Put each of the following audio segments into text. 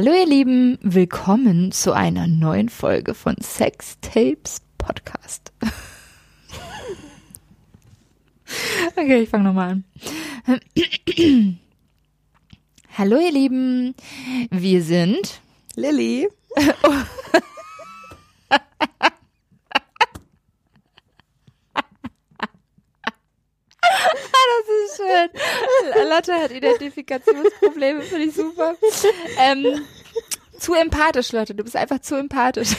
Hallo ihr Lieben, willkommen zu einer neuen Folge von Sex Tapes Podcast. okay, ich fange nochmal an. Hallo ihr Lieben, wir sind Lilly. das ist schön. Lotte hat Identifikationsprobleme, finde ich super. Ähm, zu empathisch, Lotte. Du bist einfach zu empathisch.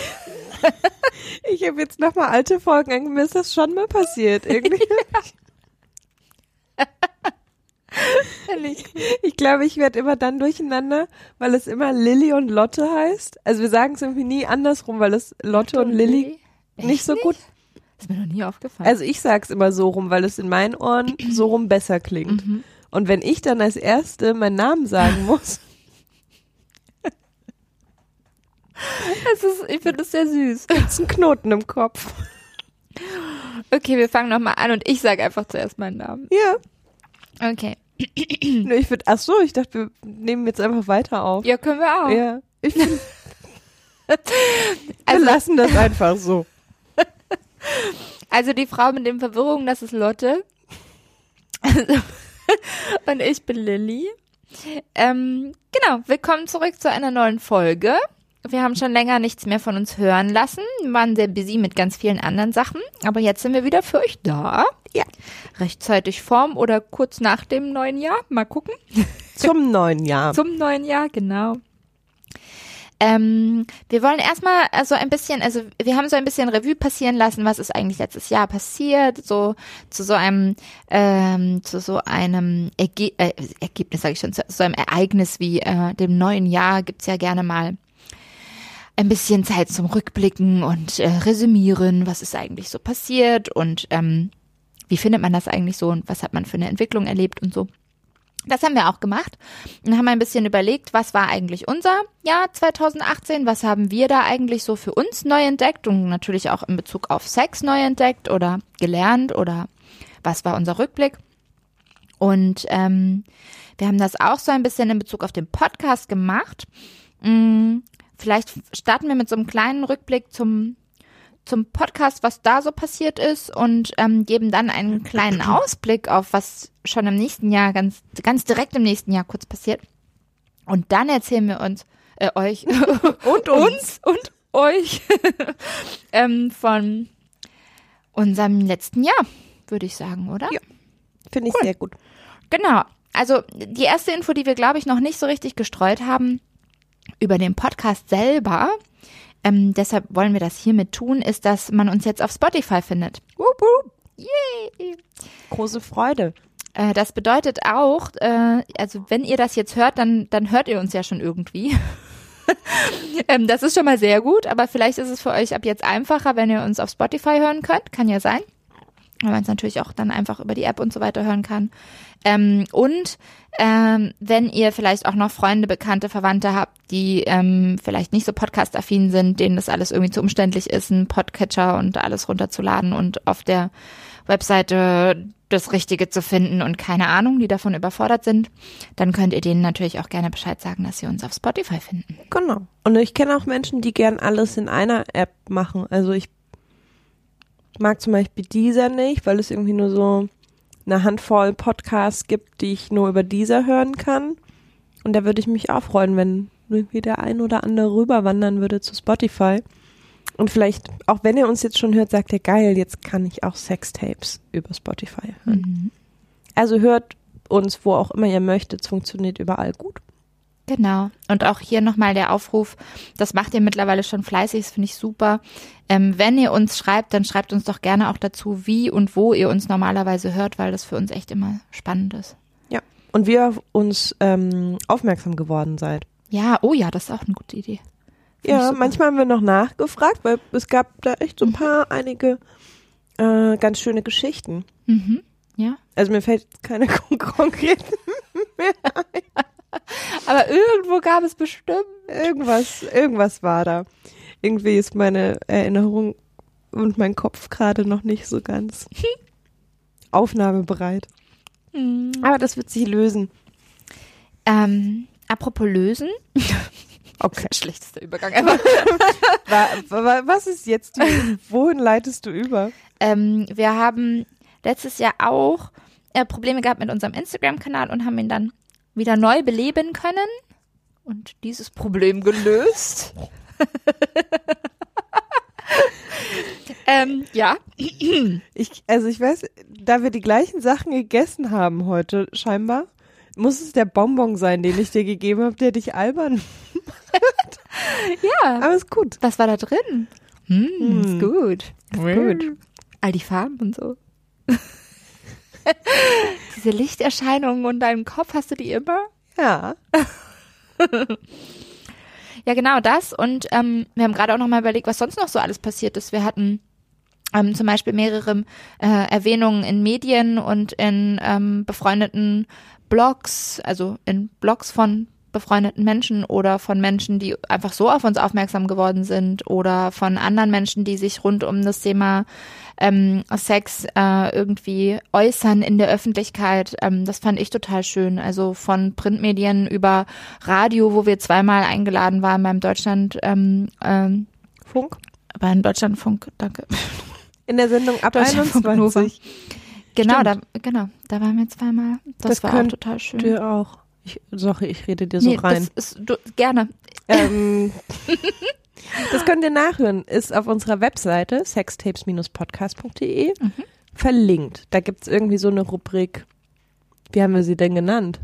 Ich habe jetzt nochmal alte Folgen angeguckt. Mir ist das schon mal passiert. Irgendwie. ich glaube, ich werde immer dann durcheinander, weil es immer Lilly und Lotte heißt. Also wir sagen es irgendwie nie andersrum, weil es Lotte und Lilly nicht so gut. Ist mir noch nie aufgefallen. Also ich sag's immer so rum, weil es in meinen Ohren so rum besser klingt. Mhm. Und wenn ich dann als Erste meinen Namen sagen muss, Es ist, ich finde es sehr süß. gibt's einen Knoten im Kopf. Okay, wir fangen nochmal an und ich sage einfach zuerst meinen Namen. Ja. Okay. Nö, ich würde, ach so, ich dachte, wir nehmen jetzt einfach weiter auf. Ja, können wir auch. Ja. Ich find, wir Also- lassen das einfach so. Also die Frau mit den Verwirrungen, das ist Lotte. und ich bin Lilly. Ähm, genau, willkommen zurück zu einer neuen Folge. Wir haben schon länger nichts mehr von uns hören lassen, Wir waren sehr busy mit ganz vielen anderen Sachen, aber jetzt sind wir wieder für euch da. Ja. Rechtzeitig vorm oder kurz nach dem neuen Jahr, mal gucken. Zum neuen Jahr. Zum neuen Jahr, genau. Ähm, wir wollen erstmal also ein bisschen, also wir haben so ein bisschen Revue passieren lassen, was ist eigentlich letztes Jahr passiert, so zu so einem ähm, zu so einem Erge äh, Ergebnis, sage ich schon, zu so einem Ereignis wie äh, dem neuen Jahr gibt's ja gerne mal ein bisschen Zeit zum Rückblicken und äh, Resümieren, was ist eigentlich so passiert und ähm, wie findet man das eigentlich so und was hat man für eine Entwicklung erlebt und so. Das haben wir auch gemacht und haben ein bisschen überlegt, was war eigentlich unser Jahr 2018, was haben wir da eigentlich so für uns neu entdeckt und natürlich auch in Bezug auf Sex neu entdeckt oder gelernt oder was war unser Rückblick. Und ähm, wir haben das auch so ein bisschen in Bezug auf den Podcast gemacht. Mm, Vielleicht starten wir mit so einem kleinen Rückblick zum zum Podcast, was da so passiert ist und ähm, geben dann einen kleinen Ausblick auf, was schon im nächsten Jahr, ganz, ganz direkt im nächsten Jahr kurz passiert. Und dann erzählen wir uns, äh, euch und uns und euch ähm, von unserem letzten Jahr, würde ich sagen, oder? Ja. Finde ich Cool. sehr gut. Genau. Also die erste Info, die wir, glaube ich, noch nicht so richtig gestreut haben über den Podcast selber, ähm, deshalb wollen wir das hiermit tun, ist, dass man uns jetzt auf Spotify findet. Wup, wup. Yay! Große Freude. Äh, das bedeutet auch, äh, also wenn ihr das jetzt hört, dann, dann hört ihr uns ja schon irgendwie. ähm, das ist schon mal sehr gut, aber vielleicht ist es für euch ab jetzt einfacher, wenn ihr uns auf Spotify hören könnt. Kann ja sein. Weil man es natürlich auch dann einfach über die App und so weiter hören kann. Ähm, und ähm, wenn ihr vielleicht auch noch Freunde, Bekannte, Verwandte habt, die ähm, vielleicht nicht so podcast-affin sind, denen das alles irgendwie zu umständlich ist, einen Podcatcher und alles runterzuladen und auf der Webseite das Richtige zu finden und keine Ahnung, die davon überfordert sind, dann könnt ihr denen natürlich auch gerne Bescheid sagen, dass sie uns auf Spotify finden. Genau. Und ich kenne auch Menschen, die gern alles in einer App machen. Also ich mag zum Beispiel dieser nicht, weil es irgendwie nur so eine Handvoll Podcasts gibt, die ich nur über dieser hören kann. Und da würde ich mich auch freuen, wenn irgendwie der ein oder andere rüberwandern würde zu Spotify. Und vielleicht, auch wenn ihr uns jetzt schon hört, sagt ihr, geil, jetzt kann ich auch Sextapes über Spotify hören. Also hört uns, wo auch immer ihr möchtet. Es funktioniert überall gut. Genau. Und auch hier nochmal der Aufruf, das macht ihr mittlerweile schon fleißig, das finde ich super. Ähm, wenn ihr uns schreibt, dann schreibt uns doch gerne auch dazu, wie und wo ihr uns normalerweise hört, weil das für uns echt immer spannend ist. Ja. Und wie ihr auf uns ähm, aufmerksam geworden seid. Ja, oh ja, das ist auch eine gute Idee. Finde ich Ja, manchmal haben wir noch nachgefragt, weil es gab da echt so ein paar, einige äh, ganz schöne Geschichten. Mhm. Ja. Also mir fällt keine kon konkreten mehr ein. Aber irgendwo gab es bestimmt. Irgendwas, irgendwas war da. Irgendwie ist meine Erinnerung und mein Kopf gerade noch nicht so ganz aufnahmebereit. Hm. Aber das wird sich lösen. Ähm, apropos lösen. Okay. Schlechtester Übergang ever. Wa- wa- Was ist jetzt? Die, wohin leitest du über? ähm, wir haben letztes Jahr auch äh, Probleme gehabt mit unserem Instagram-Kanal und haben ihn dann wieder neu beleben können und dieses Problem gelöst. ähm, ja, Ich, also ich weiß, da wir die gleichen Sachen gegessen haben heute, scheinbar, muss es der Bonbon sein, den ich dir gegeben habe, der dich albern. ja. Aber ist gut. Was war da drin? Hm, ist gut. Ist Gut. gut. All die Farben und so. Diese Lichterscheinungen und deinem Kopf, hast du die immer? Ja. Ja, genau das. Und ähm, wir haben gerade auch noch mal überlegt, was sonst noch so alles passiert ist. Wir hatten ähm, zum Beispiel mehrere äh, Erwähnungen in Medien und in ähm, befreundeten Blogs, also in Blogs von befreundeten Menschen oder von Menschen, die einfach so auf uns aufmerksam geworden sind oder von anderen Menschen, die sich rund um das Thema ähm, Sex äh, irgendwie äußern in der Öffentlichkeit. Ähm, das fand ich total schön. Also von Printmedien über Radio, wo wir zweimal eingeladen waren beim Deutschland, ähm, ähm, Funk. beim Deutschlandfunk, danke. In der Sendung ab Deutschlandfunk 21. Genau, da, genau, da waren wir zweimal. Das, Das war auch total schön. Du auch. Ich, sorry, ich rede dir so nee, rein. das ist du, gerne. Ähm, das könnt ihr nachhören. Ist auf unserer Webseite sextapes-podcast.de Mhm. verlinkt. Da gibt's irgendwie so eine Rubrik. Wie haben wir sie denn genannt?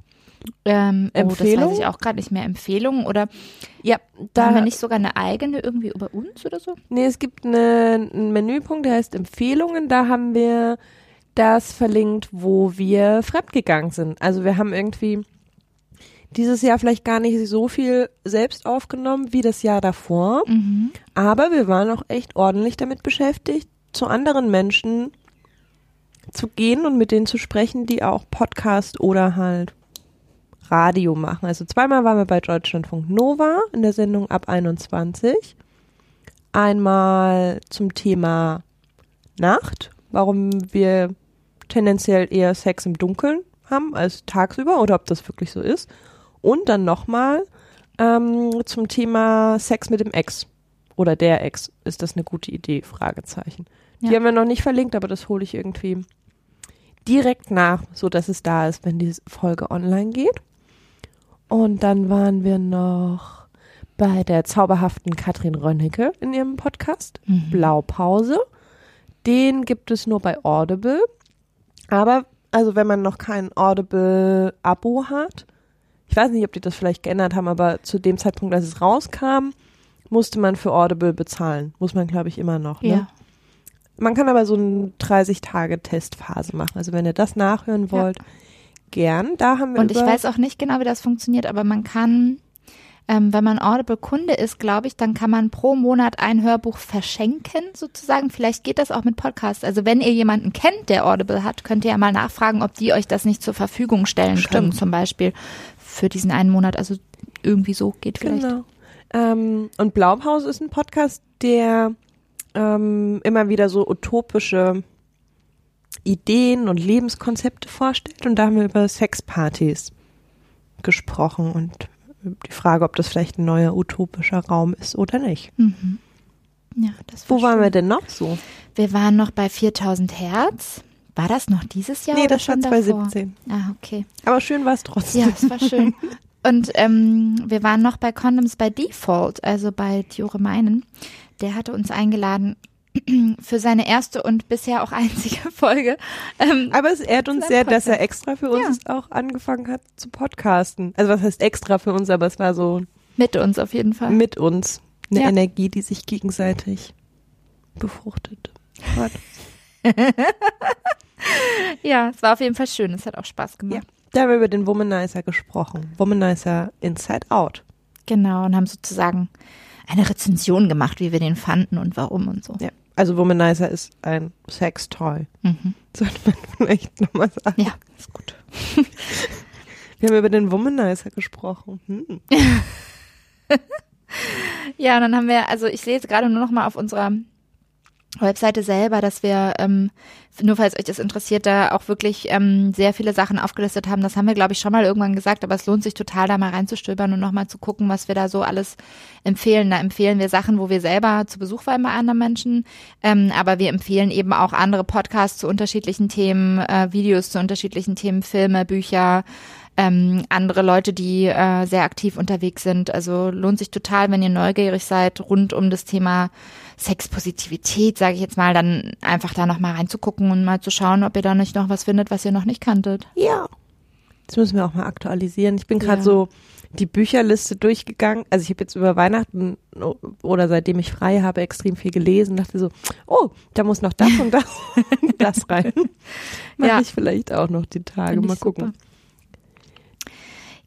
Ähm, oh, das Empfehlung? weiß ich auch gerade nicht mehr. Empfehlungen oder Ja, da da haben wir nicht sogar eine eigene irgendwie über uns oder so? Nee, es gibt eine, einen Menüpunkt, der heißt Empfehlungen. Da haben wir das verlinkt, wo wir fremdgegangen sind. Also wir haben irgendwie dieses Jahr vielleicht gar nicht so viel selbst aufgenommen wie das Jahr davor. Mhm. Aber wir waren auch echt ordentlich damit beschäftigt, zu anderen Menschen zu gehen und mit denen zu sprechen, die auch Podcast oder halt Radio machen. Also zweimal waren wir bei Deutschlandfunk Nova in der Sendung ab 21. Einmal zum Thema Nacht, warum wir tendenziell eher Sex im Dunkeln haben als tagsüber oder ob das wirklich so ist. Und dann nochmal ähm, zum Thema Sex mit dem Ex oder der Ex. Ist das eine gute Idee? Fragezeichen. Die Ja. haben wir noch nicht verlinkt, aber das hole ich irgendwie direkt nach, so dass es da ist, wenn die Folge online geht. Und dann waren wir noch bei der zauberhaften Katrin Rönnecke in ihrem Podcast Mhm. Blaupause. Den gibt es nur bei Audible. Aber, also wenn man noch kein Audible-Abo hat, ich weiß nicht, ob die das vielleicht geändert haben, aber zu dem Zeitpunkt, als es rauskam, musste man für Audible bezahlen. Muss man, glaube ich, immer noch. Ne? Ja. Man kann aber so eine 30-Tage-Testphase machen. Also wenn ihr das nachhören wollt, gern. Da haben wir Und ich weiß auch nicht genau, wie das funktioniert, aber man kann, ähm, wenn man Audible-Kunde ist, glaube ich, dann kann man pro Monat ein Hörbuch verschenken, sozusagen. Vielleicht geht das auch mit Podcasts. Also wenn ihr jemanden kennt, der Audible hat, könnt ihr ja mal nachfragen, ob die euch das nicht zur Verfügung stellen können, zum Beispiel für diesen einen Monat. Also irgendwie so geht vielleicht. Genau. Ähm, und Blaupause ist ein Podcast, der ähm, immer wieder so utopische Ideen und Lebenskonzepte vorstellt. Und da haben wir über Sexpartys gesprochen und die Frage, ob das vielleicht ein neuer utopischer Raum ist oder nicht. Mhm. Ja, das Wo war waren schön. wir denn noch so? Wir waren noch bei 4000 Hertz. War das noch dieses Jahr? nee, das war schon davor? 2017. Ah, okay. Aber schön war es trotzdem. Ja, es war schön. Und ähm, wir waren noch bei Condoms by Default, also bei Diore Meinen. Der hatte uns eingeladen für seine erste und bisher auch einzige Folge. Ähm, Aber es ehrt uns sehr, dass er Podcast. extra für uns Ja. auch angefangen hat zu podcasten. Also was heißt extra für uns, aber es war so mit uns auf jeden Fall. mit uns eine Ja. Energie, die sich gegenseitig befruchtet hat. Ja, es war auf jeden Fall schön. Es hat auch Spaß gemacht. Da haben wir über den Womanizer gesprochen. Womanizer Inside Out. Genau, und haben sozusagen eine Rezension gemacht, wie wir den fanden und warum und so. Ja. Also Womanizer ist ein Sextoy. Mhm. Sollte man vielleicht nochmal sagen. Ja, ist gut. Wir haben über den Womanizer gesprochen. Hm. Ja, und dann haben wir, also ich sehe jetzt gerade nur noch mal auf unserer Webseite selber, dass wir, ähm, nur falls euch das interessiert, da auch wirklich ähm, sehr viele Sachen aufgelistet haben. Das haben wir, glaube ich, schon mal irgendwann gesagt, aber es lohnt sich total, da mal reinzustöbern und nochmal zu gucken, was wir da so alles empfehlen. Da empfehlen wir Sachen, wo wir selber zu Besuch waren bei anderen Menschen, ähm, aber wir empfehlen eben auch andere Podcasts zu unterschiedlichen Themen, äh, Videos zu unterschiedlichen Themen, Filme, Bücher, ähm, andere Leute, die äh, sehr aktiv unterwegs sind. Also lohnt sich total, wenn ihr neugierig seid rund um das Thema Sexpositivität, sage ich jetzt mal, dann einfach da noch mal reinzugucken und mal zu schauen, ob ihr da nicht noch was findet, was ihr noch nicht kanntet. Ja. Das müssen wir auch mal aktualisieren. Ich bin gerade Ja. so die Bücherliste durchgegangen. Also ich habe jetzt über Weihnachten oder seitdem ich frei habe extrem viel gelesen. Dachte so, oh, da muss noch das und das das rein. Mache Ja. ich vielleicht auch noch die Tage. Mal gucken. super.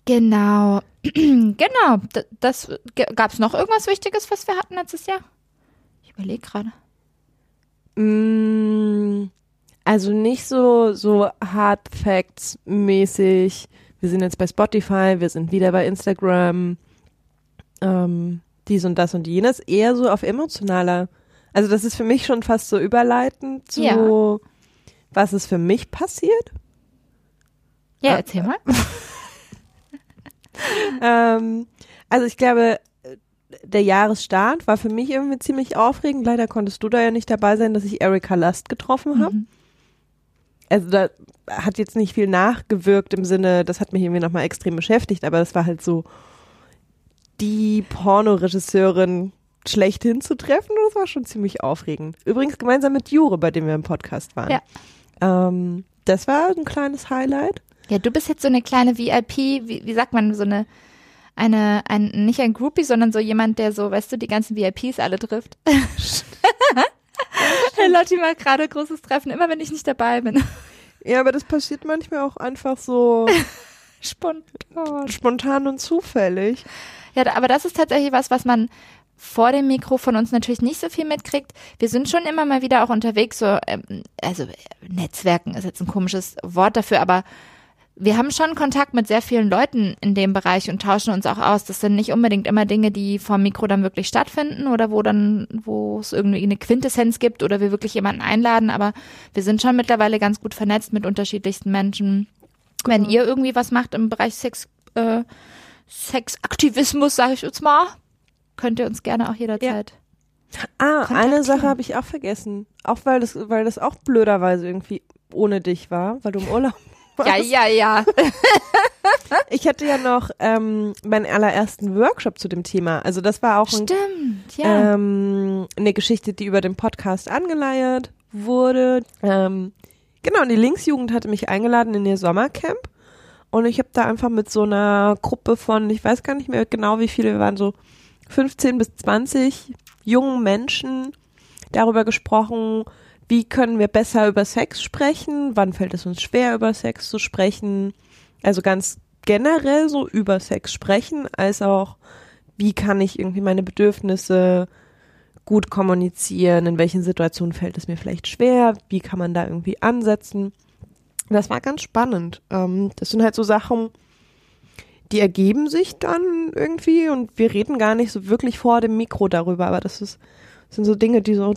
Genau, genau. D- Das gab es noch irgendwas Wichtiges, was wir hatten letztes Jahr? Überlege gerade. Mm, Also nicht so, so Hard Facts mäßig. Wir sind jetzt bei Spotify, wir sind wieder bei Instagram, ähm, dies und das und jenes. Eher so auf emotionaler. Also das ist für mich schon fast so überleitend zu, Ja. was ist für mich passiert. Ja, erzähl mal. Ähm, also ich glaube, der Jahresstart war für mich irgendwie ziemlich aufregend. Leider konntest du da ja nicht dabei sein, dass ich Erika Lust getroffen habe. Mhm. Also da hat jetzt nicht viel nachgewirkt im Sinne, das hat mich irgendwie nochmal extrem beschäftigt, aber das war halt so die Pornoregisseurin schlechthin zu treffen und das war schon ziemlich aufregend. Übrigens gemeinsam mit Jure, bei dem wir im Podcast waren. Ja. Ähm, das war ein kleines Highlight. Ja, du bist jetzt so eine kleine VIP, wie, wie sagt man, so eine, eine, ein, nicht ein Groupie, sondern so jemand, der so, weißt du, die ganzen VIPs alle trifft. Hey, Lotti macht gerade großes Treffen, immer wenn ich nicht dabei bin. Ja, aber das passiert manchmal auch einfach so Spontan. spontan und zufällig. Ja, aber das ist tatsächlich was, was man vor dem Mikro von uns natürlich nicht so viel mitkriegt. Wir sind schon immer mal wieder auch unterwegs, so, ähm, also äh, Netzwerken ist jetzt ein komisches Wort dafür, aber wir haben schon Kontakt mit sehr vielen Leuten in dem Bereich und tauschen uns auch aus. Das sind nicht unbedingt immer Dinge, die vor dem Mikro dann wirklich stattfinden oder wo dann, wo es irgendwie eine Quintessenz gibt oder wir wirklich jemanden einladen, aber wir sind schon mittlerweile ganz gut vernetzt mit unterschiedlichsten Menschen. Wenn ihr irgendwie was macht im Bereich Sex, äh, Sexaktivismus, sage ich jetzt mal, könnt ihr uns gerne auch jederzeit. Ah, eine. Sache habe ich auch vergessen. Auch weil das, weil das auch blöderweise irgendwie ohne dich war, weil du im Urlaub. Ja, ja, ja. Ich hatte ja noch ähm, meinen allerersten Workshop zu dem Thema. Also das war auch ein, Stimmt, ja. ähm, eine Geschichte, die über den Podcast angeleiert wurde. Ähm, genau, und die Linksjugend hatte mich eingeladen in ihr Sommercamp. Und ich habe da einfach mit so einer Gruppe von, ich weiß gar nicht mehr genau, wie viele wir waren, so 15 bis 20 jungen Menschen darüber gesprochen, wie können wir besser über Sex sprechen, wann fällt es uns schwer, über Sex zu sprechen. Also ganz generell so über Sex sprechen, als auch, wie kann ich irgendwie meine Bedürfnisse gut kommunizieren, in welchen Situationen fällt es mir vielleicht schwer, wie kann man da irgendwie ansetzen. Das war ganz spannend. Ähm, das sind halt so Sachen, die ergeben sich dann irgendwie und wir reden gar nicht so wirklich vor dem Mikro darüber, aber das ist, sind so Dinge, die so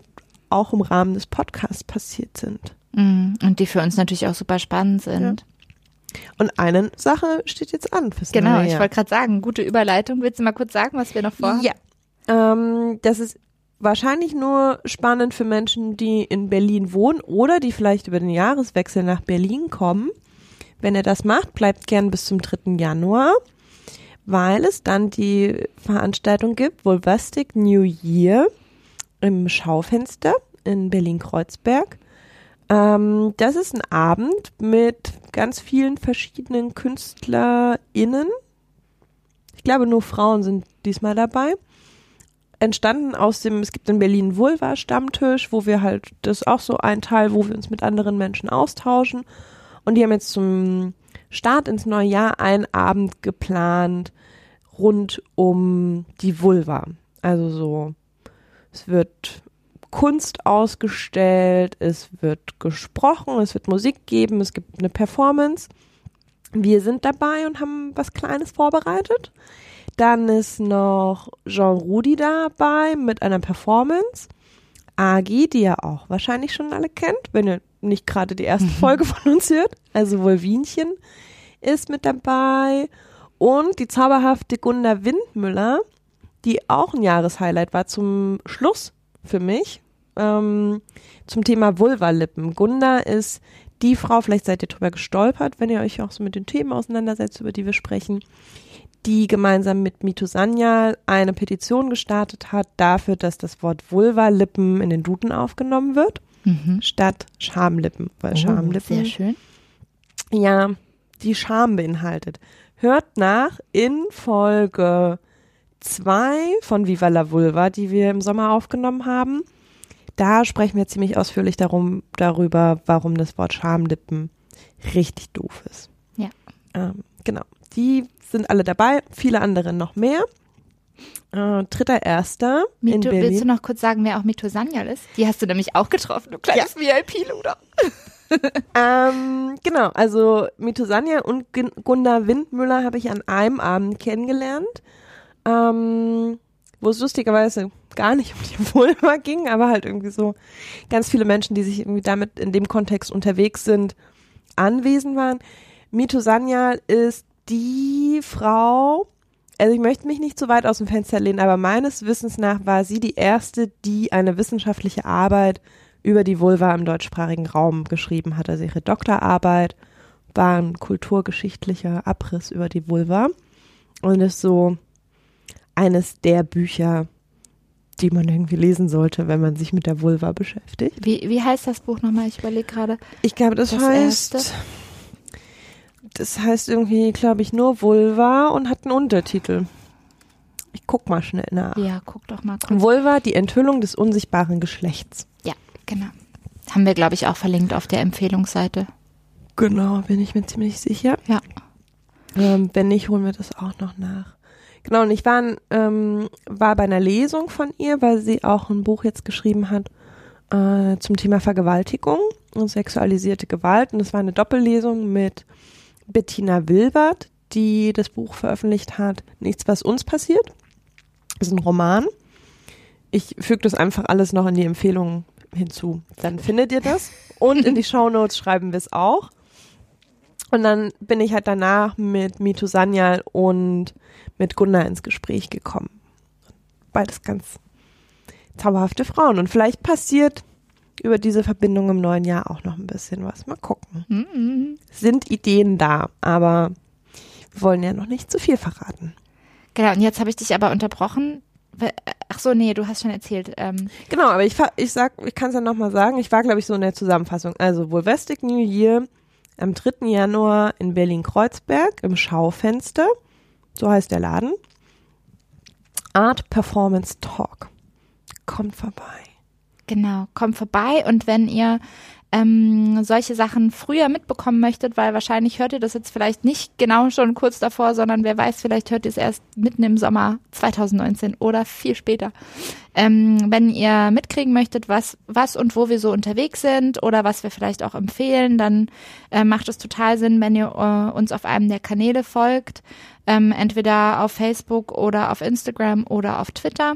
auch im Rahmen des Podcasts passiert sind. Mm, Und die für uns natürlich auch super spannend sind. Und eine Sache steht jetzt an fürs Genau, neue ich Jahr. wollte gerade sagen, gute Überleitung. Willst du mal kurz sagen, was wir noch vorhaben? Ja. Ähm, das ist wahrscheinlich nur spannend für Menschen, die in Berlin wohnen oder die vielleicht über den Jahreswechsel nach Berlin kommen. Wenn ihr das macht, bleibt gern bis zum 3. Januar, weil es dann die Veranstaltung gibt, Volvastic New Year im Schaufenster in Berlin-Kreuzberg. Ähm, das ist ein Abend mit ganz vielen verschiedenen KünstlerInnen. Ich glaube, nur Frauen sind diesmal dabei. Entstanden aus dem, es gibt in Berlin Vulva Stammtisch, wo wir halt, das ist auch so ein Teil, wo wir uns mit anderen Menschen austauschen. Und die haben jetzt zum Start ins neue Jahr einen Abend geplant rund um die Vulva. Also so, es wird Kunst ausgestellt, es wird gesprochen, es wird Musik geben, es gibt eine Performance. Wir sind dabei und haben was Kleines vorbereitet. Dann ist noch Jean Rudi dabei mit einer Performance. Agi, die ihr auch wahrscheinlich schon alle kennt, wenn ihr nicht gerade die erste Folge von uns hört. Also Wolvinchen ist mit dabei. Und die zauberhafte Gunda Windmüller, die auch ein Jahreshighlight war zum Schluss für mich. Ähm, zum Thema Vulvalippen. Gunda ist die Frau, vielleicht seid ihr drüber gestolpert, wenn ihr euch auch so mit den Themen auseinandersetzt, über die wir sprechen, die gemeinsam mit Mito Sanyal eine Petition gestartet hat dafür, dass das Wort Vulva-Lippen in den Duden aufgenommen wird, Mhm. statt Schamlippen, weil Oh, Schamlippen sehr schön. ja die Scham beinhaltet. Hört nach in Folge zwei von Viva la Vulva, die wir im Sommer aufgenommen haben. Da sprechen wir ziemlich ausführlich darum, darüber, warum das Wort Schamlippen richtig doof ist. Ja. Ähm, genau. Die sind alle dabei, viele andere noch mehr. Äh, dritter Erster in Mito, Berlin. willst du noch kurz sagen, wer auch Mito Sanyal ist? Die hast du nämlich auch getroffen, du kleines VIP-Luder. Ähm, genau, also Mito Sanja und Gunda Windmüller habe ich an einem Abend kennengelernt, ähm, wo es lustigerweise gar nicht um die Vulva ging, aber halt irgendwie so ganz viele Menschen, die sich irgendwie damit in dem Kontext unterwegs sind, anwesend waren. Mito Sanyal ist die Frau, also ich möchte mich nicht zu weit aus dem Fenster lehnen, aber meines Wissens nach war sie die erste, die eine wissenschaftliche Arbeit über die Vulva im deutschsprachigen Raum geschrieben hat. Also ihre Doktorarbeit war ein kulturgeschichtlicher Abriss über die Vulva und ist so eines der Bücher, die man irgendwie lesen sollte, wenn man sich mit der Vulva beschäftigt. Wie, wie heißt das Buch nochmal? Ich überlege gerade. Ich glaube, das, Das heißt, erste? das heißt irgendwie, glaube ich, nur Vulva und hat einen Untertitel. Ich guck mal schnell nach. Ja, guck doch mal kurz. Vulva, die Enthüllung des unsichtbaren Geschlechts. Ja, genau. Haben wir, glaube ich, auch verlinkt auf der Empfehlungsseite. Genau, bin ich mir ziemlich sicher. Ja. Ähm, wenn nicht, holen wir das auch noch nach. Genau, und ich war, ähm, war bei einer Lesung von ihr, weil sie auch ein Buch jetzt geschrieben hat äh, zum Thema Vergewaltigung und sexualisierte Gewalt. Und es war eine Doppellesung mit Bettina Wilbert, die das Buch veröffentlicht hat, Nichts, was uns passiert. Das ist ein Roman. Ich füge das einfach alles noch in die Empfehlungen hinzu. Dann findet ihr das. Und in die Shownotes schreiben wir es auch. Und dann bin ich halt danach mit Mito Sanyal und mit Gunnar ins Gespräch gekommen. Beides ganz zauberhafte Frauen. Und vielleicht passiert über diese Verbindung im neuen Jahr auch noch ein bisschen was. Mal gucken. Mhm. Sind Ideen da, aber wir wollen ja noch nicht zu viel verraten. Genau, und jetzt habe ich dich aber unterbrochen. Ach so, nee, du hast schon erzählt. Ähm, Genau, aber ich, ich sag, ich kann es ja nochmal sagen, ich war, glaube ich, so in der Zusammenfassung. Also Vulvestic New Year am 3. Januar in Berlin-Kreuzberg im Schaufenster. So heißt der Laden. Art Performance Talk. Kommt vorbei. Genau, kommt vorbei und wenn ihr ähm, solche Sachen früher mitbekommen möchtet, weil wahrscheinlich hört ihr das jetzt vielleicht nicht genau schon kurz davor, sondern wer weiß, vielleicht hört ihr es erst mitten im Sommer 2019 oder viel später. Ähm, wenn ihr mitkriegen möchtet, was, was und wo wir so unterwegs sind oder was wir vielleicht auch empfehlen, dann äh, macht es total Sinn, wenn ihr äh, uns auf einem der Kanäle folgt, ähm, entweder auf Facebook oder auf Instagram oder auf Twitter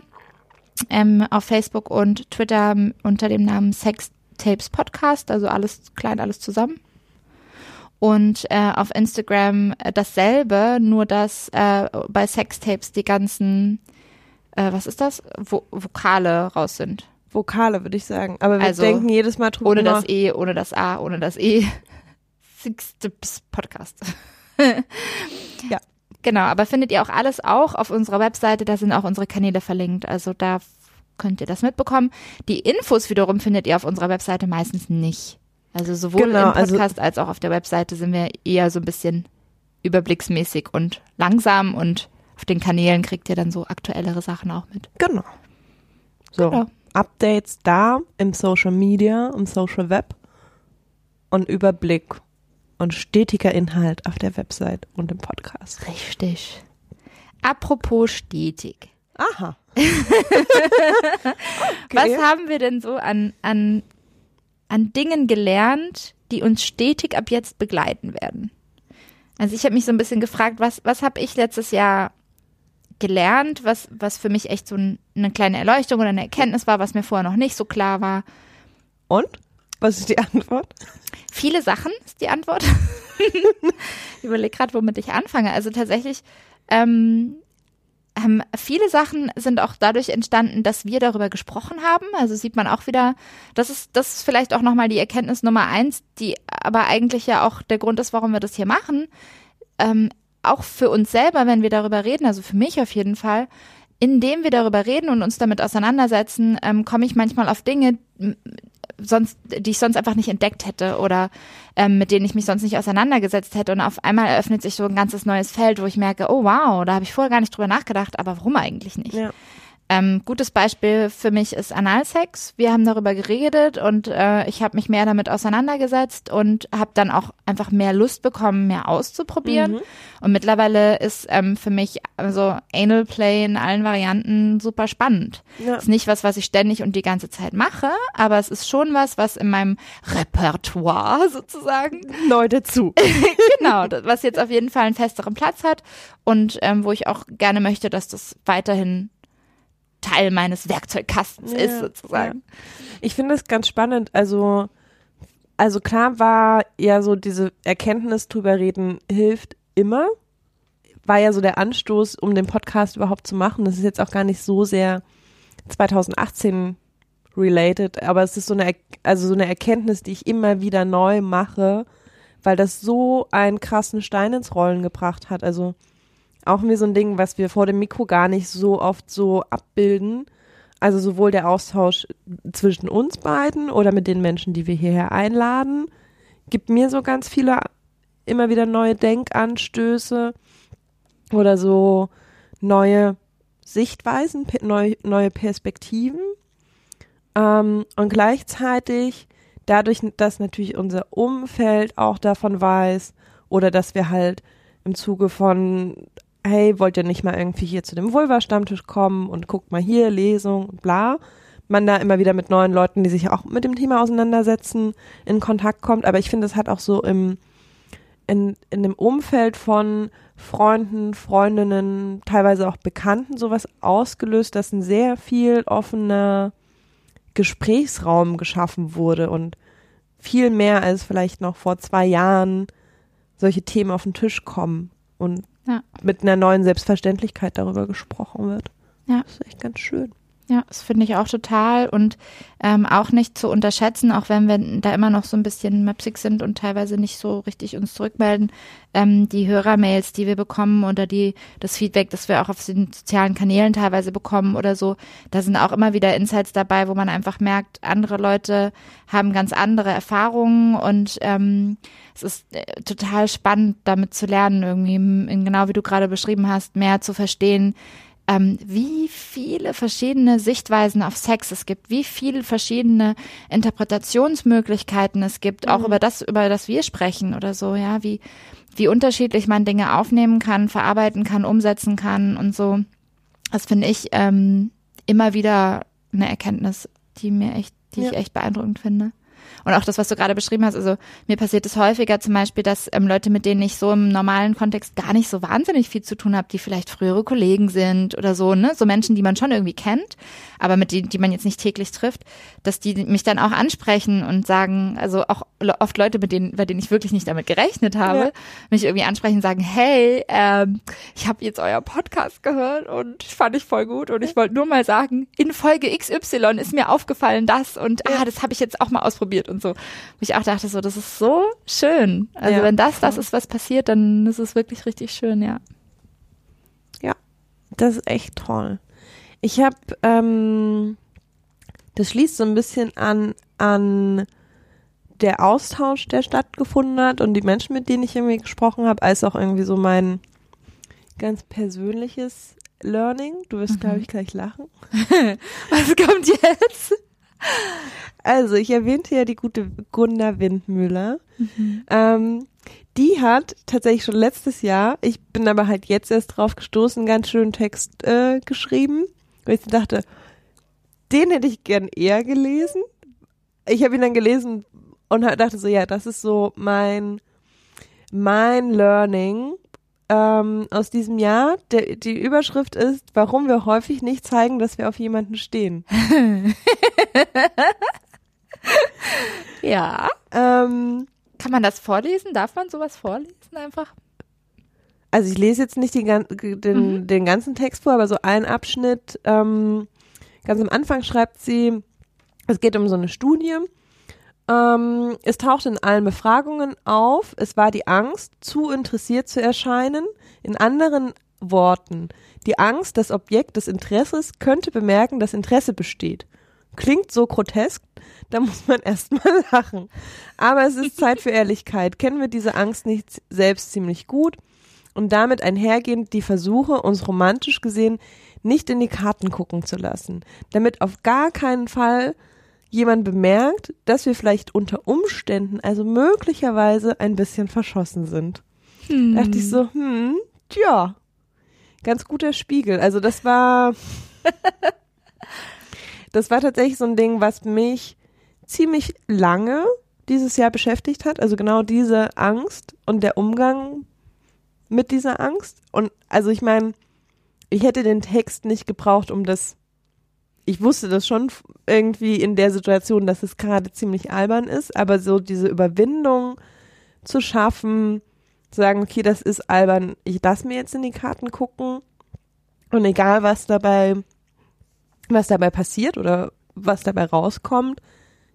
ähm, auf Facebook und Twitter unter dem Namen Sex Tapes Podcast, also alles klein, alles zusammen. Und äh, auf Instagram äh, dasselbe, nur dass äh, bei Sextapes die ganzen, äh, was ist das? Vo Vokale raus sind. Vokale, würde ich sagen. Aber wir Also, denken jedes Mal drüber Ohne das E, ohne das A, ohne das E. Sextapes Podcast. Ja. Genau, aber findet ihr auch alles auch auf unserer Webseite, da sind auch unsere Kanäle verlinkt. Also da könnt ihr das mitbekommen. Die Infos wiederum findet ihr auf unserer Webseite meistens nicht. Also sowohl Genau, im also- Podcast als auch auf der Webseite sind wir eher so ein bisschen überblicksmäßig und langsam und auf den Kanälen kriegt ihr dann so aktuellere Sachen auch mit. Genau. So. Genau. Updates da im Social Media, im Social Web und Überblick und stetiger Inhalt auf der Website und im Podcast. Richtig. Apropos stetig. Aha. Was haben wir denn so an, an, an Dingen gelernt, die uns stetig ab jetzt begleiten werden? Also ich habe mich so ein bisschen gefragt, was, was habe ich letztes Jahr gelernt, was, was für mich echt so ein, eine kleine Erleuchtung oder eine Erkenntnis war, was mir vorher noch nicht so klar war. Und? Was ist die Antwort? Viele Sachen ist die Antwort. ich überlege gerade, womit ich anfange. Also tatsächlich, ähm, ähm, viele Sachen sind auch dadurch entstanden, dass wir darüber gesprochen haben. Also sieht man auch wieder, das ist, das ist vielleicht auch nochmal die Erkenntnis Nummer eins, die aber eigentlich ja auch der Grund ist, warum wir das hier machen. Ähm, auch für uns selber, wenn wir darüber reden, also für mich auf jeden Fall, indem wir darüber reden und uns damit auseinandersetzen, ähm, komme ich manchmal auf Dinge, sonst, die ich sonst einfach nicht entdeckt hätte oder ähm, mit denen ich mich sonst nicht auseinandergesetzt hätte. Und auf einmal eröffnet sich so ein ganzes neues Feld, wo ich merke, oh wow, da habe ich vorher gar nicht drüber nachgedacht, aber warum eigentlich nicht? Ja. Ähm, gutes Beispiel für mich ist Analsex. Wir haben darüber geredet und äh, ich habe mich mehr damit auseinandergesetzt und habe dann auch einfach mehr Lust bekommen, mehr auszuprobieren. Mhm. Und mittlerweile ist ähm, für mich also Anal Play in allen Varianten super spannend. Ja. Ist nicht was, was ich ständig und die ganze Zeit mache, aber es ist schon was, was in meinem Repertoire sozusagen neu dazu. genau, was jetzt auf jeden Fall einen festeren Platz hat und ähm, wo ich auch gerne möchte, dass das weiterhin Teil meines Werkzeugkastens ja, ist, sozusagen. Ja. Ich finde es ganz spannend. Also, also klar war ja so diese Erkenntnis drüber reden hilft immer. War ja so der Anstoß, um den Podcast überhaupt zu machen. Das ist jetzt auch gar nicht so sehr 2018 related, aber es ist so eine, also so eine Erkenntnis, die ich immer wieder neu mache, weil das so einen krassen Stein ins Rollen gebracht hat. Also auch mir so ein Ding, was wir vor dem Mikro gar nicht so oft so abbilden. Also sowohl der Austausch zwischen uns beiden oder mit den Menschen, die wir hierher einladen, gibt mir so ganz viele immer wieder neue Denkanstöße oder so neue Sichtweisen, neu, neue Perspektiven. Ähm, und gleichzeitig dadurch, dass natürlich unser Umfeld auch davon weiß oder dass wir halt im Zuge von hey, wollt ihr nicht mal irgendwie hier zu dem Vulva-Stammtisch kommen und guckt mal hier, Lesung bla. Man da immer wieder mit neuen Leuten, die sich auch mit dem Thema auseinandersetzen, in Kontakt kommt. Aber ich finde, es hat auch so im, in, in dem Umfeld von Freunden, Freundinnen, teilweise auch Bekannten sowas ausgelöst, dass ein sehr viel offener Gesprächsraum geschaffen wurde und viel mehr als vielleicht noch vor zwei Jahren solche Themen auf den Tisch kommen. Und ja. mit einer neuen Selbstverständlichkeit darüber gesprochen wird. Ja. Das ist echt ganz schön. Ja, das finde ich auch total und ähm, auch nicht zu unterschätzen, auch wenn wir da immer noch so ein bisschen mapsig sind und teilweise nicht so richtig uns zurückmelden, ähm, die Hörermails, die wir bekommen oder die das Feedback, das wir auch auf den sozialen Kanälen teilweise bekommen oder so, da sind auch immer wieder Insights dabei, wo man einfach merkt, andere Leute haben ganz andere Erfahrungen und ähm, es ist äh, total spannend, damit zu lernen, irgendwie, genau wie du gerade beschrieben hast, mehr zu verstehen, ähm, wie viele verschiedene Sichtweisen auf Sex es gibt, wie viele verschiedene Interpretationsmöglichkeiten es gibt, auch mhm. über das, über das wir sprechen oder so, ja, wie, wie unterschiedlich man Dinge aufnehmen kann, verarbeiten kann, umsetzen kann und so. Das finde ich ähm, immer wieder eine Erkenntnis, die mir echt, die ja. ich echt beeindruckend finde. Und auch das, was du gerade beschrieben hast, also mir passiert es häufiger zum Beispiel, dass ähm, Leute, mit denen ich so im normalen Kontext gar nicht so wahnsinnig viel zu tun habe, die vielleicht frühere Kollegen sind oder so, ne, so Menschen, die man schon irgendwie kennt, aber mit denen, die man jetzt nicht täglich trifft, dass die mich dann auch ansprechen und sagen, also auch oft Leute, mit denen, bei denen ich wirklich nicht damit gerechnet habe, ja. mich irgendwie ansprechen und sagen, hey, ähm, ich habe jetzt euer Podcast gehört und fand ich voll gut und ich wollte nur mal sagen, in Folge XY ist mir aufgefallen das und ah, das habe ich jetzt auch mal ausprobiert und so. Wo ich auch dachte so, das ist so schön. Also ja. wenn das das ist, was passiert, dann ist es wirklich richtig schön, ja. Ja, das ist echt toll. Ich habe, ähm, das schließt so ein bisschen an, an der Austausch, der stattgefunden hat und die Menschen, mit denen ich irgendwie gesprochen habe, als auch irgendwie so mein ganz persönliches Learning. Du wirst, mhm. glaube ich, gleich lachen. Was kommt jetzt? Also, ich erwähnte ja die gute Gunda Windmüller. Mhm. Ähm, die hat tatsächlich schon letztes Jahr, ich bin aber halt jetzt erst drauf gestoßen, einen ganz schönen Text äh, geschrieben. Weil ich dachte, den hätte ich gern eher gelesen. Ich habe ihn dann gelesen und dachte so, ja, das ist so mein, mein Learning ähm, aus diesem Jahr. Der, die Überschrift ist, warum wir häufig nicht zeigen, dass wir auf jemanden stehen. Ja. Ähm, Kann man das vorlesen? Darf man sowas vorlesen einfach? also ich lese jetzt nicht den, den, den ganzen Text vor, aber so ein Abschnitt, ähm, ganz am Anfang schreibt sie, es geht um so eine Studie. Ähm, es tauchte in allen Befragungen auf, es war die Angst, zu interessiert zu erscheinen. In anderen Worten, die Angst, das Objekt des Interesses könnte bemerken, dass Interesse besteht. Klingt so grotesk, da muss man erstmal lachen. Aber es ist Zeit für Ehrlichkeit. Kennen wir diese Angst nicht selbst ziemlich gut? Und damit einhergehend die Versuche, uns romantisch gesehen nicht in die Karten gucken zu lassen, damit auf gar keinen Fall jemand bemerkt, dass wir vielleicht unter Umständen, also möglicherweise ein bisschen verschossen sind. Da dachte ich so, hm, tja, ganz guter Spiegel. Also das war, das war tatsächlich so ein Ding, was mich ziemlich lange dieses Jahr beschäftigt hat. Also genau diese Angst und der Umgang mit dieser Angst. Und also ich meine, ich hätte den Text nicht gebraucht, um das. Ich wusste das schon irgendwie in der Situation, dass es gerade ziemlich albern ist, aber so diese Überwindung zu schaffen, zu sagen, okay, das ist albern, ich lass mir jetzt in die Karten gucken und egal was dabei, was dabei passiert oder was dabei rauskommt,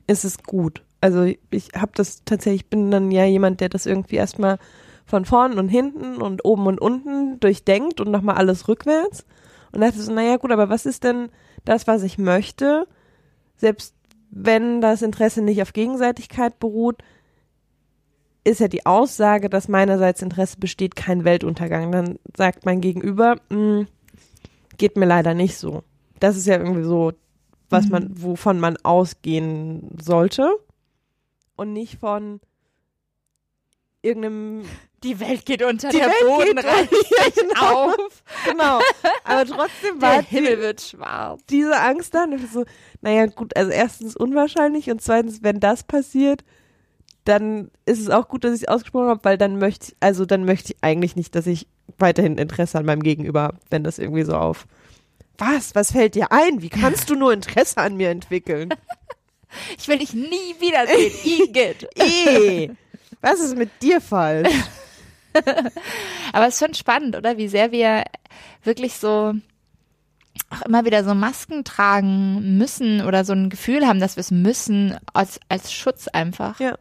ist es gut. Also ich habe das tatsächlich, ich bin dann ja jemand, der das irgendwie erstmal von vorn und hinten und oben und unten durchdenkt und nochmal alles rückwärts. Und dachte so, naja gut, aber was ist denn das, was ich möchte? Selbst wenn das Interesse nicht auf Gegenseitigkeit beruht, ist ja die Aussage, dass meinerseits Interesse besteht, kein Weltuntergang. Dann sagt mein Gegenüber, "Mm, geht mir leider nicht so. Das ist ja irgendwie so, was man, wovon man ausgehen sollte. Und nicht von irgendeinem Die Welt geht unter, Die der Welt Boden reißt genau. auf, Genau. Aber trotzdem der war Himmel die, wird schwarz. diese Angst da. Und ich so, naja, gut, also erstens unwahrscheinlich und zweitens, wenn das passiert, dann ist es auch gut, dass ich es ausgesprochen habe, weil dann möchte ich, also dann möchte ich eigentlich nicht, dass ich weiterhin Interesse an meinem Gegenüber habe, wenn das irgendwie so auf. Was? Was fällt dir ein? Wie kannst du nur Interesse an mir entwickeln? Ich will dich nie wiedersehen, Igitt. Eh, was ist mit dir falsch? Aber es ist schon spannend, oder? Wie sehr wir wirklich so auch immer wieder so Masken tragen müssen oder so ein Gefühl haben, dass wir es müssen, als, als Schutz einfach. Ja.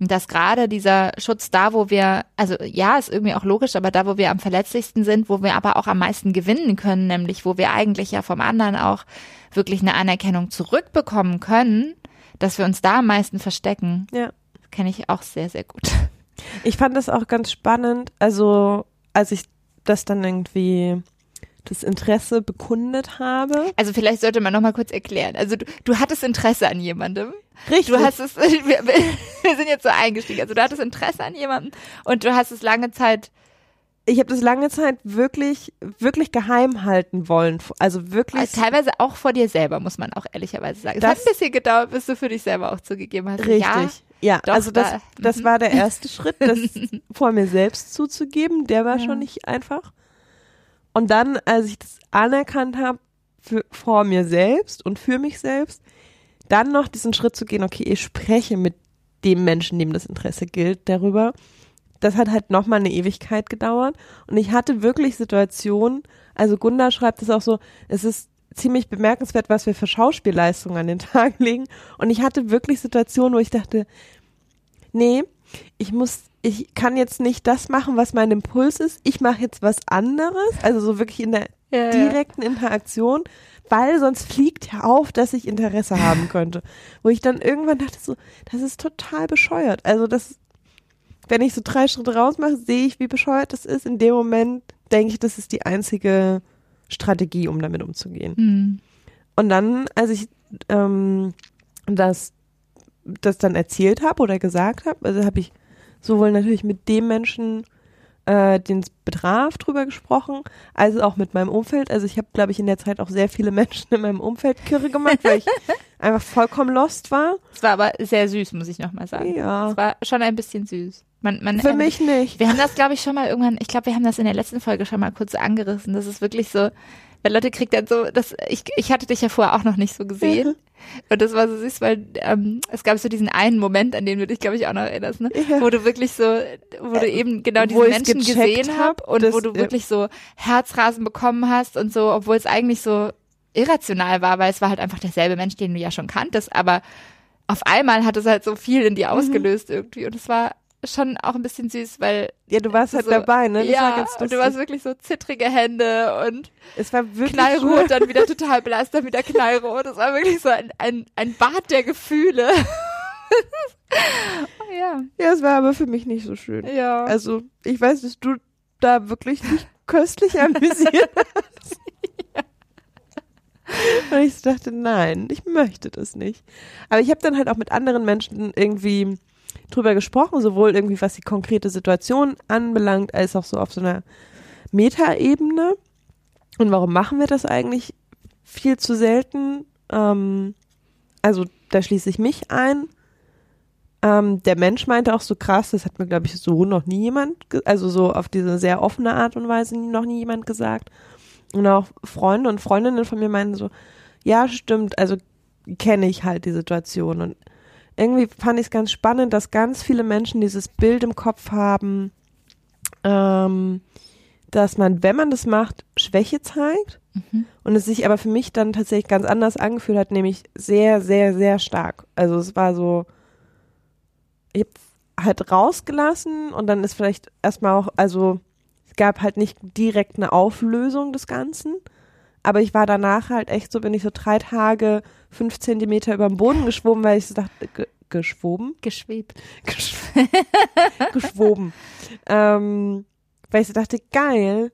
Und dass gerade dieser Schutz da, wo wir, also ja, ist irgendwie auch logisch, aber da, wo wir am verletzlichsten sind, wo wir aber auch am meisten gewinnen können, nämlich wo wir eigentlich ja vom anderen auch wirklich eine Anerkennung zurückbekommen können, dass wir uns da am meisten verstecken. Ja. Kenne ich auch sehr, sehr gut. Ich fand das auch ganz spannend, also als ich das dann irgendwie das Interesse bekundet habe. Also vielleicht sollte man noch mal kurz erklären. Also du, du hattest Interesse an jemandem. Richtig. Du hast es, wir, wir sind jetzt so eingestiegen. Also du hattest Interesse an jemandem und du hast es lange Zeit, ich habe das lange Zeit wirklich, wirklich geheim halten wollen. Also wirklich. also teilweise auch vor dir selber, muss man auch ehrlicherweise sagen. Es Das- hat ein bisschen gedauert, bis du für dich selber auch zugegeben hast. Richtig. Ja, Ja, doch, also das, da- das mhm. war der erste Schritt, das vor mir selbst zuzugeben. Der war Ja. schon nicht einfach. Und dann, als ich das anerkannt habe, vor mir selbst und für mich selbst, dann noch diesen Schritt zu gehen, okay, ich spreche mit dem Menschen, dem das Interesse gilt, darüber. Das hat halt nochmal eine Ewigkeit gedauert. Und ich hatte wirklich Situationen, also Gunda schreibt es auch so, es ist ziemlich bemerkenswert, was wir für Schauspielleistungen an den Tag legen. Und ich hatte wirklich Situationen, wo ich dachte, nee, ich muss, ich kann jetzt nicht das machen, was mein Impuls ist. Ich mache jetzt was anderes, also so wirklich in der Ja, ja. direkten Interaktion, weil sonst fliegt ja auf, dass ich Interesse haben könnte. Wo ich dann irgendwann dachte so, das ist total bescheuert. Also das, wenn ich so drei Schritte rausmache, sehe ich, wie bescheuert das ist. In dem Moment denke ich, das ist die einzige Strategie, um damit umzugehen. Hm. Und dann, als ich ähm, das, das dann erzählt habe oder gesagt habe, also habe ich sowohl natürlich mit dem Menschen, äh, den es betraf, drüber gesprochen, als auch mit meinem Umfeld. Also ich habe, glaube ich, in der Zeit auch sehr viele Menschen in meinem Umfeld kirre gemacht, weil ich einfach vollkommen lost war. Es war aber sehr süß, muss ich noch mal sagen. Ja. Es war schon ein bisschen süß. Man, man, Für mich nicht. Wir haben das, glaube ich, schon mal irgendwann, ich glaube, wir haben das in der letzten Folge schon mal kurz angerissen. Das ist wirklich so, weil Leute kriegt dann so, das, ich, ich hatte dich ja vorher auch noch nicht so gesehen. Und das war so süß, weil ähm, es gab so diesen einen Moment, an den du dich, glaube ich, auch noch erinnerst, ne? Ja. Wo du wirklich so, wo du eben genau ich's Menschen gesehen hab, hast und das- wo du wirklich so Herzrasen bekommen hast und so, obwohl es eigentlich so irrational war, weil es war halt einfach derselbe Mensch, den du ja schon kanntest, aber auf einmal hat es halt so viel in Mhm. dir ausgelöst irgendwie und es war schon auch ein bisschen süß, weil Ja, du warst halt so, dabei, ne? Das ja, und du warst wirklich so zittrige Hände und es war wirklich knallrot, dann wieder total blass, dann wieder knallrot. Das war wirklich so ein, ein, ein Bad der Gefühle. ja, Ja, es war aber für mich nicht so schön. ja. Also, ich weiß, dass du da wirklich dich köstlich amüsiert. Und ich dachte, nein, ich möchte das nicht. Aber ich habe dann halt auch mit anderen Menschen irgendwie drüber gesprochen, sowohl irgendwie was die konkrete Situation anbelangt, als auch so auf so einer Metaebene. Und warum machen wir das eigentlich viel zu selten? Ähm, also da schließe ich mich ein. Ähm, der Mensch meinte auch so krass, das hat mir, glaube ich, so noch nie jemand, also so auf diese sehr offene Art und Weise noch nie jemand gesagt. Und auch Freunde und Freundinnen von mir meinten so, ja, stimmt, also kenne ich halt die Situation. Und irgendwie fand ich es ganz spannend, dass ganz viele Menschen dieses Bild im Kopf haben, ähm, dass man, wenn man das macht, Schwäche zeigt. Und es sich aber für mich dann tatsächlich ganz anders angefühlt hat, nämlich sehr, sehr, sehr stark. Also es war so, ich habe halt rausgelassen und dann ist vielleicht erstmal auch, also gab halt nicht direkt eine Auflösung des Ganzen, aber ich war danach halt echt so, bin ich so drei Tage fünf Zentimeter über dem Boden geschwommen, weil ich so dachte, ge geschwoben? geschwebt. Geschw geschwoben. ähm, weil ich so dachte, geil,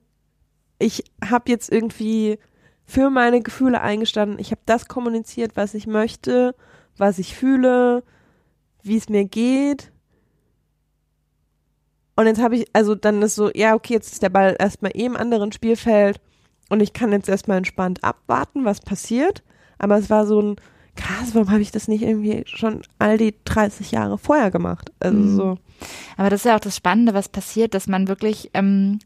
ich habe jetzt irgendwie für meine Gefühle eingestanden, ich habe das kommuniziert, was ich möchte, was ich fühle, wie es mir geht. Und jetzt habe ich, also dann ist so, ja, okay, jetzt ist der Ball erstmal eh im anderen Spielfeld und ich kann jetzt erstmal entspannt abwarten, was passiert. Aber es war so ein, krass, warum habe ich das nicht irgendwie schon all die 30 Jahre vorher gemacht? Also Mhm. so. Aber das ist ja auch das Spannende, was passiert, dass man wirklich ähm,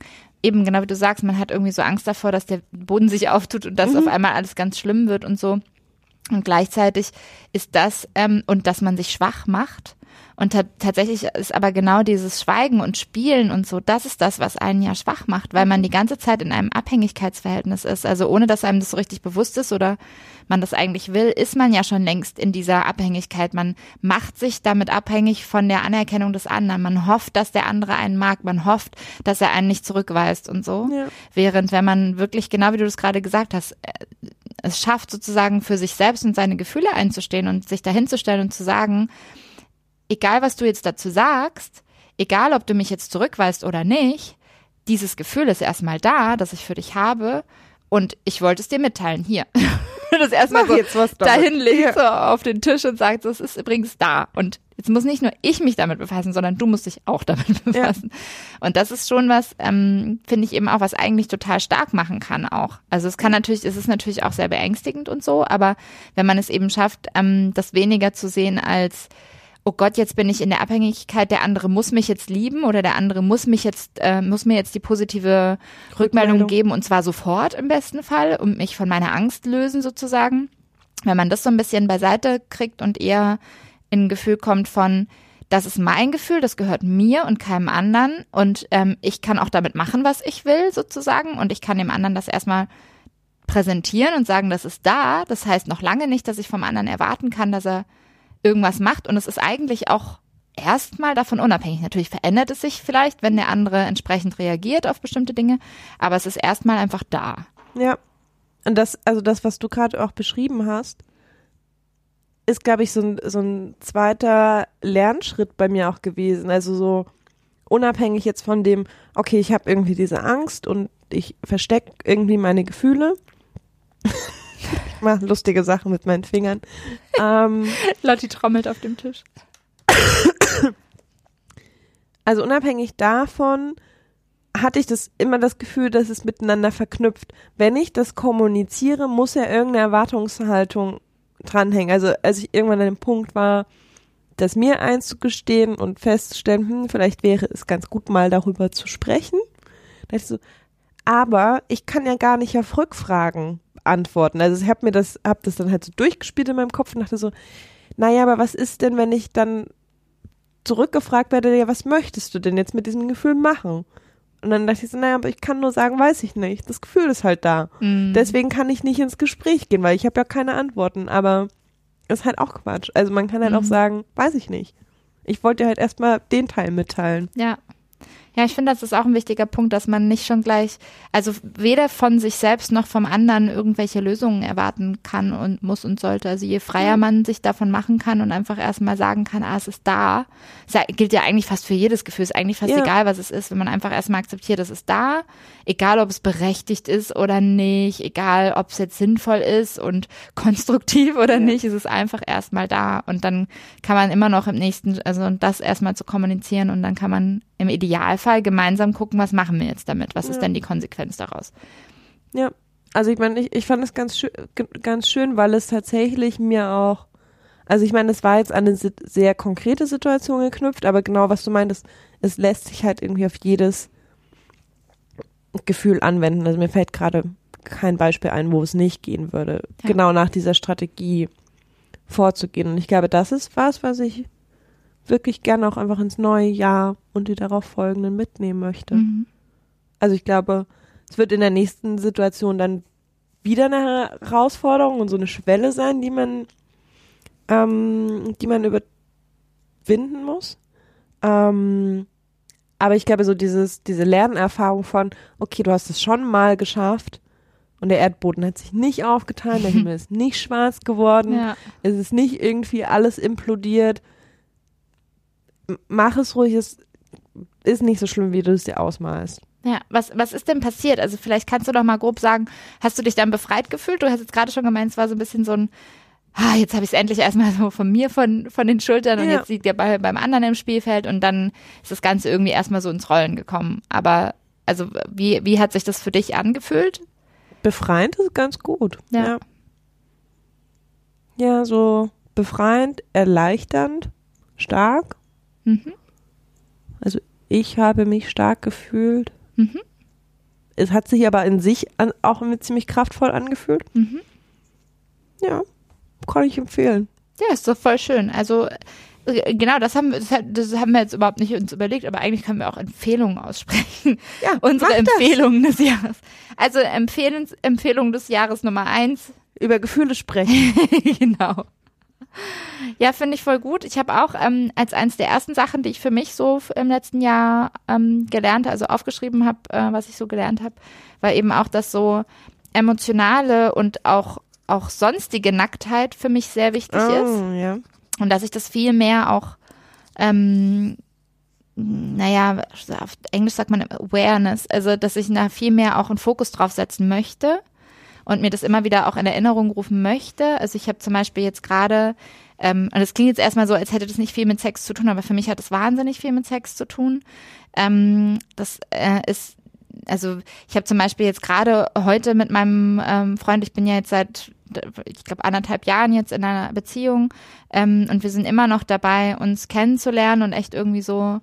eben genau wie du sagst, man hat irgendwie so Angst davor, dass der Boden sich auftut und dass Mhm. auf einmal alles ganz schlimm wird und so. Und gleichzeitig ist das ähm, und dass man sich schwach macht. Und ta tatsächlich ist aber genau dieses Schweigen und Spielen und so, das ist das, was einen ja schwach macht, weil man die ganze Zeit in einem Abhängigkeitsverhältnis ist. Also ohne, dass einem das so richtig bewusst ist oder man das eigentlich will, ist man ja schon längst in dieser Abhängigkeit. Man macht sich damit abhängig von der Anerkennung des anderen. Man hofft, dass der andere einen mag. Man hofft, dass er einen nicht zurückweist und so. Ja. Während wenn man wirklich, genau wie du das gerade gesagt hast, äh, es schafft sozusagen für sich selbst und seine Gefühle einzustehen und sich dahinzustellen und zu sagen, egal was du jetzt dazu sagst, egal ob du mich jetzt zurückweist oder nicht, dieses Gefühl ist erstmal da, das ich für dich habe und ich wollte es dir mitteilen. Hier. das erstmal so jetzt was dahin legt so auf den Tisch und sagt, so, es ist übrigens da. Und jetzt muss nicht nur ich mich damit befassen, sondern du musst dich auch damit befassen. Und das ist schon was, ähm, finde ich eben auch, was eigentlich total stark machen kann auch. Also es kann natürlich, es ist natürlich auch sehr beängstigend und so, aber wenn man es eben schafft, ähm, das weniger zu sehen als oh Gott, jetzt bin ich in der Abhängigkeit, der andere muss mich jetzt lieben oder der andere muss mich jetzt, äh, muss mir jetzt die positive Rückmeldung Rückmeldung. geben und zwar sofort im besten Fall und mich von meiner Angst lösen sozusagen. Wenn man das so ein bisschen beiseite kriegt und eher in ein Gefühl kommt von, das ist mein Gefühl, das gehört mir und keinem anderen und ähm, ich kann auch damit machen, was ich will sozusagen und ich kann dem anderen das erstmal präsentieren und sagen, das ist da. Das heißt noch lange nicht, dass ich vom anderen erwarten kann, dass er irgendwas macht. Und es ist eigentlich auch erstmal davon unabhängig. Natürlich verändert es sich vielleicht, wenn der andere entsprechend reagiert auf bestimmte Dinge, aber es ist erstmal einfach da. Ja. Und das, also das, was du gerade auch beschrieben hast, ist, glaube ich, so ein, so ein zweiter Lernschritt bei mir auch gewesen. Also so unabhängig jetzt von dem, okay, ich habe irgendwie diese Angst und ich verstecke irgendwie meine Gefühle. ich mache lustige Sachen mit meinen Fingern. ähm, Lotti trommelt auf dem Tisch. Also unabhängig davon hatte ich das immer das Gefühl, dass es miteinander verknüpft. Wenn ich das kommuniziere, muss ja irgendeine Erwartungshaltung dranhängen. Also als ich irgendwann an dem Punkt war, das mir einzugestehen und festzustellen, hm, vielleicht wäre es ganz gut, mal darüber zu sprechen. Da dachte ich so, aber ich kann ja gar nicht auf Rückfragen antworten. Also ich habe mir das, habe das dann halt so durchgespielt in meinem Kopf und dachte so, naja, aber was ist denn, wenn ich dann zurückgefragt werde, ja, was möchtest du denn jetzt mit diesem Gefühl machen? Und dann dachte ich so, naja, aber ich kann nur sagen, weiß ich nicht. Das Gefühl ist halt da. Mhm. Deswegen kann ich nicht ins Gespräch gehen, weil ich habe ja keine Antworten. Aber ist halt auch Quatsch. Also man kann halt auch Mhm. sagen, weiß ich nicht. Ich wollte dir halt erstmal den Teil mitteilen. Ja. Ja, ich finde, das ist auch ein wichtiger Punkt, dass man nicht schon gleich, also weder von sich selbst noch vom anderen irgendwelche Lösungen erwarten kann und muss und sollte. Also je freier man sich davon machen kann und einfach erstmal sagen kann, ah, es ist da. Das gilt ja eigentlich fast für jedes Gefühl. Ist eigentlich fast Ja. egal, was es ist, wenn man einfach erstmal akzeptiert, es ist da. Egal, ob es berechtigt ist oder nicht. Egal, ob es jetzt sinnvoll ist und konstruktiv oder Ja. nicht. Es ist einfach erstmal da. Und dann kann man immer noch im nächsten, also das erstmal zu kommunizieren und dann kann man im Idealfall gemeinsam gucken, was machen wir jetzt damit? Was ist Ja. denn die Konsequenz daraus? Ja. Also ich meine, ich, ich fand es ganz, schön, ganz schön, weil es tatsächlich mir auch, also ich meine, es war jetzt an eine sehr konkrete Situation geknüpft, aber genau was du meintest, es lässt sich halt irgendwie auf jedes Gefühl anwenden. Also mir fällt gerade kein Beispiel ein, wo es nicht gehen würde, Ja. genau nach dieser Strategie vorzugehen. Und ich glaube, das ist was, was ich wirklich gerne auch einfach ins neue Jahr und die darauf folgenden mitnehmen möchte. Mhm. Also ich glaube, es wird in der nächsten Situation dann wieder eine Herausforderung und so eine Schwelle sein, die man, ähm, die man überwinden muss. Ähm, aber ich glaube, so dieses, diese Lernerfahrung von, okay, du hast es schon mal geschafft und der Erdboden hat sich nicht aufgetan, der Himmel ist nicht schwarz geworden, Ja. es ist nicht irgendwie alles implodiert. Mach es ruhig, es ist nicht so schlimm, wie du es dir ausmalst. Ja, was, was ist denn passiert? Also vielleicht kannst du doch mal grob sagen, hast du dich dann befreit gefühlt? Du hast jetzt gerade schon gemeint, es war so ein bisschen so ein, ah, jetzt habe ich es endlich erstmal so von mir von, von den Schultern und Ja. jetzt liegt der Ball beim anderen im Spielfeld und dann ist das Ganze irgendwie erstmal so ins Rollen gekommen. Aber also wie, wie hat sich das für dich angefühlt? Befreiend ist ganz gut. Ja. Ja, ja so befreiend, erleichternd, stark. Mhm. Also ich habe mich stark gefühlt. Mhm. Es hat sich aber in sich an, auch ziemlich kraftvoll angefühlt. Mhm. Ja, kann ich empfehlen. Ja, ist doch voll schön. Also äh, genau, das haben, wir- das, haben wir jetzt überhaupt nicht uns überlegt, aber eigentlich können wir auch Empfehlungen aussprechen. Ja, Unsere. Empfehlungen des Jahres. Also Empfehlens, Empfehlung des Jahres Nummer eins. Über Gefühle sprechen. genau. Ja, finde ich voll gut. Ich habe auch ähm, als eins der ersten Sachen, die ich für mich so im letzten Jahr ähm, gelernt, also aufgeschrieben habe, äh, was ich so gelernt habe, war eben auch, dass so emotionale und auch auch sonstige Nacktheit für mich sehr wichtig ist. Oh, ja. Und dass ich das viel mehr auch, ähm, naja, auf Englisch sagt man Awareness, also dass ich da viel mehr auch einen Fokus drauf setzen möchte und mir das immer wieder auch in Erinnerung rufen möchte. Also ich habe zum Beispiel jetzt gerade, ähm, und es klingt jetzt erstmal so, als hätte das nicht viel mit Sex zu tun, aber für mich hat es wahnsinnig viel mit Sex zu tun. Ähm, das äh, ist also ich habe zum Beispiel jetzt gerade heute mit meinem ähm, Freund, ich bin ja jetzt seit, ich glaube, anderthalb Jahren jetzt in einer Beziehung ähm, und wir sind immer noch dabei, uns kennenzulernen und echt irgendwie so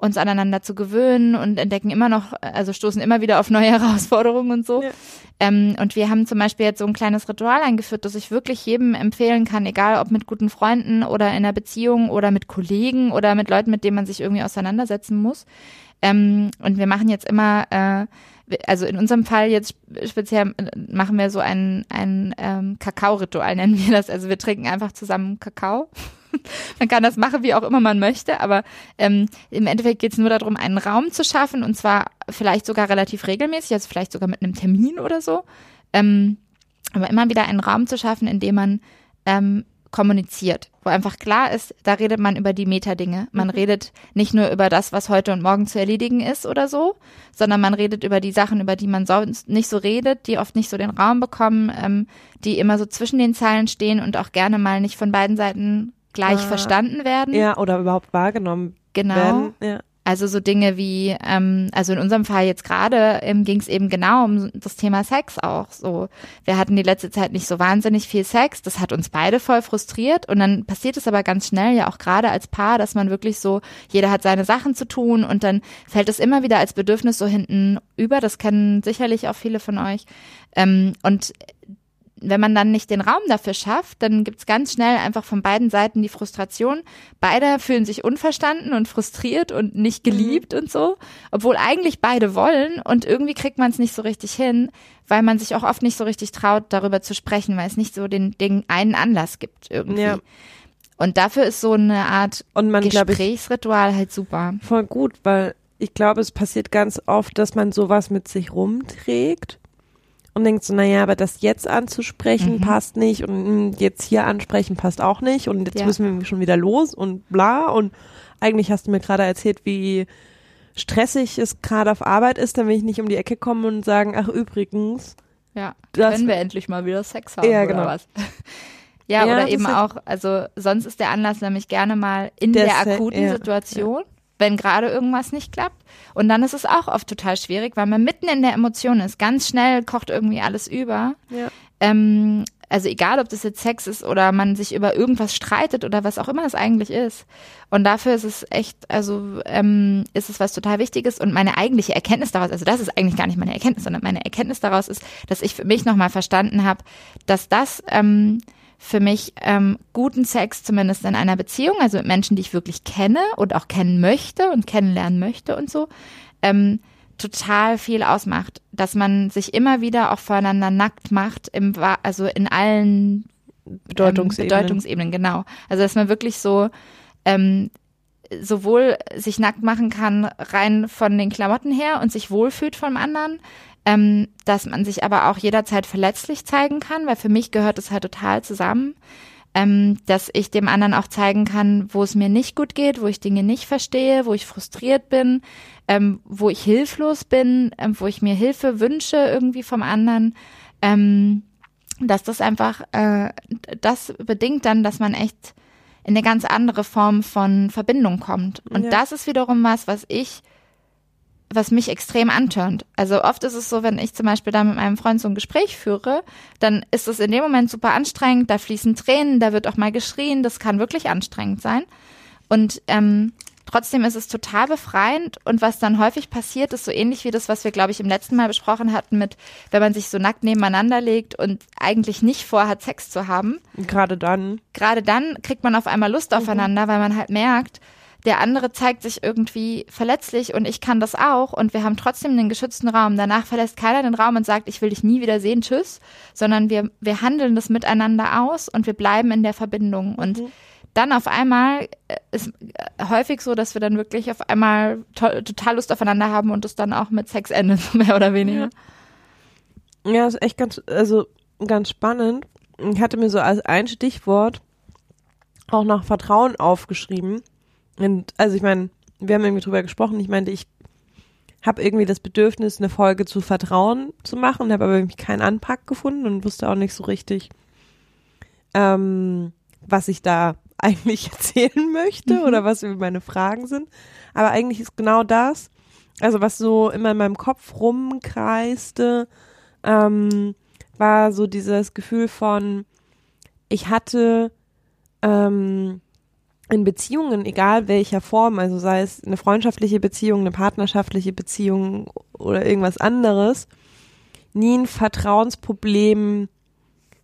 uns aneinander zu gewöhnen und entdecken immer noch, also stoßen immer wieder auf neue Herausforderungen und so. Ja. Ähm, und wir haben zum Beispiel jetzt so ein kleines Ritual eingeführt, das ich wirklich jedem empfehlen kann, egal ob mit guten Freunden oder in einer Beziehung oder mit Kollegen oder mit Leuten, mit denen man sich irgendwie auseinandersetzen muss. Ähm, und wir machen jetzt immer, äh, also in unserem Fall jetzt speziell machen wir so ein, ein ähm, Kakao-Ritual, nennen wir das. Also wir trinken einfach zusammen Kakao. man kann das machen, wie auch immer man möchte, aber ähm, im Endeffekt geht es nur darum, einen Raum zu schaffen und zwar vielleicht sogar relativ regelmäßig, also vielleicht sogar mit einem Termin oder so. Ähm, aber immer wieder einen Raum zu schaffen, in dem man ähm, kommuniziert, wo einfach klar ist, da redet man über die Metadinge. Man Mhm. redet nicht nur über das, was heute und morgen zu erledigen ist oder so, sondern man redet über die Sachen, über die man sonst nicht so redet, die oft nicht so den Raum bekommen, ähm, die immer so zwischen den Zeilen stehen und auch gerne mal nicht von beiden Seiten gleich Ah. verstanden werden. Ja, oder überhaupt wahrgenommen Genau. werden. Ja. Also so Dinge wie, ähm, also in unserem Fall jetzt gerade ähm, ging es eben genau um das Thema Sex auch. So, wir hatten die letzte Zeit nicht so wahnsinnig viel Sex. Das hat uns beide voll frustriert. Und dann passiert es aber ganz schnell, ja auch gerade als Paar, dass man wirklich so, jeder hat seine Sachen zu tun und dann fällt es immer wieder als Bedürfnis so hinten über. Das kennen sicherlich auch viele von euch. Ähm, und wenn man dann nicht den Raum dafür schafft, dann gibt's ganz schnell einfach von beiden Seiten die Frustration. Beide fühlen sich unverstanden und frustriert und nicht mhm. geliebt mhm. und so, obwohl eigentlich beide wollen und irgendwie kriegt man es nicht so richtig hin, weil man sich auch oft nicht so richtig traut, darüber zu sprechen, weil es nicht so den, den einen Anlass gibt irgendwie. Ja. Und dafür ist so eine Art man, Gesprächsritual ich, halt super. Voll gut, weil ich glaube, es passiert ganz oft, dass man sowas mit sich rumträgt und denkt so, naja, aber das jetzt anzusprechen mhm. passt nicht und hm, jetzt hier ansprechen passt auch nicht und jetzt ja. müssen wir schon wieder los und bla und eigentlich hast du mir gerade erzählt, wie stressig es gerade auf Arbeit ist, dann will ich nicht um die Ecke kommen und sagen, ach übrigens. Ja, können wir endlich mal wieder Sex haben ja, genau. oder was? ja, ja, oder eben auch, also sonst ist der Anlass nämlich gerne mal in der, der akuten ja, Situation wenn gerade irgendwas nicht klappt. Und dann ist es auch oft total schwierig, weil man mitten in der Emotion ist. Ganz schnell kocht irgendwie alles über. Ja. Ähm, also egal, ob das jetzt Sex ist oder man sich über irgendwas streitet oder was auch immer es eigentlich ist. Und dafür ist es echt, also ähm, ist es was total Wichtiges. Und meine eigentliche Erkenntnis daraus, also das ist eigentlich gar nicht meine Erkenntnis, sondern meine Erkenntnis daraus ist, dass ich für mich nochmal verstanden habe, dass das ähm, für mich ähm, guten Sex, zumindest in einer Beziehung, also mit Menschen, die ich wirklich kenne und auch kennen möchte und kennenlernen möchte und so, ähm, total viel ausmacht, dass man sich immer wieder auch voreinander nackt macht, im, also in allen Bedeutungsebenen. Ähm, Bedeutungsebenen, genau. Also dass man wirklich so ähm, sowohl sich nackt machen kann, rein von den Klamotten her und sich wohlfühlt vom anderen, ähm, dass man sich aber auch jederzeit verletzlich zeigen kann, weil für mich gehört es halt total zusammen, ähm, dass ich dem anderen auch zeigen kann, wo es mir nicht gut geht, wo ich Dinge nicht verstehe, wo ich frustriert bin, ähm, wo ich hilflos bin, ähm, wo ich mir Hilfe wünsche irgendwie vom anderen. Ähm, dass das einfach, äh, das bedingt dann, dass man echt in eine ganz andere Form von Verbindung kommt. Und ja. das ist wiederum was, was ich was mich extrem antörnt. Also oft ist es so, wenn ich zum Beispiel da mit meinem Freund so ein Gespräch führe, dann ist es in dem Moment super anstrengend, da fließen Tränen, da wird auch mal geschrien, das kann wirklich anstrengend sein. Und ähm, trotzdem ist es total befreiend und was dann häufig passiert, ist so ähnlich wie das, was wir, glaube ich, im letzten Mal besprochen hatten mit, wenn man sich so nackt nebeneinander legt und eigentlich nicht vorhat, Sex zu haben. Gerade dann. Gerade dann kriegt man auf einmal Lust mhm. aufeinander, mhm. weil man halt merkt, der andere zeigt sich irgendwie verletzlich und ich kann das auch und wir haben trotzdem den geschützten Raum. Danach verlässt keiner den Raum und sagt, ich will dich nie wieder sehen, tschüss, sondern wir, wir handeln das miteinander aus und wir bleiben in der Verbindung und mhm. Dann auf einmal äh, ist äh, häufig so, dass wir dann wirklich auf einmal to total Lust aufeinander haben und es dann auch mit Sex endet, mehr oder weniger. Ja. ja, ist echt ganz, also ganz spannend. Ich hatte mir so als ein Stichwort auch nach Vertrauen aufgeschrieben. Und also ich meine, wir haben irgendwie drüber gesprochen. Ich meinte, ich habe irgendwie das Bedürfnis, eine Folge zu Vertrauen zu machen, habe aber irgendwie keinen Anpack gefunden und wusste auch nicht so richtig, ähm, was ich da eigentlich erzählen möchte mhm. oder was meine Fragen sind. Aber eigentlich ist genau das, also was so immer in meinem Kopf rumkreiste, ähm, war so dieses Gefühl von, ich hatte ähm, in Beziehungen, egal welcher Form, also sei es eine freundschaftliche Beziehung, eine partnerschaftliche Beziehung oder irgendwas anderes, nie ein Vertrauensproblem,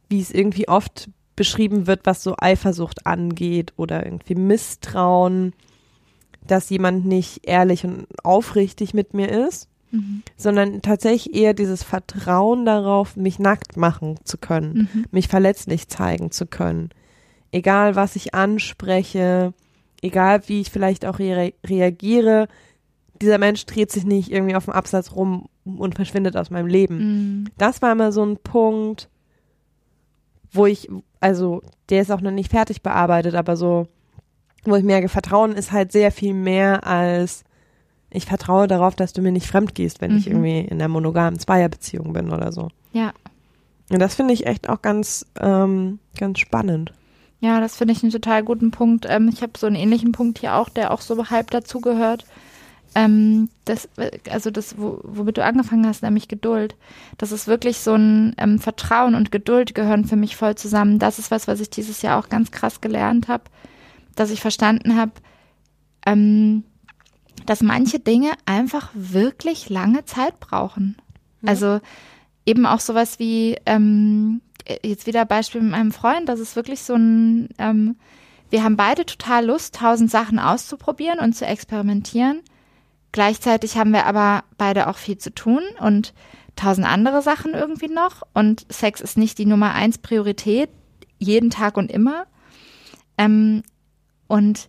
wie es irgendwie oft beschrieben wird, was so Eifersucht angeht oder irgendwie Misstrauen, dass jemand nicht ehrlich und aufrichtig mit mir ist, mhm. sondern tatsächlich eher dieses Vertrauen darauf, mich nackt machen zu können, mhm. mich verletzlich zeigen zu können egal was ich anspreche, egal wie ich vielleicht auch re reagiere, dieser Mensch dreht sich nicht irgendwie auf dem Absatz rum und verschwindet aus meinem Leben. Mm. Das war immer so ein Punkt, wo ich, also der ist auch noch nicht fertig bearbeitet, aber so, wo ich merke, Vertrauen ist halt sehr viel mehr als ich vertraue darauf, dass du mir nicht fremd gehst, wenn mhm. ich irgendwie in einer monogamen Zweierbeziehung bin oder so. Ja. Und das finde ich echt auch ganz, ähm, ganz spannend. Ja, das finde ich einen total guten Punkt. Ähm, ich habe so einen ähnlichen Punkt hier auch, der auch so halb dazugehört. ähm, das, also das, wo, womit du angefangen hast, nämlich Geduld. Das ist wirklich so ein ähm, Vertrauen und Geduld gehören für mich voll zusammen. Das ist was, was ich dieses Jahr auch ganz krass gelernt habe, dass ich verstanden habe, ähm, dass manche Dinge einfach wirklich lange Zeit brauchen. Ja. Also eben auch sowas wie, ähm, jetzt wieder Beispiel mit meinem Freund, das ist wirklich so ein, ähm, wir haben beide total Lust, tausend Sachen auszuprobieren und zu experimentieren. Gleichzeitig haben wir aber beide auch viel zu tun und tausend andere Sachen irgendwie noch. Und Sex ist nicht die Nummer eins Priorität, jeden Tag und immer. Ähm, und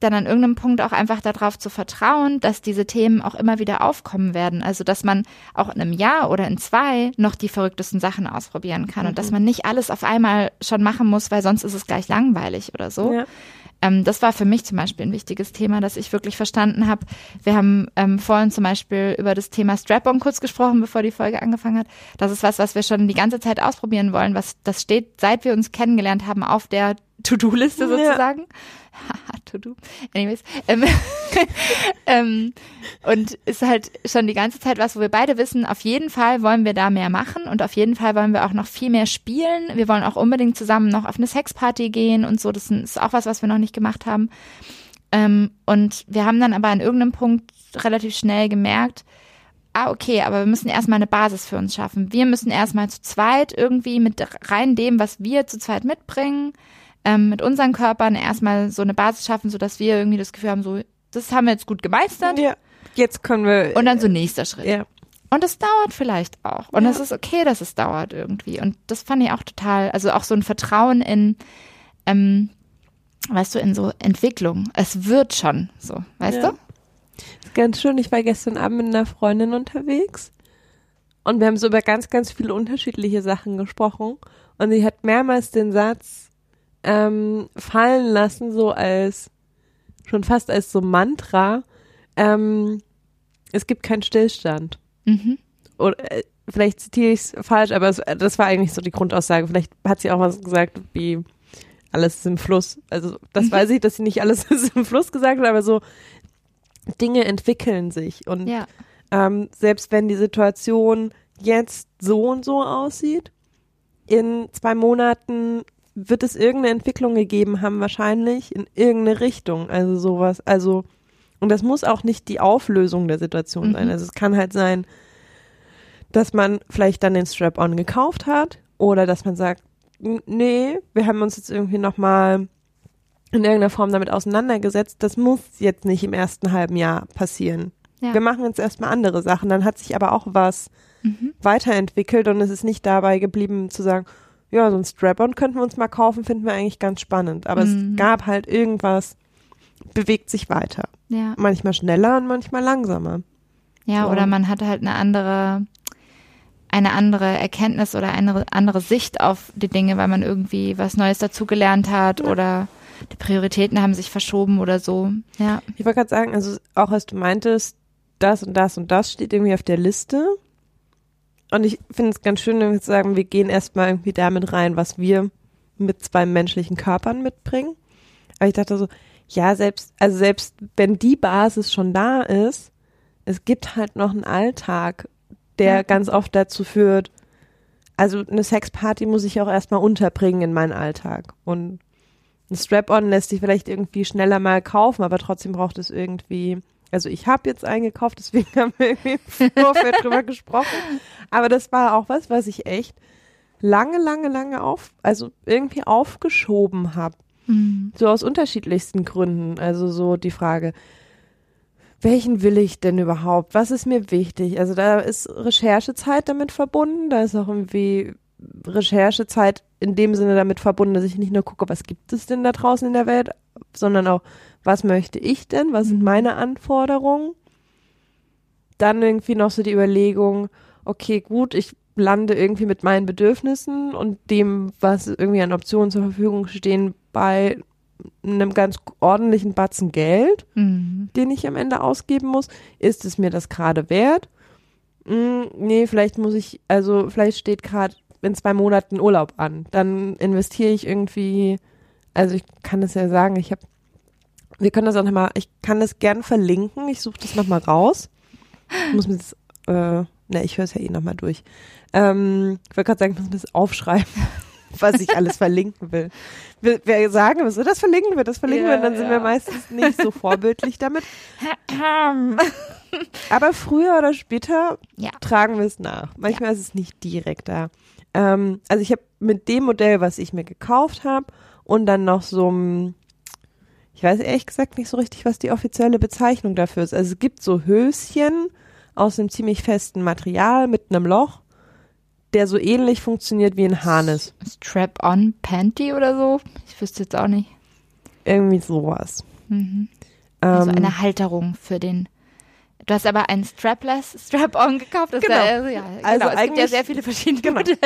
dann an irgendeinem Punkt auch einfach darauf zu vertrauen, dass diese Themen auch immer wieder aufkommen werden. Also, dass man auch in einem Jahr oder in zwei noch die verrücktesten Sachen ausprobieren kann mhm. und dass mhm. man nicht alles auf einmal schon machen muss, weil sonst ist es gleich langweilig oder so. Ja. Ähm, das war für mich zum Beispiel ein wichtiges Thema, dass ich wirklich verstanden habe. Wir haben ähm, vorhin zum Beispiel über das Thema Strap-on kurz gesprochen, bevor die Folge angefangen hat. Das ist was, was wir schon die ganze Zeit ausprobieren wollen. Was das steht, seit wir uns kennengelernt haben, auf der To-Do-Liste sozusagen. Ja. To-Do. Anyways. Ähm, ähm, und ist halt schon die ganze Zeit was, wo wir beide wissen, auf jeden Fall wollen wir da mehr machen und auf jeden Fall wollen wir auch noch viel mehr spielen. Wir wollen auch unbedingt zusammen noch auf eine Sexparty gehen und so. Das ist auch was, was wir noch nicht gemacht haben. Ähm, und wir haben dann aber an irgendeinem Punkt relativ schnell gemerkt, ah, okay, aber wir müssen erstmal eine Basis für uns schaffen. Wir müssen erstmal zu zweit irgendwie mit rein dem, was wir zu zweit mitbringen, ähm, mit unseren Körpern erstmal so eine Basis schaffen, sodass wir irgendwie das Gefühl haben, so, das haben wir jetzt gut gemeistert. Ja, jetzt können wir. Und dann so nächster Schritt. Ja. Und das dauert vielleicht auch. Und es ja. ist okay, dass es dauert irgendwie. Und das fand ich auch total, also auch so ein Vertrauen in, ähm, weißt du, in so Entwicklung. Es wird schon so, weißt ja. du? Ganz schön. Ich war gestern Abend mit einer Freundin unterwegs und wir haben so über ganz, ganz viele unterschiedliche Sachen gesprochen. Und sie hat mehrmals den Satz, ähm, fallen lassen, so als schon fast als so Mantra. Ähm, es gibt keinen Stillstand. Mhm. Oder äh, vielleicht zitiere ich es falsch, aber es, das war eigentlich so die Grundaussage. Vielleicht hat sie auch was gesagt wie alles ist im Fluss. Also das mhm. weiß ich, dass sie nicht alles ist im Fluss gesagt hat, aber so Dinge entwickeln sich und ja. ähm, selbst wenn die Situation jetzt so und so aussieht, in zwei Monaten wird es irgendeine Entwicklung gegeben haben, wahrscheinlich in irgendeine Richtung. Also sowas. Also, und das muss auch nicht die Auflösung der Situation mhm. sein. Also es kann halt sein, dass man vielleicht dann den Strap-on gekauft hat oder dass man sagt, nee, wir haben uns jetzt irgendwie nochmal in irgendeiner Form damit auseinandergesetzt. Das muss jetzt nicht im ersten halben Jahr passieren. Ja. Wir machen jetzt erstmal andere Sachen. Dann hat sich aber auch was mhm. weiterentwickelt und es ist nicht dabei geblieben zu sagen, ja, so ein Strap-on könnten wir uns mal kaufen, finden wir eigentlich ganz spannend. Aber mhm. es gab halt irgendwas, bewegt sich weiter. Ja. Manchmal schneller und manchmal langsamer. Ja, so. oder man hat halt eine andere, eine andere Erkenntnis oder eine andere Sicht auf die Dinge, weil man irgendwie was Neues dazugelernt hat ja. oder die Prioritäten haben sich verschoben oder so. Ja. Ich wollte gerade sagen, also auch als du meintest, das und das und das steht irgendwie auf der Liste. Und ich finde es ganz schön, wenn wir sagen, wir gehen erstmal irgendwie damit rein, was wir mit zwei menschlichen Körpern mitbringen. Aber ich dachte so, ja, selbst, also selbst wenn die Basis schon da ist, es gibt halt noch einen Alltag, der ja. ganz oft dazu führt, also eine Sexparty muss ich auch erstmal unterbringen in meinen Alltag. Und ein Strap-on lässt sich vielleicht irgendwie schneller mal kaufen, aber trotzdem braucht es irgendwie also ich habe jetzt eingekauft, deswegen haben wir irgendwie im Vorfeld drüber gesprochen. Aber das war auch was, was ich echt lange, lange, lange auf, also irgendwie aufgeschoben habe. Mhm. So aus unterschiedlichsten Gründen. Also so die Frage, welchen will ich denn überhaupt? Was ist mir wichtig? Also da ist Recherchezeit damit verbunden, da ist auch irgendwie Recherchezeit in dem Sinne damit verbunden, dass ich nicht nur gucke, was gibt es denn da draußen in der Welt, sondern auch, was möchte ich denn, was sind meine Anforderungen. Dann irgendwie noch so die Überlegung, okay, gut, ich lande irgendwie mit meinen Bedürfnissen und dem, was irgendwie an Optionen zur Verfügung stehen, bei einem ganz ordentlichen Batzen Geld, mhm. den ich am Ende ausgeben muss. Ist es mir das gerade wert? Hm, nee, vielleicht muss ich, also vielleicht steht gerade in zwei Monaten Urlaub an. Dann investiere ich irgendwie, also ich kann es ja sagen, ich habe Wir können das auch nochmal, ich kann das gern verlinken. Ich suche das nochmal raus. Ich muss mir das, äh, ne, ich höre es ja eh nochmal durch. Ähm, ich wollte gerade sagen, ich muss mir das aufschreiben, was ich alles verlinken will. Wir, wir sagen, was wir das verlinken, wir das verlinken, Ja, wir, dann sind ja. wir meistens nicht so vorbildlich damit. Aber früher oder später Ja. tragen wir es nach. Manchmal ist es nicht direkt da. Ähm, also ich habe mit dem Modell, was ich mir gekauft habe und dann noch so ein, ich weiß ehrlich gesagt nicht so richtig, was die offizielle Bezeichnung dafür ist. Also es gibt so Höschen aus einem ziemlich festen Material mit einem Loch, der so ähnlich funktioniert wie ein Harness. Strap-on Panty oder so. Ich wüsste jetzt auch nicht. Irgendwie sowas. Mhm. Also Ähm, eine Halterung für den. Du hast aber einen Strapless Strap-on gekauft. Das Genau. Ja, also, ja, Also genau. Es gibt ja eigentlich- sehr viele verschiedene Genau. Modelle.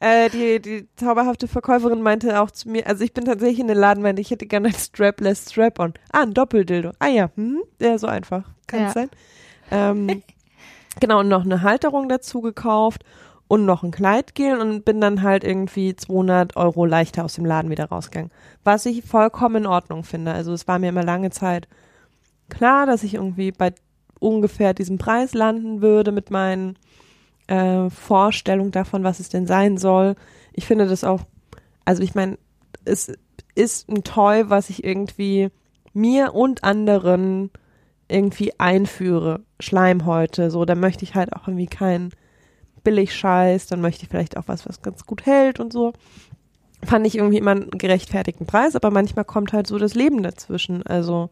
Äh, die, die zauberhafte Verkäuferin meinte auch zu mir, also ich bin tatsächlich in den Laden, meinte, ich hätte gerne ein Strapless Strap-on. Ah, ein Doppeldildo. Ah ja, hm, ja, so einfach. Kann Ja. es sein. Ähm, genau, und noch eine Halterung dazu gekauft und noch ein Kleidgel und bin dann halt irgendwie 200 Euro leichter aus dem Laden wieder rausgegangen. Was ich vollkommen in Ordnung finde. Also es war mir immer lange Zeit klar, dass ich irgendwie bei ungefähr diesem Preis landen würde mit meinen äh, Vorstellungen davon, was es denn sein soll. Ich finde das auch, also ich meine, es ist ein Toy, was ich irgendwie mir und anderen irgendwie einführe. Schleimhäute, so, da möchte ich halt auch irgendwie keinen Billigscheiß, dann möchte ich vielleicht auch was, was ganz gut hält und so. Fand ich irgendwie immer einen gerechtfertigten Preis, aber manchmal kommt halt so das Leben dazwischen. Also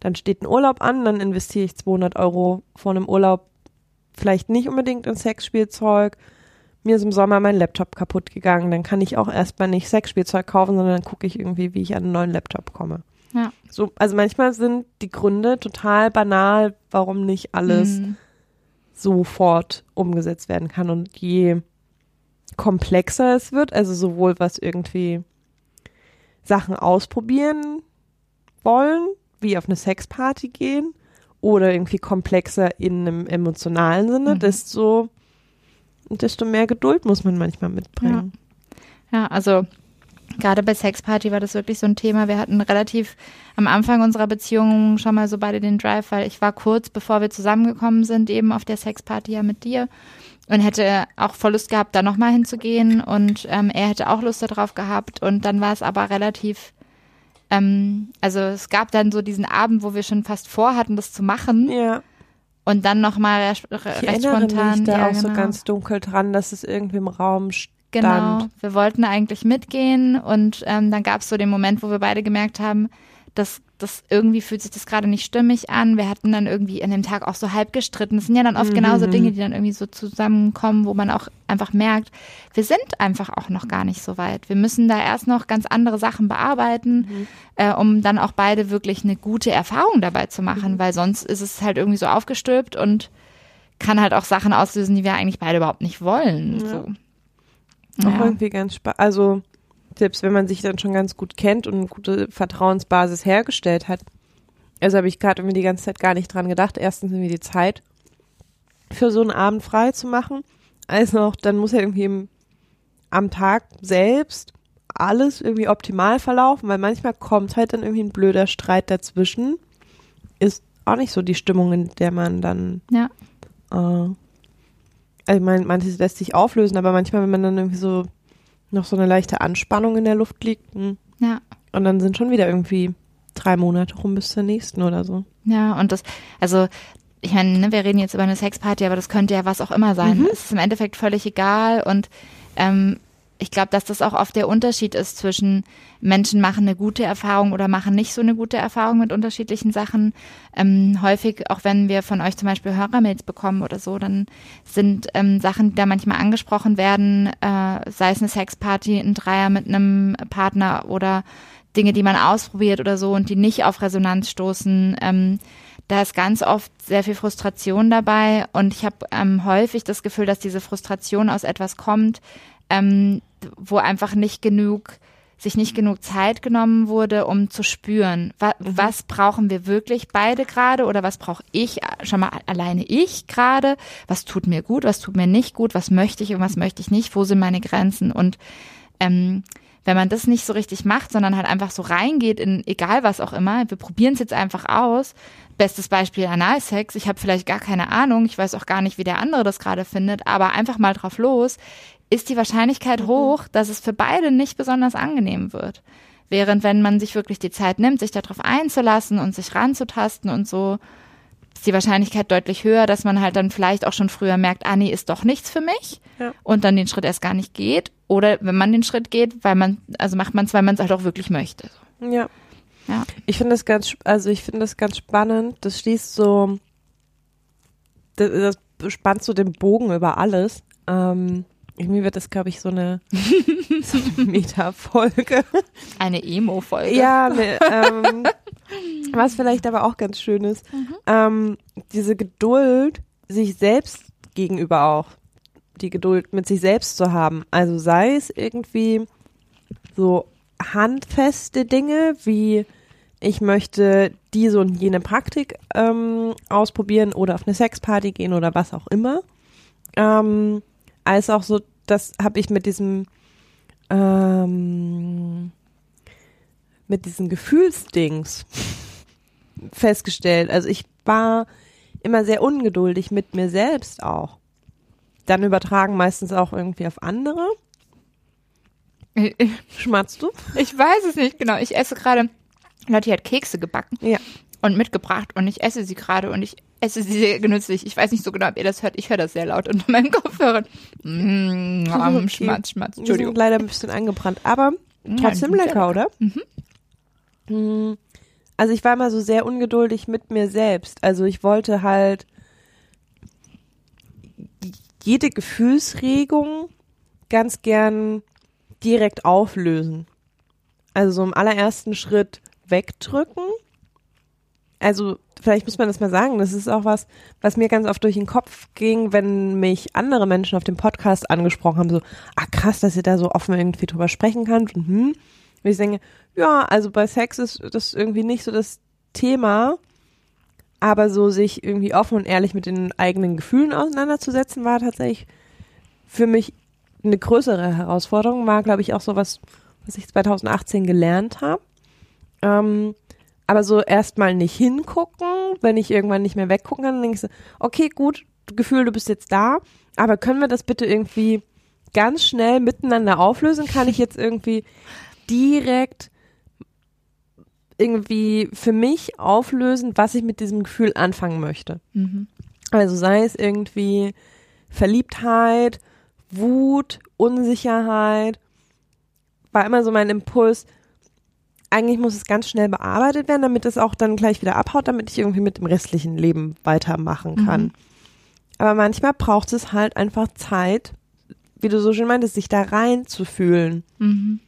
dann steht ein Urlaub an, dann investiere ich 200 Euro vor einem Urlaub vielleicht nicht unbedingt in Sexspielzeug. Mir ist im Sommer mein Laptop kaputt gegangen, dann kann ich auch erstmal nicht Sexspielzeug kaufen, sondern dann gucke ich irgendwie, wie ich an einen neuen Laptop komme. Ja. So, also manchmal sind die Gründe total banal, warum nicht alles Mhm. sofort umgesetzt werden kann. Und je komplexer es wird, also sowohl was irgendwie Sachen ausprobieren wollen, wie auf eine Sexparty gehen, oder irgendwie komplexer in einem emotionalen Sinne, Mhm. desto, desto mehr Geduld muss man manchmal mitbringen. Ja, also gerade bei Sexparty war das wirklich so ein Thema. Wir hatten relativ am Anfang unserer Beziehung schon mal so beide den Drive, weil ich war kurz bevor wir zusammengekommen sind, eben auf der Sexparty ja mit dir und hätte auch voll Lust gehabt, da nochmal hinzugehen und ähm, er hätte auch Lust darauf gehabt und dann war es aber relativ, ähm, also es gab dann so diesen Abend, wo wir schon fast vorhatten, das zu machen Ja, und dann nochmal recht, ich recht erinnere spontan. mich da ja, auch so genau. ganz dunkel dran, dass es irgendwie im Raum stand. Genau, wir wollten eigentlich mitgehen und ähm, dann gab es so den Moment, wo wir beide gemerkt haben, dass das irgendwie fühlt sich das gerade nicht stimmig an. Wir hatten dann irgendwie an dem Tag auch so halb gestritten. Das sind ja dann oft Mhm. genauso Dinge, die dann irgendwie so zusammenkommen, wo man auch einfach merkt, wir sind einfach auch noch gar nicht so weit. Wir müssen da erst noch ganz andere Sachen bearbeiten, Mhm. äh, um dann auch beide wirklich eine gute Erfahrung dabei zu machen, Mhm. weil sonst ist es halt irgendwie so aufgestülpt und kann halt auch Sachen auslösen, die wir eigentlich beide überhaupt nicht wollen. Ja. So. Auch Ja. irgendwie ganz spannend. Also, selbst wenn man sich dann schon ganz gut kennt und eine gute Vertrauensbasis hergestellt hat. Also habe ich gerade irgendwie die ganze Zeit gar nicht dran gedacht. Erstens irgendwie die Zeit für so einen Abend frei zu machen. Also auch, dann muss ja irgendwie im, am Tag selbst alles irgendwie optimal verlaufen, weil manchmal kommt halt dann irgendwie ein blöder Streit dazwischen. Ist auch nicht so die Stimmung, in der man dann Ja. äh, also ich meine, manches lässt sich auflösen, aber manchmal, wenn man dann irgendwie so noch so eine leichte Anspannung in der Luft liegt hm, Ja. und dann sind schon wieder irgendwie drei Monate rum bis zur nächsten oder so. Ja, und das, also, ich meine, ne, wir reden jetzt über eine Sexparty, aber das könnte ja was auch immer sein. Es ist im Endeffekt völlig egal und ähm, ich glaube, dass das auch oft der Unterschied ist zwischen Menschen machen eine gute Erfahrung oder machen nicht so eine gute Erfahrung mit unterschiedlichen Sachen. Ähm, häufig, auch wenn wir von euch zum Beispiel Hörermails bekommen oder so, dann sind ähm, Sachen, die da manchmal angesprochen werden, äh, sei es eine Sexparty, ein Dreier mit einem Partner oder Dinge, die man ausprobiert oder so und die nicht auf Resonanz stoßen. Ähm, da ist ganz oft sehr viel Frustration dabei und ich habe ähm, häufig das Gefühl, dass diese Frustration aus etwas kommt, ähm, wo einfach nicht genug sich nicht genug Zeit genommen wurde, um zu spüren, wa was brauchen wir wirklich beide gerade oder was brauche ich schon mal alleine ich gerade, was tut mir gut, was tut mir nicht gut, was möchte ich und was möchte ich nicht, wo sind meine Grenzen? Und ähm, wenn man das nicht so richtig macht, sondern halt einfach so reingeht in egal was auch immer, wir probieren es jetzt einfach aus. Bestes Beispiel Analsex, ich habe vielleicht gar keine Ahnung, ich weiß auch gar nicht, wie der andere das gerade findet, aber einfach mal drauf los, ist die Wahrscheinlichkeit mhm. hoch, dass es für beide nicht besonders angenehm wird. Während wenn man sich wirklich die Zeit nimmt, sich darauf einzulassen und sich ranzutasten und so, ist die Wahrscheinlichkeit deutlich höher, dass man halt dann vielleicht auch schon früher merkt, ah nee, ist doch nichts für mich ja. und dann den Schritt erst gar nicht geht. Oder wenn man den Schritt geht, weil man, also macht man es, weil man es halt auch wirklich möchte. Ja. Ja. Ich finde das ganz, also ich finde das ganz spannend. Das schließt so, das, das spannt so den Bogen über alles. Ähm, irgendwie wird das, glaube ich, so eine, so eine Meta-Folge. Eine Emo-Folge. Ja, ne, ähm, was vielleicht aber auch ganz schön ist. Mhm. Ähm, diese Geduld sich selbst gegenüber auch. Die Geduld mit sich selbst zu haben. Also sei es irgendwie so handfeste Dinge wie ich möchte diese und jene Praktik ähm, ausprobieren oder auf eine Sexparty gehen oder was auch immer. Ähm, als auch so, das habe ich mit diesem ähm, mit diesen Gefühlsdings festgestellt. Also ich war immer sehr ungeduldig mit mir selbst auch. Dann übertragen meistens auch irgendwie auf andere. Schmatzt du? Ich weiß es nicht genau. Ich esse gerade, Lotti hat Kekse gebacken. Ja. Und mitgebracht und ich esse sie gerade und ich esse sie sehr genüsslich. Ich weiß nicht so genau, ob ihr das hört. Ich höre das sehr laut unter meinen Kopfhörern. Mm, okay. Schmatz, Schmatz. Entschuldigung. Leider ein bisschen angebrannt, aber trotzdem ja, lecker, oder? Mhm. Mm, also ich war immer so sehr ungeduldig mit mir selbst. Also ich wollte halt jede Gefühlsregung ganz gern direkt auflösen. Also so im allerersten Schritt wegdrücken. Also vielleicht muss man das mal sagen, das ist auch was, was mir ganz oft durch den Kopf ging, wenn mich andere Menschen auf dem Podcast angesprochen haben, so, ah krass, dass ihr da so offen irgendwie drüber sprechen könnt und hm. Und ich denke, ja, also bei Sex ist das irgendwie nicht so das Thema, aber so sich irgendwie offen und ehrlich mit den eigenen Gefühlen auseinanderzusetzen, war tatsächlich für mich eine größere Herausforderung, war, glaube ich, auch so was, was ich 2018 gelernt habe. Ähm, aber so erstmal nicht hingucken, wenn ich irgendwann nicht mehr weggucken kann, dann denke ich so, okay, gut, Gefühl, du bist jetzt da, aber können wir das bitte irgendwie ganz schnell miteinander auflösen? Kann ich jetzt irgendwie direkt irgendwie für mich auflösen, was ich mit diesem Gefühl anfangen möchte? Mhm. Also sei es irgendwie Verliebtheit, Wut, Unsicherheit, war immer so mein Impuls, eigentlich muss es ganz schnell bearbeitet werden, damit es auch dann gleich wieder abhaut, damit ich irgendwie mit dem restlichen Leben weitermachen kann. Mhm. Aber manchmal braucht es halt einfach Zeit, wie du so schön meintest, sich da reinzufühlen. Mhm.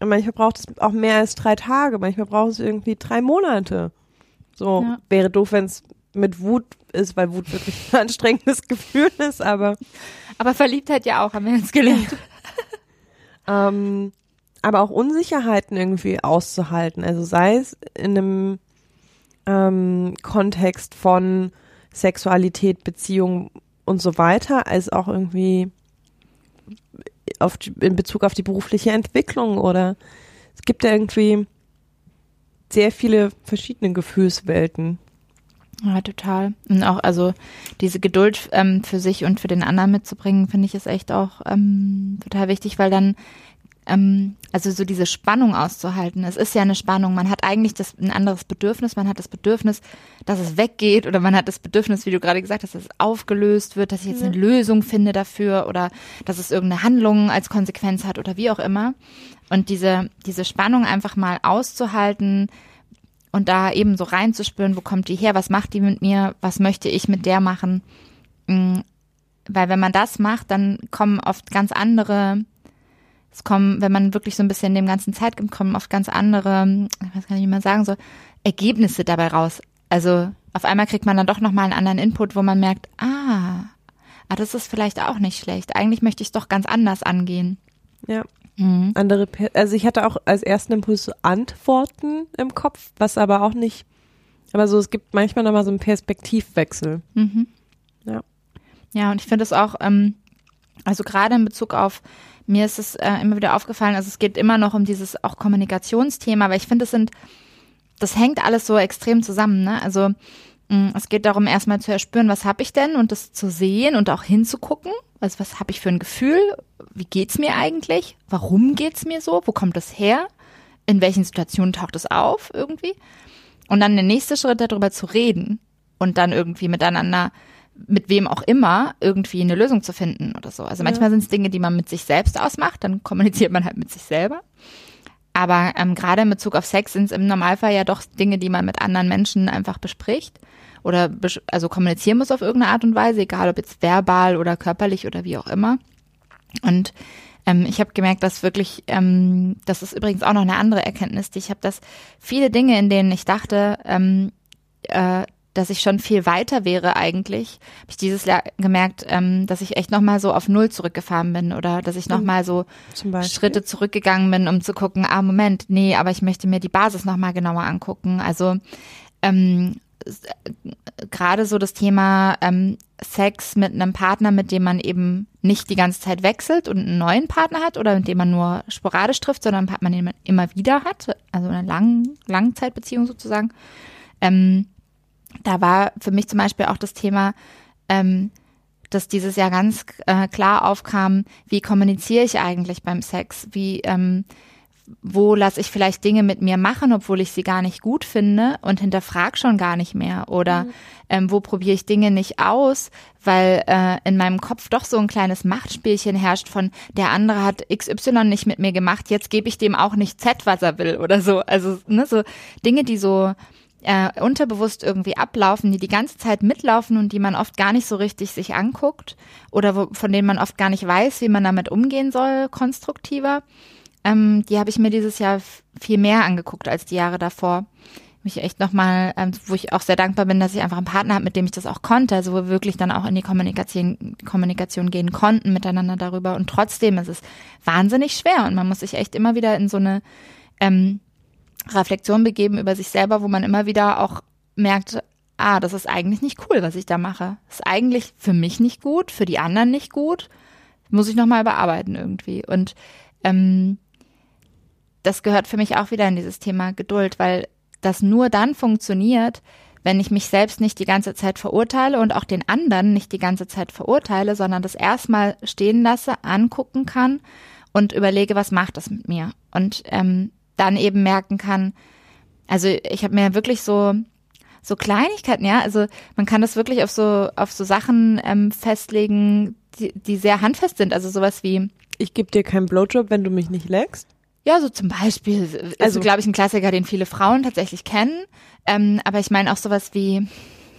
Und manchmal braucht es auch mehr als drei Tage, manchmal braucht es irgendwie drei Monate. So ja. wäre doof, wenn es mit Wut ist, weil Wut wirklich ein anstrengendes Gefühl ist, aber. Aber Verliebtheit ja auch, haben wir jetzt gelernt. ähm, aber auch Unsicherheiten irgendwie auszuhalten. Also sei es in einem ähm, Kontext von Sexualität, Beziehung und so weiter, als auch irgendwie auf die, in Bezug auf die berufliche Entwicklung oder es gibt ja irgendwie sehr viele verschiedene Gefühlswelten. Ja, total. Und auch, also diese Geduld ähm, für sich und für den anderen mitzubringen, finde ich ist echt auch ähm, total wichtig, weil dann ähm, also so diese Spannung auszuhalten. Es ist ja eine Spannung. Man hat eigentlich das, ein anderes Bedürfnis. Man hat das Bedürfnis, dass es weggeht oder man hat das Bedürfnis, wie du gerade gesagt hast, dass es aufgelöst wird, dass ich jetzt eine Lösung finde dafür oder dass es irgendeine Handlung als Konsequenz hat oder wie auch immer. Und diese, diese Spannung einfach mal auszuhalten und da eben so reinzuspüren, wo kommt die her, was macht die mit mir, was möchte ich mit der machen. Mm, weil wenn man das macht, dann kommen oft ganz andere es kommen, wenn man wirklich so ein bisschen dem ganzen Zeit gibt, kommen oft ganz andere, ich weiß gar nicht, wie man sagen soll, Ergebnisse dabei raus. Also auf einmal kriegt man dann doch nochmal einen anderen Input, wo man merkt, ah, ah, das ist vielleicht auch nicht schlecht. Eigentlich möchte ich es doch ganz anders angehen. Ja. Mhm. Andere, also ich hatte auch als ersten Impuls so Antworten im Kopf, was aber auch nicht, aber so, es gibt manchmal nochmal so einen Perspektivwechsel. Mhm. Ja. Ja, und ich finde es auch, ähm, also gerade in Bezug auf mir ist es äh, immer wieder aufgefallen, also es geht immer noch um dieses auch Kommunikationsthema, aber ich finde, es sind, das hängt alles so extrem zusammen, ne? Also mh, es geht darum, erstmal zu erspüren, was habe ich denn und das zu sehen und auch hinzugucken. Also was habe ich für ein Gefühl? Wie geht's mir eigentlich? Warum geht's mir so? Wo kommt das her? In welchen Situationen taucht es auf irgendwie? Und dann der nächste Schritt darüber zu reden und dann irgendwie miteinander mit wem auch immer irgendwie eine Lösung zu finden oder so. Also manchmal ja. sind es Dinge, die man mit sich selbst ausmacht, dann kommuniziert man halt mit sich selber. Aber ähm, gerade in Bezug auf Sex sind es im Normalfall ja doch Dinge, die man mit anderen Menschen einfach bespricht oder bes also kommunizieren muss auf irgendeine Art und Weise, egal ob jetzt verbal oder körperlich oder wie auch immer. Und ähm, ich habe gemerkt, dass wirklich, ähm, das ist übrigens auch noch eine andere Erkenntnis, die ich habe, dass viele Dinge, in denen ich dachte, ähm, äh, dass ich schon viel weiter wäre eigentlich, habe ich dieses Jahr gemerkt, ähm, dass ich echt nochmal so auf Null zurückgefahren bin oder dass ich nochmal so Schritte zurückgegangen bin, um zu gucken, ah Moment, nee, aber ich möchte mir die Basis nochmal genauer angucken. Also ähm, gerade so das Thema ähm, Sex mit einem Partner, mit dem man eben nicht die ganze Zeit wechselt und einen neuen Partner hat oder mit dem man nur sporadisch trifft, sondern einen Partner, den man immer wieder hat, also eine lang, Langzeitbeziehung sozusagen. Ähm, da war für mich zum Beispiel auch das Thema, ähm, dass dieses Jahr ganz äh, klar aufkam, wie kommuniziere ich eigentlich beim Sex? Wie, ähm, wo lasse ich vielleicht Dinge mit mir machen, obwohl ich sie gar nicht gut finde und hinterfrag schon gar nicht mehr? Oder mhm. ähm, wo probiere ich Dinge nicht aus, weil äh, in meinem Kopf doch so ein kleines Machtspielchen herrscht von der andere hat XY nicht mit mir gemacht, jetzt gebe ich dem auch nicht Z, was er will oder so. Also ne, so Dinge, die so äh, unterbewusst irgendwie ablaufen, die die ganze Zeit mitlaufen und die man oft gar nicht so richtig sich anguckt oder wo, von denen man oft gar nicht weiß, wie man damit umgehen soll, konstruktiver. Ähm, die habe ich mir dieses Jahr viel mehr angeguckt als die Jahre davor. Mich echt nochmal, ähm, wo ich auch sehr dankbar bin, dass ich einfach einen Partner habe, mit dem ich das auch konnte, also wo wir wirklich dann auch in die Kommunikation, Kommunikation gehen konnten miteinander darüber. Und trotzdem ist es wahnsinnig schwer und man muss sich echt immer wieder in so eine ähm, Reflexion begeben über sich selber, wo man immer wieder auch merkt, ah, das ist eigentlich nicht cool, was ich da mache. Ist eigentlich für mich nicht gut, für die anderen nicht gut. Muss ich nochmal überarbeiten irgendwie. Und ähm, das gehört für mich auch wieder in dieses Thema Geduld, weil das nur dann funktioniert, wenn ich mich selbst nicht die ganze Zeit verurteile und auch den anderen nicht die ganze Zeit verurteile, sondern das erstmal stehen lasse, angucken kann und überlege, was macht das mit mir? Und ähm, dann eben merken kann, also ich habe mir wirklich so so Kleinigkeiten, ja, also man kann das wirklich auf so auf so Sachen ähm, festlegen, die, die sehr handfest sind, also sowas wie ich gebe dir keinen Blowjob, wenn du mich nicht leckst. Ja, so zum Beispiel, also, also glaube ich ein Klassiker, den viele Frauen tatsächlich kennen, ähm, aber ich meine auch sowas wie,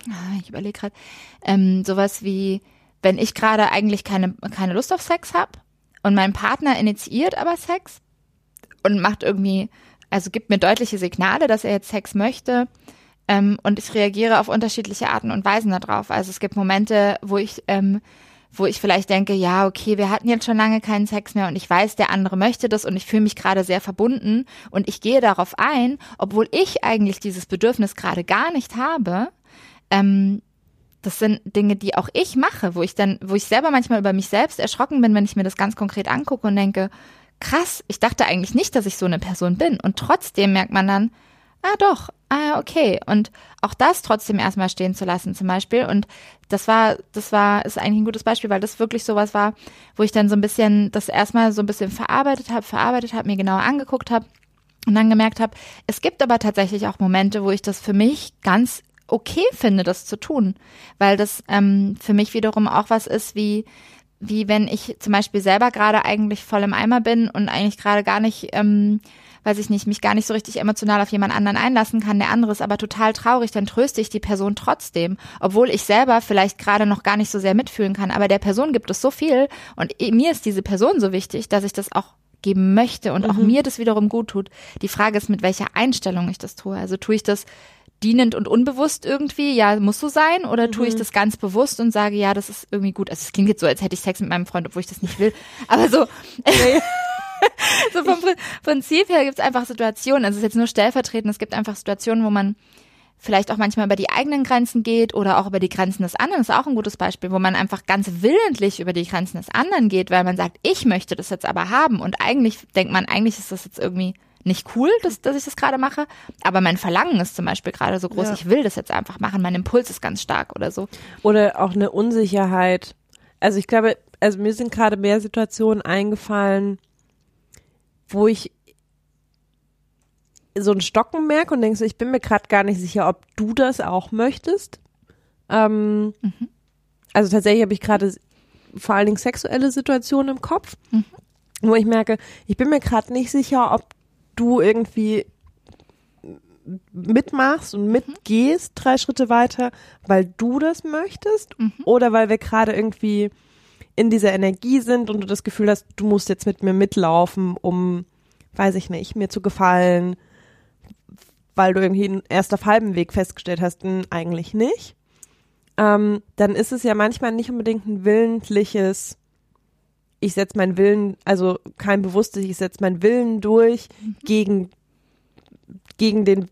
ah, ich überlege gerade, ähm, sowas wie, wenn ich gerade eigentlich keine keine Lust auf Sex habe und mein Partner initiiert aber Sex, und macht irgendwie, also gibt mir deutliche Signale, dass er jetzt Sex möchte. Ähm, und ich reagiere auf unterschiedliche Arten und Weisen darauf. Also es gibt Momente, wo ich, ähm, wo ich vielleicht denke, ja, okay, wir hatten jetzt schon lange keinen Sex mehr und ich weiß, der andere möchte das und ich fühle mich gerade sehr verbunden und ich gehe darauf ein, obwohl ich eigentlich dieses Bedürfnis gerade gar nicht habe. Ähm, das sind Dinge, die auch ich mache, wo ich dann, wo ich selber manchmal über mich selbst erschrocken bin, wenn ich mir das ganz konkret angucke und denke, krass, ich dachte eigentlich nicht, dass ich so eine Person bin. Und trotzdem merkt man dann, ah doch, ah okay. Und auch das trotzdem erstmal stehen zu lassen zum Beispiel. Und das war, das war, ist eigentlich ein gutes Beispiel, weil das wirklich sowas war, wo ich dann so ein bisschen, das erstmal so ein bisschen verarbeitet habe, verarbeitet habe, mir genauer angeguckt habe und dann gemerkt habe, es gibt aber tatsächlich auch Momente, wo ich das für mich ganz okay finde, das zu tun. Weil das ähm, für mich wiederum auch was ist wie, wie wenn ich zum Beispiel selber gerade eigentlich voll im Eimer bin und eigentlich gerade gar nicht, ähm, weiß ich nicht, mich gar nicht so richtig emotional auf jemand anderen einlassen kann, der andere ist aber total traurig, dann tröste ich die Person trotzdem, obwohl ich selber vielleicht gerade noch gar nicht so sehr mitfühlen kann, aber der Person gibt es so viel und mir ist diese Person so wichtig, dass ich das auch geben möchte und mhm. auch mir das wiederum gut tut. Die Frage ist, mit welcher Einstellung ich das tue. Also tue ich das dienend und unbewusst irgendwie, ja, muss so sein, oder mhm. tue ich das ganz bewusst und sage, ja, das ist irgendwie gut. Also es klingt jetzt so, als hätte ich Sex mit meinem Freund, obwohl ich das nicht will. Aber so, so vom Prinzip her gibt es einfach Situationen, also es ist jetzt nur stellvertretend, es gibt einfach Situationen, wo man vielleicht auch manchmal über die eigenen Grenzen geht oder auch über die Grenzen des anderen, ist auch ein gutes Beispiel, wo man einfach ganz willentlich über die Grenzen des anderen geht, weil man sagt, ich möchte das jetzt aber haben und eigentlich denkt man, eigentlich ist das jetzt irgendwie nicht cool, dass, dass ich das gerade mache, aber mein Verlangen ist zum Beispiel gerade so groß, Ja. ich will das jetzt einfach machen, mein Impuls ist ganz stark oder so. Oder auch eine Unsicherheit. Also ich glaube, also mir sind gerade mehr Situationen eingefallen, wo ich so ein Stocken merke und denke so, ich bin mir gerade gar nicht sicher, ob du das auch möchtest. Ähm, Also tatsächlich habe ich gerade vor allen Dingen sexuelle Situationen im Kopf, Mhm. wo ich merke, ich bin mir gerade nicht sicher, ob du irgendwie mitmachst und mitgehst drei Schritte weiter, weil du das möchtest Mhm. oder weil wir gerade irgendwie in dieser Energie sind und du das Gefühl hast, du musst jetzt mit mir mitlaufen, um, weiß ich nicht, mir zu gefallen, weil du irgendwie erst auf halbem Weg festgestellt hast, hm, eigentlich nicht. Ähm, dann ist es ja manchmal nicht unbedingt ein willentliches, ich setze meinen Willen, also kein bewusstes, ich setze meinen Willen durch gegen, gegen den,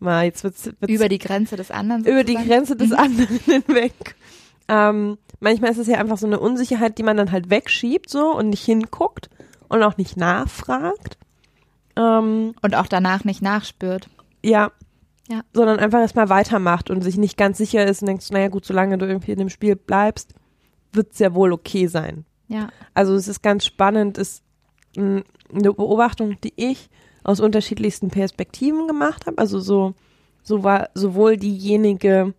mal, jetzt wird's, wird's Über die Grenze des anderen. über die sozusagen. Grenze des anderen hinweg. Ähm, manchmal ist es ja einfach so eine Unsicherheit, die man dann halt wegschiebt so und nicht hinguckt und auch nicht nachfragt. Ähm, Und auch danach nicht nachspürt. ja. Ja. Sondern einfach erstmal weitermacht und sich nicht ganz sicher ist und denkst, naja gut, solange du irgendwie in dem Spiel bleibst, wird es ja wohl okay sein. Ja. Also es ist ganz spannend, ist mh, eine Beobachtung, die ich aus unterschiedlichsten Perspektiven gemacht habe. Also so, so war sowohl diejenige,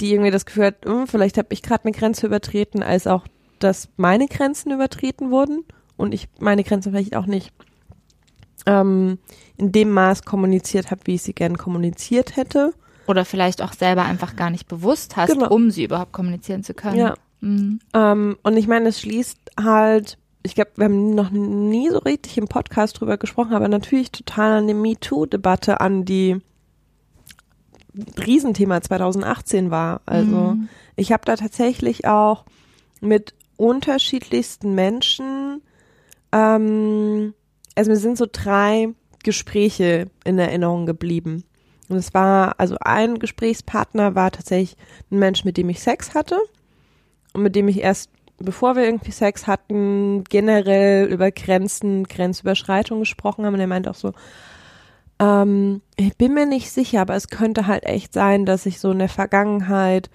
die irgendwie das Gefühl hat, hm, vielleicht habe ich gerade eine Grenze übertreten, als auch, dass meine Grenzen übertreten wurden und ich meine Grenzen vielleicht auch nicht ähm, in dem Maß kommuniziert habe, wie ich sie gern kommuniziert hätte. Oder vielleicht auch selber einfach gar nicht bewusst hast, Genau. um sie überhaupt kommunizieren zu können. Ja. Mhm. Ähm, und ich meine, es schließt halt, ich glaube, wir haben noch nie so richtig im Podcast drüber gesprochen, aber natürlich total an die MeToo-Debatte an, die Riesenthema 2018 war. Also Mhm. ich habe da tatsächlich auch mit unterschiedlichsten Menschen, ähm, also mir sind so drei Gespräche in Erinnerung geblieben. Und es war, also ein Gesprächspartner war tatsächlich ein Mensch, mit dem ich Sex hatte und mit dem ich erst, bevor wir irgendwie Sex hatten, generell über Grenzen, Grenzüberschreitung gesprochen haben. Und er meinte auch so, ähm, ich bin mir nicht sicher, aber es könnte halt echt sein, dass ich so in der Vergangenheit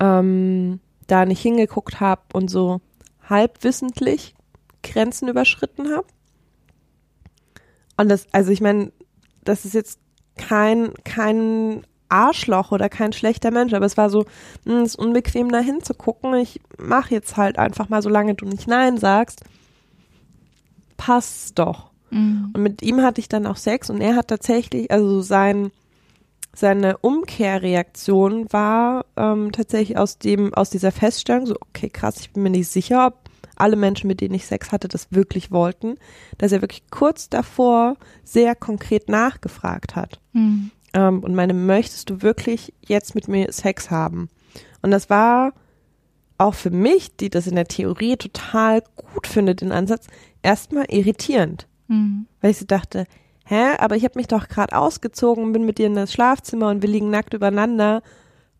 ähm, da nicht hingeguckt habe und so halbwissentlich Grenzen überschritten habe. Und das, also ich meine, das ist jetzt kein, kein Arschloch oder kein schlechter Mensch, aber es war so, hm, es ist unbequem da hinzugucken. Ich mach jetzt halt einfach mal, solange du nicht Nein sagst, passt's doch. Mhm. Und mit ihm hatte ich dann auch Sex und er hat tatsächlich, also sein, seine Umkehrreaktion war ähm, tatsächlich aus dem, aus dieser Feststellung, so, okay, krass, ich bin mir nicht sicher, ob alle Menschen, mit denen ich Sex hatte, das wirklich wollten, dass er wirklich kurz davor sehr konkret nachgefragt hat. Mhm. Ähm, und meine, möchtest du wirklich jetzt mit mir Sex haben? Und das war auch für mich, die das in der Theorie total gut findet, den Ansatz, erstmal irritierend Mhm. weil ich so dachte, hä, aber ich habe mich doch gerade ausgezogen und bin mit dir in das Schlafzimmer und wir liegen nackt übereinander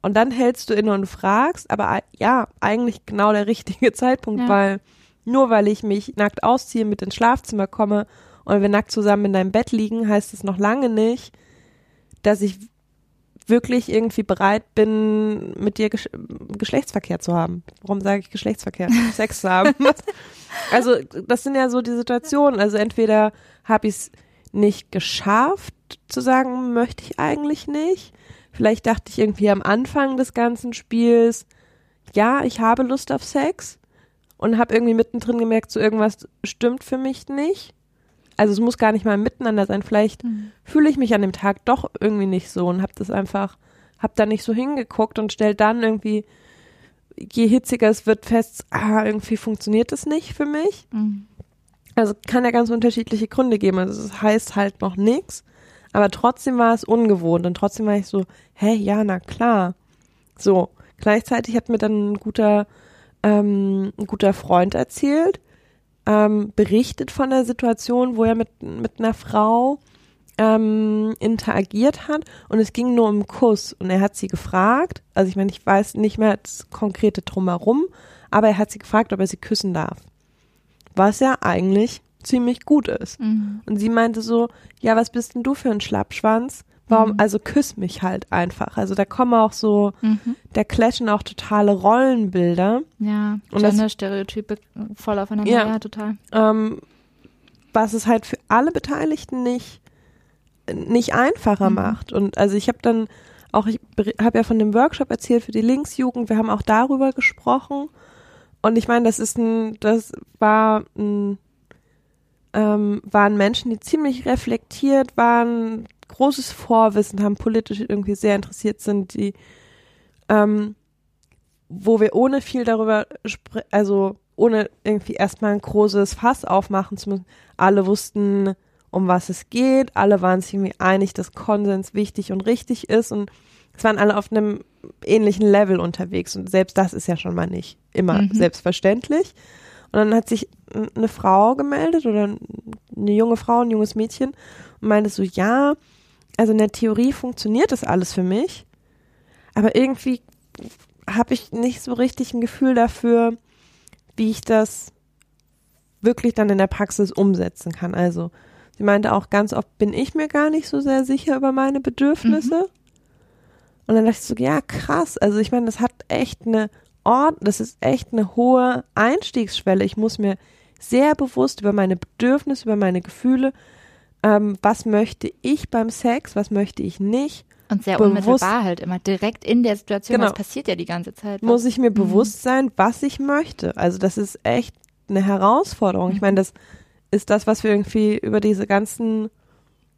und dann hältst du inne und fragst, aber ei- ja, eigentlich genau der richtige Zeitpunkt, Ja. weil nur weil ich mich nackt ausziehe, mit ins Schlafzimmer komme und wir nackt zusammen in deinem Bett liegen, heißt es noch lange nicht, dass ich wirklich irgendwie bereit bin, mit dir Gesch Geschlechtsverkehr zu haben. Warum sage ich Geschlechtsverkehr? Sex zu haben. Also das sind ja so die Situationen. Also entweder habe ich es nicht geschafft zu sagen, möchte ich eigentlich nicht. Vielleicht dachte ich irgendwie am Anfang des ganzen Spiels, ja, ich habe Lust auf Sex und habe irgendwie mittendrin gemerkt, so irgendwas stimmt für mich nicht. Also es muss gar nicht mal miteinander sein. Vielleicht Mhm. fühle ich mich an dem Tag doch irgendwie nicht so und habe das einfach, habe da nicht so hingeguckt und stell dann irgendwie, je hitziger es wird, fest, ah, irgendwie funktioniert das nicht für mich. Mhm. Also kann ja ganz unterschiedliche Gründe geben. Also es heißt halt noch nichts, aber trotzdem war es ungewohnt und trotzdem war ich so, hä, ja, na klar. So, gleichzeitig hat mir dann ein guter, ähm, ein guter Freund erzählt, ähm, berichtet von der Situation, wo er mit, mit einer Frau ähm, interagiert hat und es ging nur um Kuss und er hat sie gefragt, also ich meine, ich weiß nicht mehr das konkrete drumherum, aber er hat sie gefragt, ob er sie küssen darf. Was ja eigentlich ziemlich gut ist. Mhm. Und sie meinte so, ja, was bist denn du für ein Schlappschwanz? Warum, Mhm. also küss mich halt einfach. Also da kommen auch so, Mhm. da clashen auch totale Rollenbilder. Ja, Und das- Gender-Stereotype voll aufeinander, Ja. ja, total. ähm, was es halt für alle Beteiligten nicht, nicht einfacher Mhm. macht. Und also ich habe dann auch, ich habe ja von dem Workshop erzählt für die Linksjugend, wir haben auch darüber gesprochen. Und ich meine, das ist ein, das war ein, ähm, waren Menschen, die ziemlich reflektiert waren, großes Vorwissen haben, politisch irgendwie sehr interessiert sind, die ähm, wo wir ohne viel darüber, also ohne irgendwie erstmal ein großes Fass aufmachen zu müssen, alle wussten, um was es geht, alle waren sich irgendwie einig, dass Konsens wichtig und richtig ist und es waren alle auf einem ähnlichen Level unterwegs und selbst das ist ja schon mal nicht immer Mhm. selbstverständlich. Und dann hat sich eine Frau gemeldet oder eine junge Frau, ein junges Mädchen und meinte so, ja, also in der Theorie funktioniert das alles für mich, aber irgendwie habe ich nicht so richtig ein Gefühl dafür, wie ich das wirklich dann in der Praxis umsetzen kann. Also sie meinte auch ganz oft, bin ich mir gar nicht so sehr sicher über meine Bedürfnisse. Und dann dachte ich so, ja, krass. Also ich meine, das hat echt eine Ort, das ist echt eine hohe Einstiegsschwelle. Ich muss mir sehr bewusst über meine Bedürfnisse, über meine Gefühle, ähm, was möchte ich beim Sex, was möchte ich nicht, Und sehr Bewusst- unmittelbar halt immer, direkt in der Situation, Genau. das passiert ja die ganze Zeit. muss ich mir bewusst sein, was ich möchte. Also das ist echt eine Herausforderung. Ich meine, das ist das, was wir irgendwie über diese ganzen,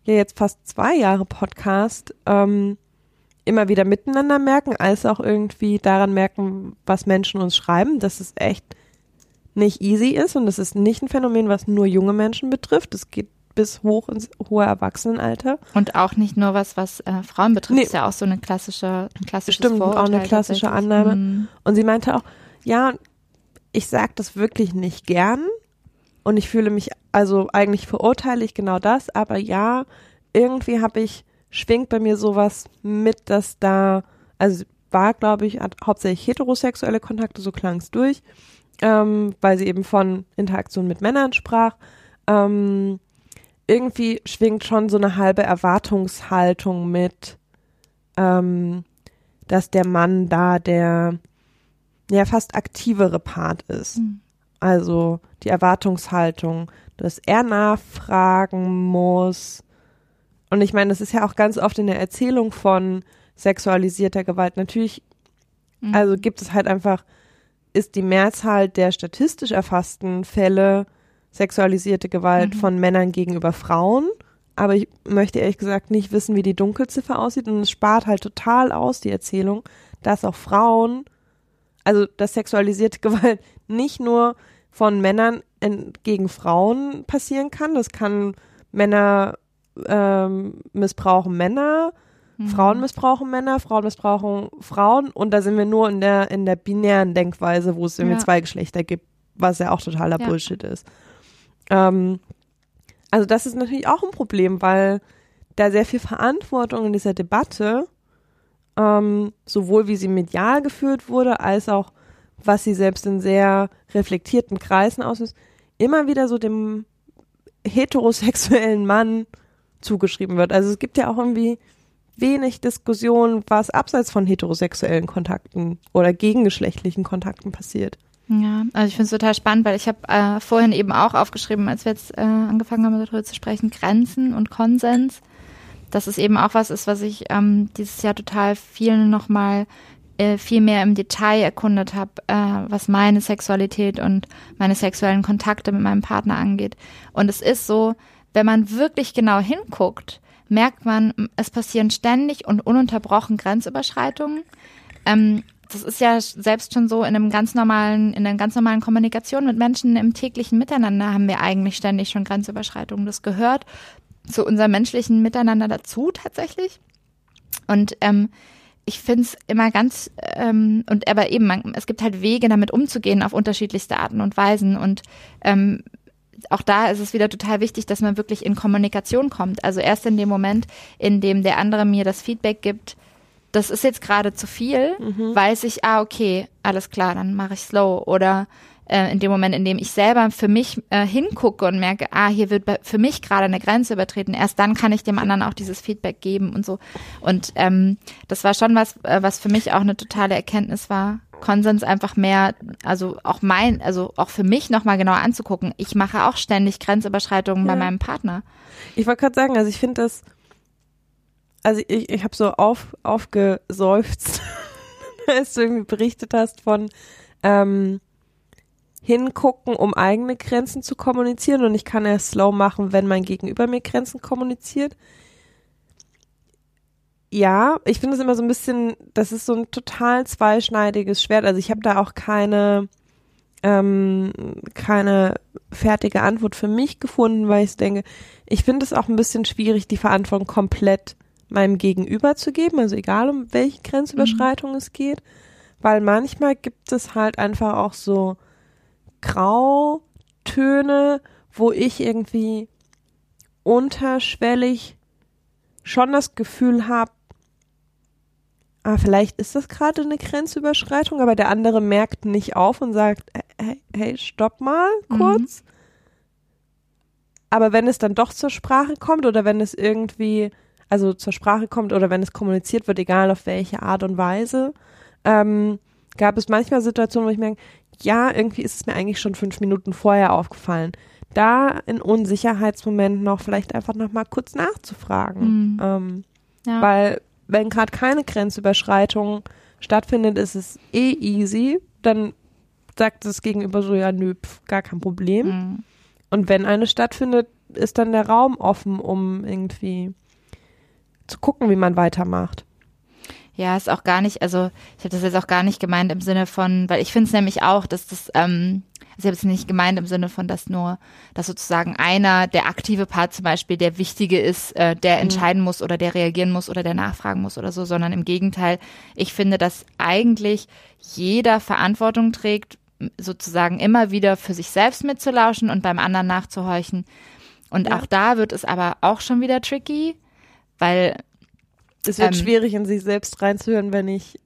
ja jetzt fast zwei Jahre Podcast ähm, immer wieder miteinander merken, als auch irgendwie daran merken, was Menschen uns schreiben, dass es echt nicht easy ist und das ist nicht ein Phänomen, was nur junge Menschen betrifft. Es geht bis hoch ins hohe Erwachsenenalter. Und auch nicht nur was, was äh, Frauen betrifft, Nee. ist ja auch so eine klassische, ein klassisches Stimmt, auch eine Vorurteil klassische. Annahme. Mhm. Und sie meinte auch, ja, ich sag das wirklich nicht gern und ich fühle mich, also eigentlich verurteile ich genau das, aber ja, irgendwie habe ich, schwingt bei mir sowas mit, dass da, also war, glaube ich, hat hauptsächlich heterosexuelle Kontakte, so klang es durch, ähm, weil sie eben von Interaktion mit Männern sprach. Ähm, irgendwie schwingt schon so eine halbe Erwartungshaltung mit, ähm, dass der Mann da der ja fast aktivere Part ist. Mhm. Also die Erwartungshaltung, dass er nachfragen muss. Und ich meine, das ist ja auch ganz oft in der Erzählung von sexualisierter Gewalt. Natürlich, Mhm. also gibt es halt einfach, ist die Mehrzahl der statistisch erfassten Fälle sexualisierte Gewalt Mhm. von Männern gegenüber Frauen. Aber ich möchte ehrlich gesagt nicht wissen, wie die Dunkelziffer aussieht. Und es spart halt total aus, die Erzählung, dass auch Frauen, also dass sexualisierte Gewalt nicht nur von Männern gegen Frauen passieren kann. Das kann Männer ähm, missbrauchen Männer, Mhm. Frauen missbrauchen Männer, Frauen missbrauchen Frauen. Und da sind wir nur in der, in der binären Denkweise, wo es irgendwie Ja. zwei Geschlechter gibt, was ja auch totaler Ja. Bullshit ist. Ähm, also das ist natürlich auch ein Problem, weil da sehr viel Verantwortung in dieser Debatte, ähm, sowohl wie sie medial geführt wurde, als auch was sie selbst in sehr reflektierten Kreisen auslöst, immer wieder so dem heterosexuellen Mann zugeschrieben wird. Also es gibt ja auch irgendwie wenig Diskussion, was abseits von heterosexuellen Kontakten oder gegengeschlechtlichen Kontakten passiert. Ja, also ich finde es total spannend, weil ich habe äh, vorhin eben auch aufgeschrieben, als wir jetzt äh, angefangen haben darüber zu sprechen, Grenzen und Konsens. Dass es eben auch was ist, was ich ähm, dieses Jahr total viel nochmal äh, viel mehr im Detail erkundet habe, äh, was meine Sexualität und meine sexuellen Kontakte mit meinem Partner angeht. Und es ist so, wenn man wirklich genau hinguckt, merkt man, es passieren ständig und ununterbrochen Grenzüberschreitungen. Ähm, das ist ja selbst schon so in einem ganz normalen, in einer ganz normalen Kommunikation mit Menschen im täglichen Miteinander haben wir eigentlich ständig schon Grenzüberschreitungen. Das gehört zu unserem menschlichen Miteinander dazu tatsächlich. Und ähm, ich finde es immer ganz, ähm, und aber eben, man, es gibt halt Wege, damit umzugehen auf unterschiedlichste Arten und Weisen. Und ähm, auch da ist es wieder total wichtig, dass man wirklich in Kommunikation kommt. Also erst in dem Moment, in dem der andere mir das Feedback gibt, das ist jetzt gerade zu viel, mhm. weiß ich, ah, okay, alles klar, dann mache ich slow. Oder äh, in dem Moment, in dem ich selber für mich äh, hingucke und merke, ah, hier wird für mich gerade eine Grenze übertreten, erst dann kann ich dem anderen auch dieses Feedback geben und so. Und ähm, das war schon was, äh, was für mich auch eine totale Erkenntnis war. Konsens einfach mehr, also auch mein, also auch für mich nochmal genauer anzugucken. Ich mache auch ständig Grenzüberschreitungen ja. bei meinem Partner. Ich wollte gerade sagen, also ich finde das, also ich, ich habe so auf, aufgeseufzt, als du irgendwie berichtet hast von ähm, hingucken, um eigene Grenzen zu kommunizieren und ich kann erst slow machen, wenn mein Gegenüber mir Grenzen kommuniziert. Ja, ich finde es immer so ein bisschen, das ist so ein total zweischneidiges Schwert. Also ich habe da auch keine, ähm, keine fertige Antwort für mich gefunden, weil ich denke, ich finde es auch ein bisschen schwierig, die Verantwortung komplett meinem Gegenüber zu geben, also egal um welche Grenzüberschreitung mhm. es geht, weil manchmal gibt es halt einfach auch so Grautöne, wo ich irgendwie unterschwellig schon das Gefühl habe, ah, vielleicht ist das gerade eine Grenzüberschreitung, aber der andere merkt nicht auf und sagt, hey, hey stopp mal kurz. Mhm. Aber wenn es dann doch zur Sprache kommt oder wenn es irgendwie also zur Sprache kommt oder wenn es kommuniziert wird, egal auf welche Art und Weise, ähm, gab es manchmal Situationen, wo ich merke, ja, irgendwie ist es mir eigentlich schon fünf Minuten vorher aufgefallen. Da in Unsicherheitsmomenten noch vielleicht einfach noch mal kurz nachzufragen. Mhm. Ähm, ja. Weil wenn gerade keine Grenzüberschreitung stattfindet, ist es eh easy. Dann sagt das Gegenüber so, ja, nö, pf, gar kein Problem. Mhm. Und wenn eine stattfindet, ist dann der Raum offen, um irgendwie zu gucken, wie man weitermacht. Ja, ist auch gar nicht, also ich habe das jetzt auch gar nicht gemeint im Sinne von, weil ich finde es nämlich auch, dass das, ähm, also ich habe es nicht gemeint im Sinne von, dass nur, dass sozusagen einer, der aktive Part zum Beispiel, der wichtige ist, äh, der mhm. entscheiden muss oder der reagieren muss oder der nachfragen muss oder so, sondern im Gegenteil, ich finde, dass eigentlich jeder Verantwortung trägt, sozusagen immer wieder für sich selbst mitzulauschen und beim anderen nachzuhorchen. Und ja. auch da wird es aber auch schon wieder tricky, weil es wird ähm, schwierig in sich selbst reinzuhören, wenn ich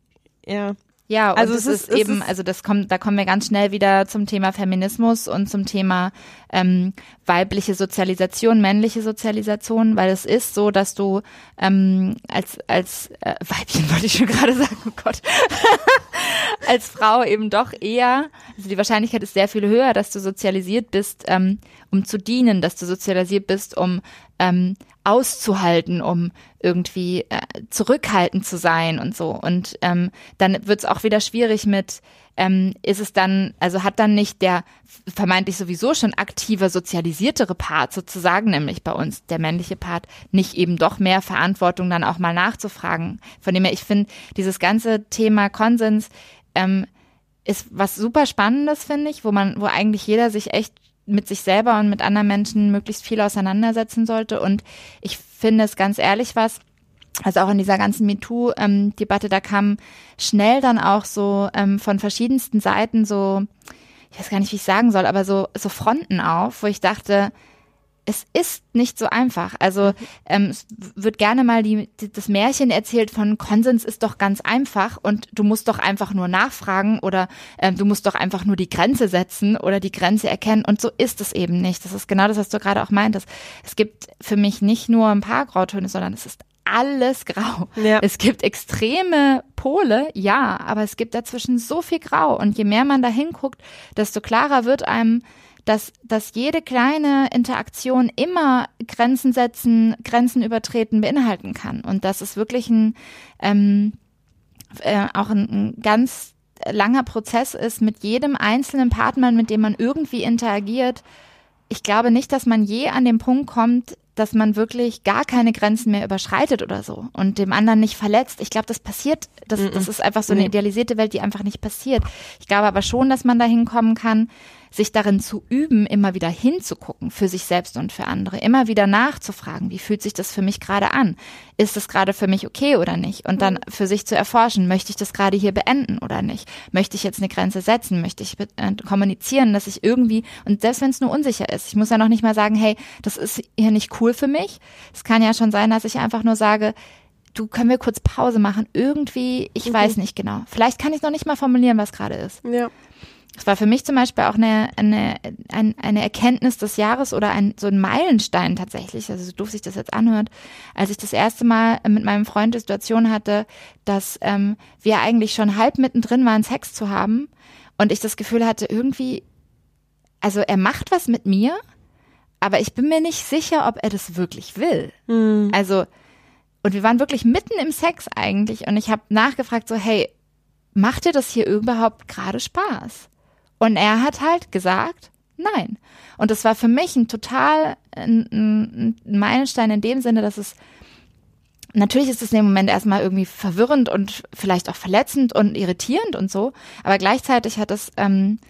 ja. Ja, also es ist, ist eben, also das kommt, da kommen wir ganz schnell wieder zum Thema Feminismus und zum Thema ähm, weibliche Sozialisation, männliche Sozialisation, weil es ist so, dass du ähm, als als äh, Weibchen wollte ich schon gerade sagen, oh Gott, als Frau eben doch eher, also die Wahrscheinlichkeit ist sehr viel höher, dass du sozialisiert bist, ähm, um zu dienen, dass du sozialisiert bist, um ähm, auszuhalten, um irgendwie äh, zurückhaltend zu sein und so. Und ähm, dann wird es auch wieder schwierig mit, ähm, ist es dann, also hat dann nicht der vermeintlich sowieso schon aktiver, sozialisiertere Part sozusagen, nämlich bei uns der männliche Part, nicht eben doch mehr Verantwortung dann auch mal nachzufragen. Von dem her, ich finde, dieses ganze Thema Konsens ähm, ist was super Spannendes, finde ich, wo man, wo eigentlich jeder sich echt mit sich selber und mit anderen Menschen möglichst viel auseinandersetzen sollte. Und ich finde es ganz ehrlich was, also auch in dieser ganzen MeToo-Debatte, da kam schnell dann auch so ähm, von verschiedensten Seiten so, ich weiß gar nicht, wie ich sagen soll, aber so, so Fronten auf, wo ich dachte, es ist nicht so einfach. Also ähm, es wird gerne mal die, die, das Märchen erzählt von Konsens ist doch ganz einfach und du musst doch einfach nur nachfragen oder ähm, du musst doch einfach nur die Grenze setzen oder die Grenze erkennen und so ist es eben nicht. Das ist genau das, was du gerade auch meintest. Es gibt für mich nicht nur ein paar Grautöne, sondern es ist alles grau. Ja. Es gibt extreme Pole, ja, aber es gibt dazwischen so viel Grau und je mehr man da hinguckt, desto klarer wird einem, dass, dass jede kleine Interaktion immer Grenzen setzen, Grenzen übertreten beinhalten kann. Und dass es wirklich ein, ähm, äh, auch ein, ein ganz langer Prozess ist mit jedem einzelnen Partner, mit dem man irgendwie interagiert. Ich glaube nicht, dass man je an den Punkt kommt, dass man wirklich gar keine Grenzen mehr überschreitet oder so und dem anderen nicht verletzt. Ich glaube, das passiert, das, das ist einfach so eine idealisierte Welt, die einfach nicht passiert. Ich glaube aber schon, dass man dahin kommen kann, sich darin zu üben, immer wieder hinzugucken für sich selbst und für andere, immer wieder nachzufragen, wie fühlt sich das für mich gerade an? Ist das gerade für mich okay oder nicht? Und dann für sich zu erforschen, möchte ich das gerade hier beenden oder nicht? Möchte ich jetzt eine Grenze setzen? Möchte ich äh, kommunizieren, dass ich irgendwie, und selbst wenn es nur unsicher ist, ich muss ja noch nicht mal sagen, hey, das ist hier nicht cool für mich. Es kann ja schon sein, dass ich einfach nur sage, du können wir kurz Pause machen. Irgendwie, ich Mhm. weiß nicht genau. Vielleicht kann ich noch nicht mal formulieren, was gerade ist. Ja. Es war für mich zum Beispiel auch eine, eine, ein, eine Erkenntnis des Jahres oder ein, so ein Meilenstein tatsächlich, also so doof sich das jetzt anhört, als ich das erste Mal mit meinem Freund die Situation hatte, dass ähm, wir eigentlich schon halb mittendrin waren, Sex zu haben und ich das Gefühl hatte, irgendwie, also er macht was mit mir, aber ich bin mir nicht sicher, ob er das wirklich will. Also, und wir waren wirklich mitten im Sex eigentlich und ich habe nachgefragt so, hey, macht dir das hier überhaupt gerade Spaß? Und er hat halt gesagt, nein. Und das war für mich ein total ein, ein ein Meilenstein in dem Sinne, dass es Natürlich ist es in dem Moment erstmal irgendwie verwirrend und vielleicht auch verletzend und irritierend und so, aber gleichzeitig hat es ähm,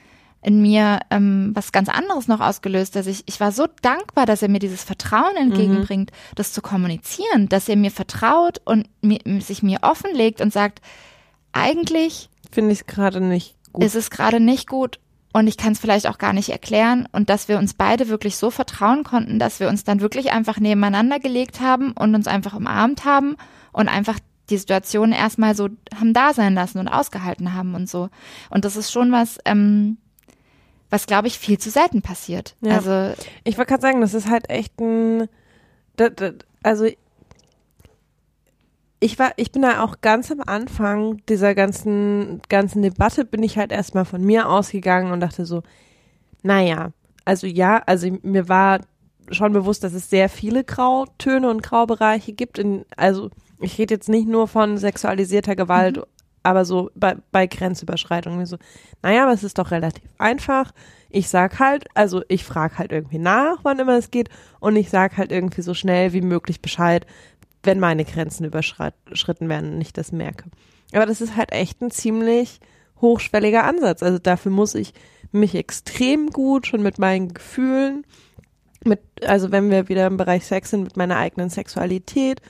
in mir ähm, was ganz anderes noch ausgelöst, dass ich, ich war so dankbar, dass er mir dieses Vertrauen entgegenbringt, das zu kommunizieren, dass er mir vertraut und mir, sich mir offenlegt und sagt, eigentlich Finde ich gerade nicht gut. ist es gerade nicht gut und ich kann es vielleicht auch gar nicht erklären und dass wir uns beide wirklich so vertrauen konnten, dass wir uns dann wirklich einfach nebeneinander gelegt haben und uns einfach umarmt haben und einfach die Situation erstmal so haben da sein lassen und ausgehalten haben und so. Und das ist schon was, ähm, was glaube ich viel zu selten passiert. Ja. Also Ich wollte gerade sagen, das ist halt echt ein, da, da, also ich war, ich bin da auch ganz am Anfang dieser ganzen, ganzen Debatte bin ich halt erstmal von mir ausgegangen und dachte so, naja, also ja, also mir war schon bewusst, dass es sehr viele Grautöne und Graubereiche gibt. In, also ich rede jetzt nicht nur von sexualisierter Gewalt, aber so bei, bei Grenzüberschreitungen. So, naja, aber es ist doch relativ einfach. Ich sag halt, also ich frage halt irgendwie nach, wann immer es geht, und ich sag halt irgendwie so schnell wie möglich Bescheid, wenn meine Grenzen überschritten werden und ich das merke. Aber das ist halt echt ein ziemlich hochschwelliger Ansatz. Also dafür muss ich mich extrem gut schon mit meinen Gefühlen, mit, also wenn wir wieder im Bereich Sex sind, mit meiner eigenen Sexualität,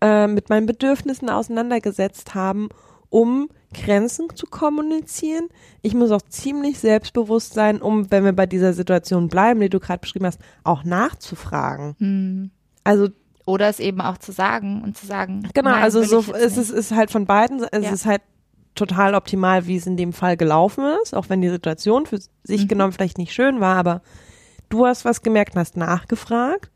äh, mit meinen Bedürfnissen auseinandergesetzt haben, um Grenzen zu kommunizieren. Ich muss auch ziemlich selbstbewusst sein, um, wenn wir bei dieser Situation bleiben, die du gerade beschrieben hast, auch nachzufragen. hm. Also oder es eben auch zu sagen und zu sagen. Genau, nein, also so es ist, ist halt von beiden, es Ja. ist halt total optimal, wie es in dem Fall gelaufen ist, auch wenn die Situation für sich Mhm. genommen vielleicht nicht schön war, aber du hast was gemerkt und hast nachgefragt.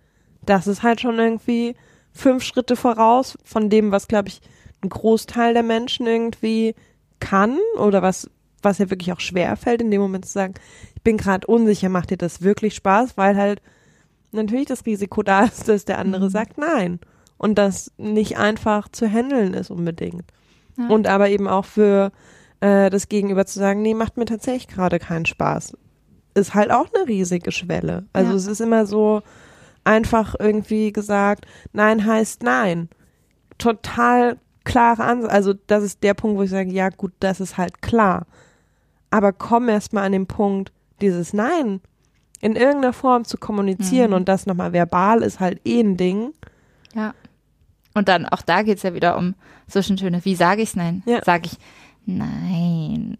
Das ist halt schon irgendwie fünf Schritte voraus von dem, was, glaube ich, ein Großteil der Menschen irgendwie kann oder was, was ja wirklich auch schwer fällt, in dem Moment zu sagen, ich bin gerade unsicher, macht dir das wirklich Spaß, weil halt natürlich das Risiko da ist, dass der andere Mhm. sagt nein und das nicht einfach zu handeln ist unbedingt. Ja. Und aber eben auch für äh, das Gegenüber zu sagen, nee, macht mir tatsächlich gerade keinen Spaß, ist halt auch eine riesige Schwelle. Also Ja. es ist immer so einfach irgendwie gesagt, nein heißt nein. Total klare Ansatz. Also das ist der Punkt, wo ich sage, ja gut, das ist halt klar. Aber komm erst mal an den Punkt, dieses Nein in irgendeiner Form zu kommunizieren Mhm. und das nochmal verbal ist halt eh ein Ding. Ja. Und dann, auch da geht's ja wieder um Zwischentöne. Wie sage ich's nein? Ja. Sage ich nein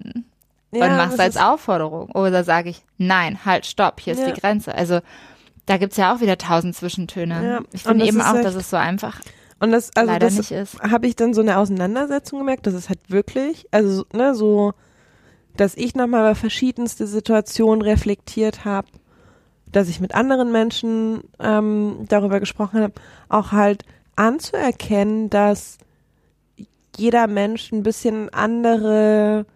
Ja, und mach's als Aufforderung. Oder sage ich nein, halt, stopp, hier ist Ja. die Grenze. Also da gibt's ja auch wieder tausend Zwischentöne. Ja, Ich finde eben auch, dass es so einfach Und das, also leider das nicht ist. habe ich dann so eine Auseinandersetzung gemerkt, dass es halt wirklich, also ne, so, dass ich nochmal über verschiedenste Situationen reflektiert habe, dass ich mit anderen Menschen ähm, darüber gesprochen habe, auch halt anzuerkennen, dass jeder Mensch ein bisschen andere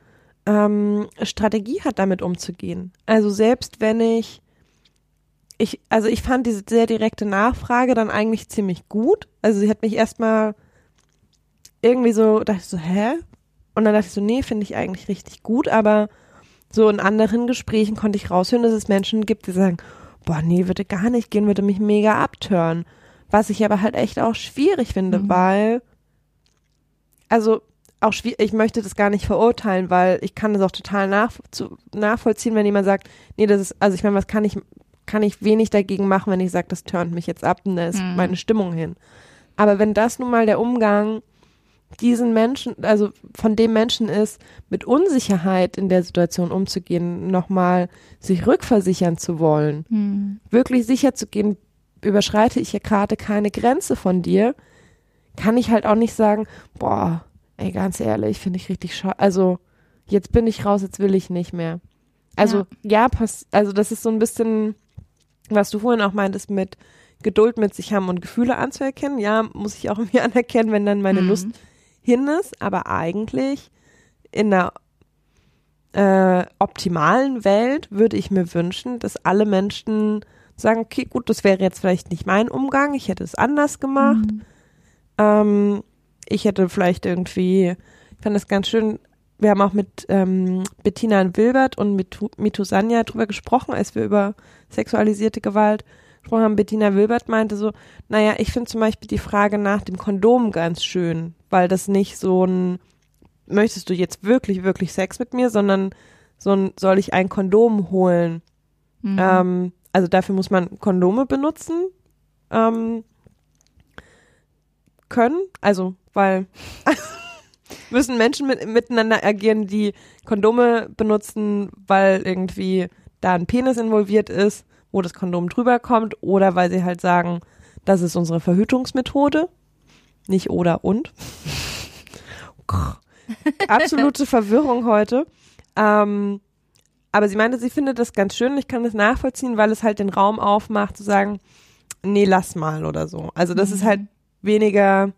ähm, Strategie hat, damit umzugehen. Also selbst wenn ich ich, also ich fand diese sehr direkte Nachfrage dann eigentlich ziemlich gut. Also sie hat mich erstmal irgendwie so, dachte ich so, hä? Und dann dachte ich so, nee, finde ich eigentlich richtig gut, aber so in anderen Gesprächen konnte ich raushören, dass es Menschen gibt, die sagen, boah, nee, würde gar nicht gehen, würde mich mega abtören. Was ich aber halt echt auch schwierig finde, Mhm. weil, also auch schwierig, ich möchte das gar nicht verurteilen, weil ich kann das auch total nach, zu, nachvollziehen, wenn jemand sagt, nee, das ist, also ich meine, was kann ich, kann ich wenig dagegen machen, wenn ich sage, das turnt mich jetzt ab und da ist Mhm. meine Stimmung hin. Aber wenn das nun mal der Umgang diesen Menschen, also von dem Menschen ist, mit Unsicherheit in der Situation umzugehen, nochmal sich rückversichern zu wollen, Hm. wirklich sicher zu gehen, überschreite ich hier gerade keine Grenze von dir, kann ich halt auch nicht sagen, boah, ey, ganz ehrlich, finde ich richtig schade. Also, jetzt bin ich raus, jetzt will ich nicht mehr. Also, ja, pass, also das ist so ein bisschen, was du vorhin auch meintest, mit Geduld mit sich haben und Gefühle anzuerkennen. Ja, muss ich auch mir anerkennen, wenn dann meine Mhm. Lust hin ist, aber eigentlich in einer äh, optimalen Welt würde ich mir wünschen, dass alle Menschen sagen, okay, gut, das wäre jetzt vielleicht nicht mein Umgang, ich hätte es anders gemacht. Mhm. Ähm, ich hätte vielleicht irgendwie, ich fand das ganz schön, wir haben auch mit ähm, Bettina Wilbert und mit Tu- Mitu Sanja drüber gesprochen, als wir über sexualisierte Gewalt gesprochen haben. Bettina Wilbert meinte so, naja, ich finde zum Beispiel die Frage nach dem Kondom ganz schön, weil das nicht so ein, möchtest du jetzt wirklich, wirklich Sex mit mir, sondern so ein, soll ich ein Kondom holen? Mhm. Ähm, also dafür muss man Kondome benutzen ähm, können. Also, weil müssen Menschen mit, miteinander agieren, die Kondome benutzen, weil irgendwie da ein Penis involviert ist, wo das Kondom drüber kommt, oder weil sie halt sagen, das ist unsere Verhütungsmethode. Nicht oder und. Absolute Verwirrung heute. Ähm, aber sie meinte, sie findet das ganz schön. Ich kann das nachvollziehen, weil es halt den Raum aufmacht, zu sagen, nee, lass mal oder so. Also das ist Mhm. halt weniger,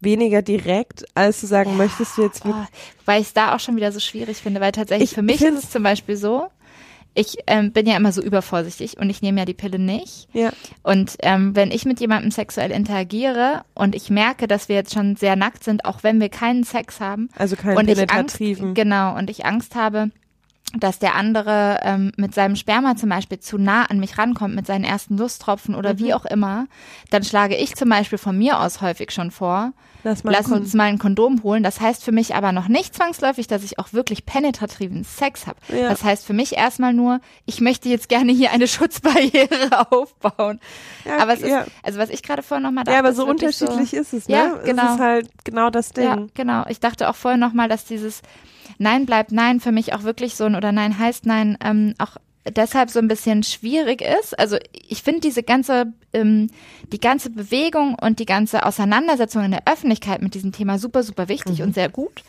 weniger direkt, als zu sagen, Ja, möchtest du jetzt wirklich. Oh, weil ich es da auch schon wieder so schwierig finde, weil tatsächlich Ich für mich ist es zum Beispiel so, ich ähm, bin ja immer so übervorsichtig und ich nehme ja die Pille nicht. Ja, Und ähm, wenn ich mit jemandem sexuell interagiere und ich merke, dass wir jetzt schon sehr nackt sind, auch wenn wir keinen Sex haben, also keinen und ich Angst, penetrativen. genau, und ich Angst habe, dass der andere ähm, mit seinem Sperma zum Beispiel zu nah an mich rankommt mit seinen ersten Lusttropfen oder Mhm. wie auch immer, dann schlage ich zum Beispiel von mir aus häufig schon vor, Lass mal lass uns mal ein Kondom holen. Das heißt für mich aber noch nicht zwangsläufig, dass ich auch wirklich penetrativen Sex habe. Ja. Das heißt für mich erstmal nur, ich möchte jetzt gerne hier eine Schutzbarriere aufbauen. Ja, aber es ja. ist, also was ich gerade vorhin nochmal dachte, ja, aber so unterschiedlich ist es, ne? Ja, Es genau. ist halt genau das Ding. Ja, genau. Ich dachte auch vorher nochmal, dass dieses Nein bleibt Nein für mich auch wirklich so ein oder Nein heißt Nein ähm, auch deshalb so ein bisschen schwierig ist. Also ich finde diese ganze, ähm, die ganze Bewegung und die ganze Auseinandersetzung in der Öffentlichkeit mit diesem Thema super, super wichtig und sehr gut.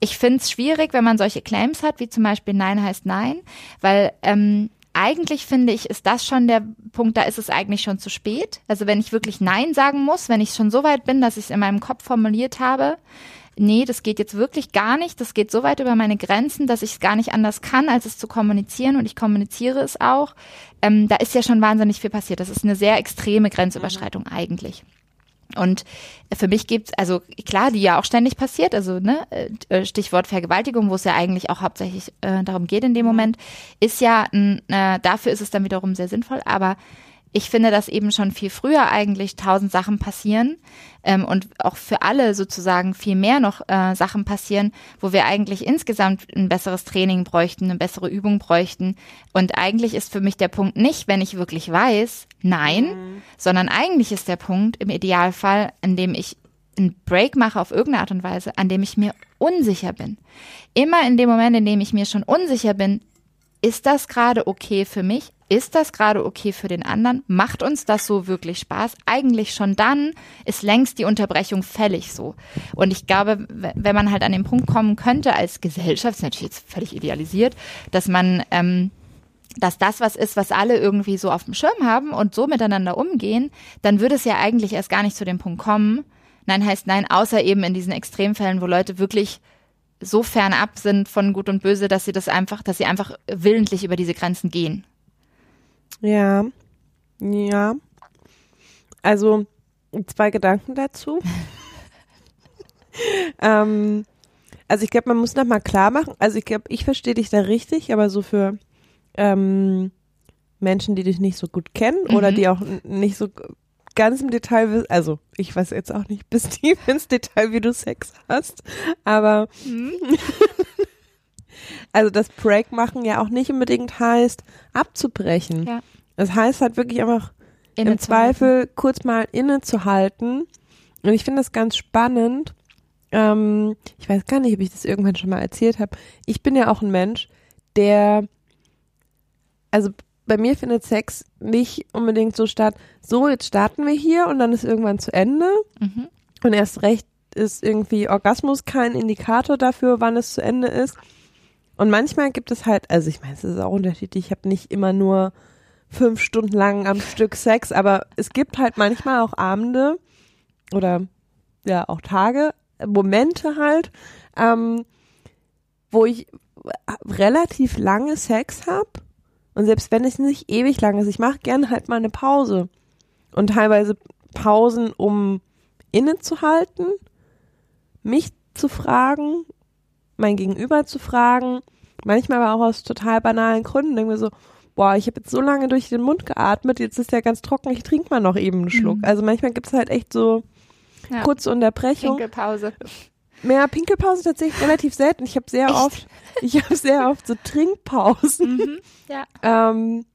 Ich finde es schwierig, wenn man solche Claims hat, wie zum Beispiel Nein heißt Nein, weil ähm, eigentlich finde ich, ist das schon der Punkt, da ist es eigentlich schon zu spät. Also wenn ich wirklich Nein sagen muss, wenn ich schon so weit bin, dass ich es in meinem Kopf formuliert habe, nee, das geht jetzt wirklich gar nicht, das geht so weit über meine Grenzen, dass ich es gar nicht anders kann, als es zu kommunizieren und ich kommuniziere es auch. Ähm, da ist ja schon wahnsinnig viel passiert. Das ist eine sehr extreme Grenzüberschreitung eigentlich. Und für mich gibt's also klar, die ja auch ständig passiert, also ne, äh, Stichwort Vergewaltigung, wo es ja eigentlich auch hauptsächlich äh, darum geht in dem Moment, ist ja, äh, dafür ist es dann wiederum sehr sinnvoll, aber ich finde, dass eben schon viel früher eigentlich tausend Sachen passieren ähm, und auch für alle sozusagen viel mehr noch äh, Sachen passieren, wo wir eigentlich insgesamt ein besseres Training bräuchten, eine bessere Übung bräuchten. Und eigentlich ist für mich der Punkt nicht, wenn ich wirklich weiß, nein, sondern eigentlich ist der Punkt im Idealfall, in dem ich einen Break mache auf irgendeine Art und Weise, an dem ich mir unsicher bin. Immer in dem Moment, in dem ich mir schon unsicher bin, ist das gerade okay für mich? Ist das gerade okay für den anderen? Macht uns das so wirklich Spaß? Eigentlich schon dann ist längst die Unterbrechung fällig so. Und ich glaube, wenn man halt an den Punkt kommen könnte als Gesellschaft, ist natürlich jetzt völlig idealisiert, dass man, ähm, dass das was ist, was alle irgendwie so auf dem Schirm haben und so miteinander umgehen, dann würde es ja eigentlich erst gar nicht zu dem Punkt kommen. Nein heißt nein, außer eben in diesen Extremfällen, wo Leute wirklich so fernab sind von Gut und Böse, dass sie das einfach, dass sie einfach willentlich über diese Grenzen gehen. Ja. Ja. Also zwei Gedanken dazu. ähm, also ich glaube, man muss noch mal klar machen. Also ich glaube, ich verstehe dich da richtig, aber so für ähm, Menschen, die dich nicht so gut kennen oder Mhm. die auch nicht so ganz im Detail, wiss- also ich weiß jetzt auch nicht bis tief ins Detail, wie du Sex hast, aber Hm? also das Break machen ja auch nicht unbedingt heißt abzubrechen. Ja. Das heißt halt wirklich einfach im Innezuhalten. Zweifel kurz mal innezuhalten. Und ich finde das ganz spannend. Ähm, ich weiß gar nicht, ob ich das irgendwann schon mal erzählt habe. Ich bin ja auch ein Mensch, der, also bei mir findet Sex nicht unbedingt so statt, so jetzt starten wir hier und dann ist irgendwann zu Ende. Mhm. Und erst recht ist irgendwie Orgasmus kein Indikator dafür, wann es zu Ende ist. Und manchmal gibt es halt, also ich meine, es ist auch unterschiedlich, ich habe nicht immer nur fünf Stunden lang am Stück Sex, aber es gibt halt manchmal auch Abende oder ja auch Tage, Momente halt, ähm, wo ich relativ lange Sex habe. Und selbst wenn es nicht ewig lang ist, ich mache gerne halt mal eine Pause. Und teilweise Pausen, um innezuhalten, mich zu fragen, mein Gegenüber zu fragen, manchmal aber auch aus total banalen Gründen. Denke mir so, boah, ich habe jetzt so lange durch den Mund geatmet, jetzt ist der ganz trocken, ich trinke mal noch eben einen Schluck. Mhm. Also manchmal gibt es halt echt so Ja. kurze Unterbrechung. Pinkelpause. Mehr Pinkelpause tatsächlich relativ selten. Ich habe sehr Echt? oft, ich habe sehr oft so Trinkpausen, Mhm. Ja. ähm,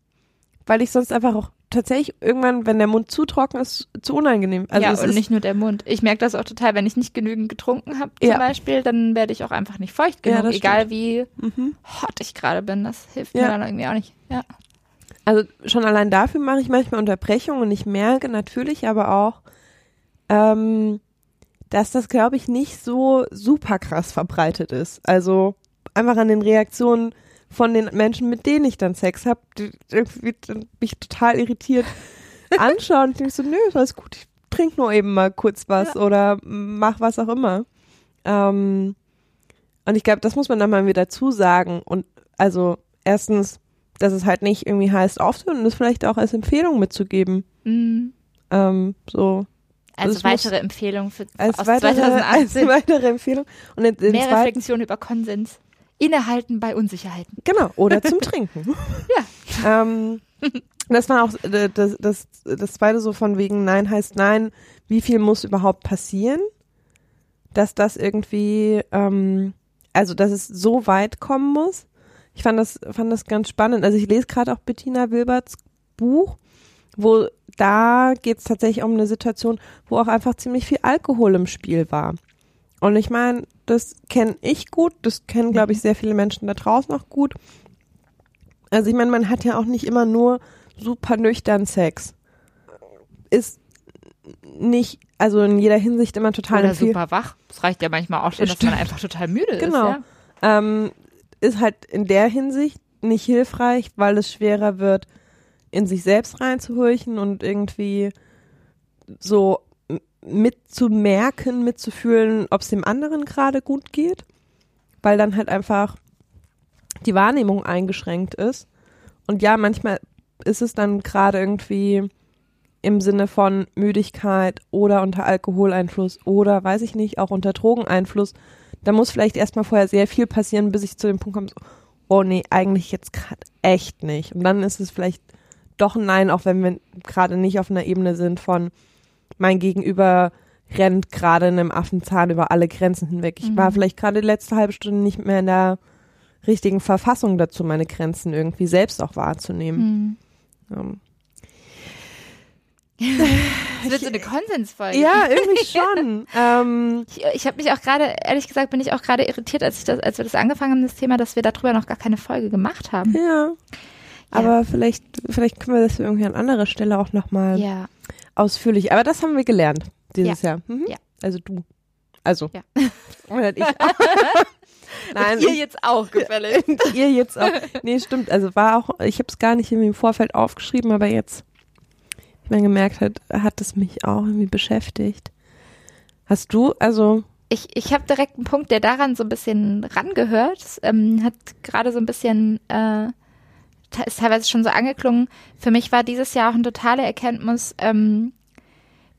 weil ich sonst einfach auch tatsächlich irgendwann, wenn der Mund zu trocken ist, zu unangenehm. Also ja, und nicht nur der Mund. Ich merke das auch total, wenn ich nicht genügend getrunken habe zum Ja. Beispiel, dann werde ich auch einfach nicht feucht Ja, genug, das egal wie Mhm. hot ich gerade bin. Das hilft Ja. mir dann irgendwie auch nicht. Ja. Also schon allein dafür mache ich manchmal Unterbrechungen und ich merke natürlich aber auch, ähm, dass das, glaube ich, nicht so super krass verbreitet ist. Also einfach an den Reaktionen von den Menschen, mit denen ich dann Sex habe, die irgendwie mich total irritiert anschauen. Ich denke so, nö, alles gut, ich trink nur eben mal kurz was oder mach was auch immer. Ähm, und ich glaube, das muss man dann mal wieder dazu sagen. Und also erstens, dass es halt nicht irgendwie heißt aufzuhören und das vielleicht auch als Empfehlung mitzugeben. Mhm. Ähm, so Also muss- weitere Empfehlung für als weitere, als 2018. weitere Empfehlung. Und in, in Mehr zweiten, Reflexion über Konsens. Innehalten bei Unsicherheiten. genau, oder zum Trinken. Ja. Ähm, das war auch äh, das, das, das zweite so von wegen Nein heißt Nein. Wie viel muss überhaupt passieren, dass das irgendwie, ähm, also dass es so weit kommen muss? Ich fand das, fand das ganz spannend. Also ich lese gerade auch Bettina Wilberts Buch, wo da geht es tatsächlich um eine Situation, wo auch einfach ziemlich viel Alkohol im Spiel war. Und ich meine, das kenne ich gut, das kennen, glaube ich, sehr viele Menschen da draußen auch gut. Also ich meine, man hat ja auch nicht immer nur super nüchtern Sex. Ist nicht, also in jeder Hinsicht immer total Oder super wach. Das reicht ja manchmal auch schon, dass Stimmt. man einfach total müde Genau. ist. Ja? ähm, ist halt in der Hinsicht nicht hilfreich, weil es schwerer wird, in sich selbst reinzuhorchen und irgendwie so mitzumerken, mitzufühlen, ob es dem anderen gerade gut geht, weil dann halt einfach die Wahrnehmung eingeschränkt ist. Und ja, manchmal ist es dann gerade irgendwie im Sinne von Müdigkeit oder unter Alkoholeinfluss oder weiß ich nicht, auch unter Drogeneinfluss. Da muss vielleicht erstmal vorher sehr viel passieren, bis ich zu dem Punkt komme, so, oh nee, eigentlich jetzt gerade echt nicht. Und dann ist es vielleicht doch ein Nein, auch wenn wir gerade nicht auf einer Ebene sind von mein Gegenüber rennt gerade in einem Affenzahn über alle Grenzen hinweg. Ich war Mhm. vielleicht gerade die letzte halbe Stunde nicht mehr in der richtigen Verfassung dazu, meine Grenzen irgendwie selbst auch wahrzunehmen. Hm. Ähm, Das wird so eine Konsensfolge. ja, irgendwie schon. ähm, Ich, ich habe mich auch gerade, ehrlich gesagt, bin ich auch gerade irritiert, als ich das, als wir das angefangen haben, das Thema, dass wir darüber noch gar keine Folge gemacht haben. ja. Aber vielleicht, vielleicht können wir das irgendwie an anderer Stelle auch nochmal Ja. Ausführlich. Aber das haben wir gelernt dieses Jahr. Mhm. Ja. Also du. Also. Ja. Oder ich. Nein, ihr ich, jetzt auch gefällig. und ihr jetzt auch. Nee, stimmt. Also war auch, ich habe es gar nicht irgendwie im Vorfeld aufgeschrieben, aber jetzt, wie man gemerkt hat, hat es mich auch irgendwie beschäftigt. Hast du, also, Ich, ich habe direkt einen Punkt, der daran so ein bisschen rangehört. Es, Ähm, hat gerade so ein bisschen, äh, ist teilweise schon so angeklungen. Für mich war dieses Jahr auch eine totale Erkenntnis, ähm,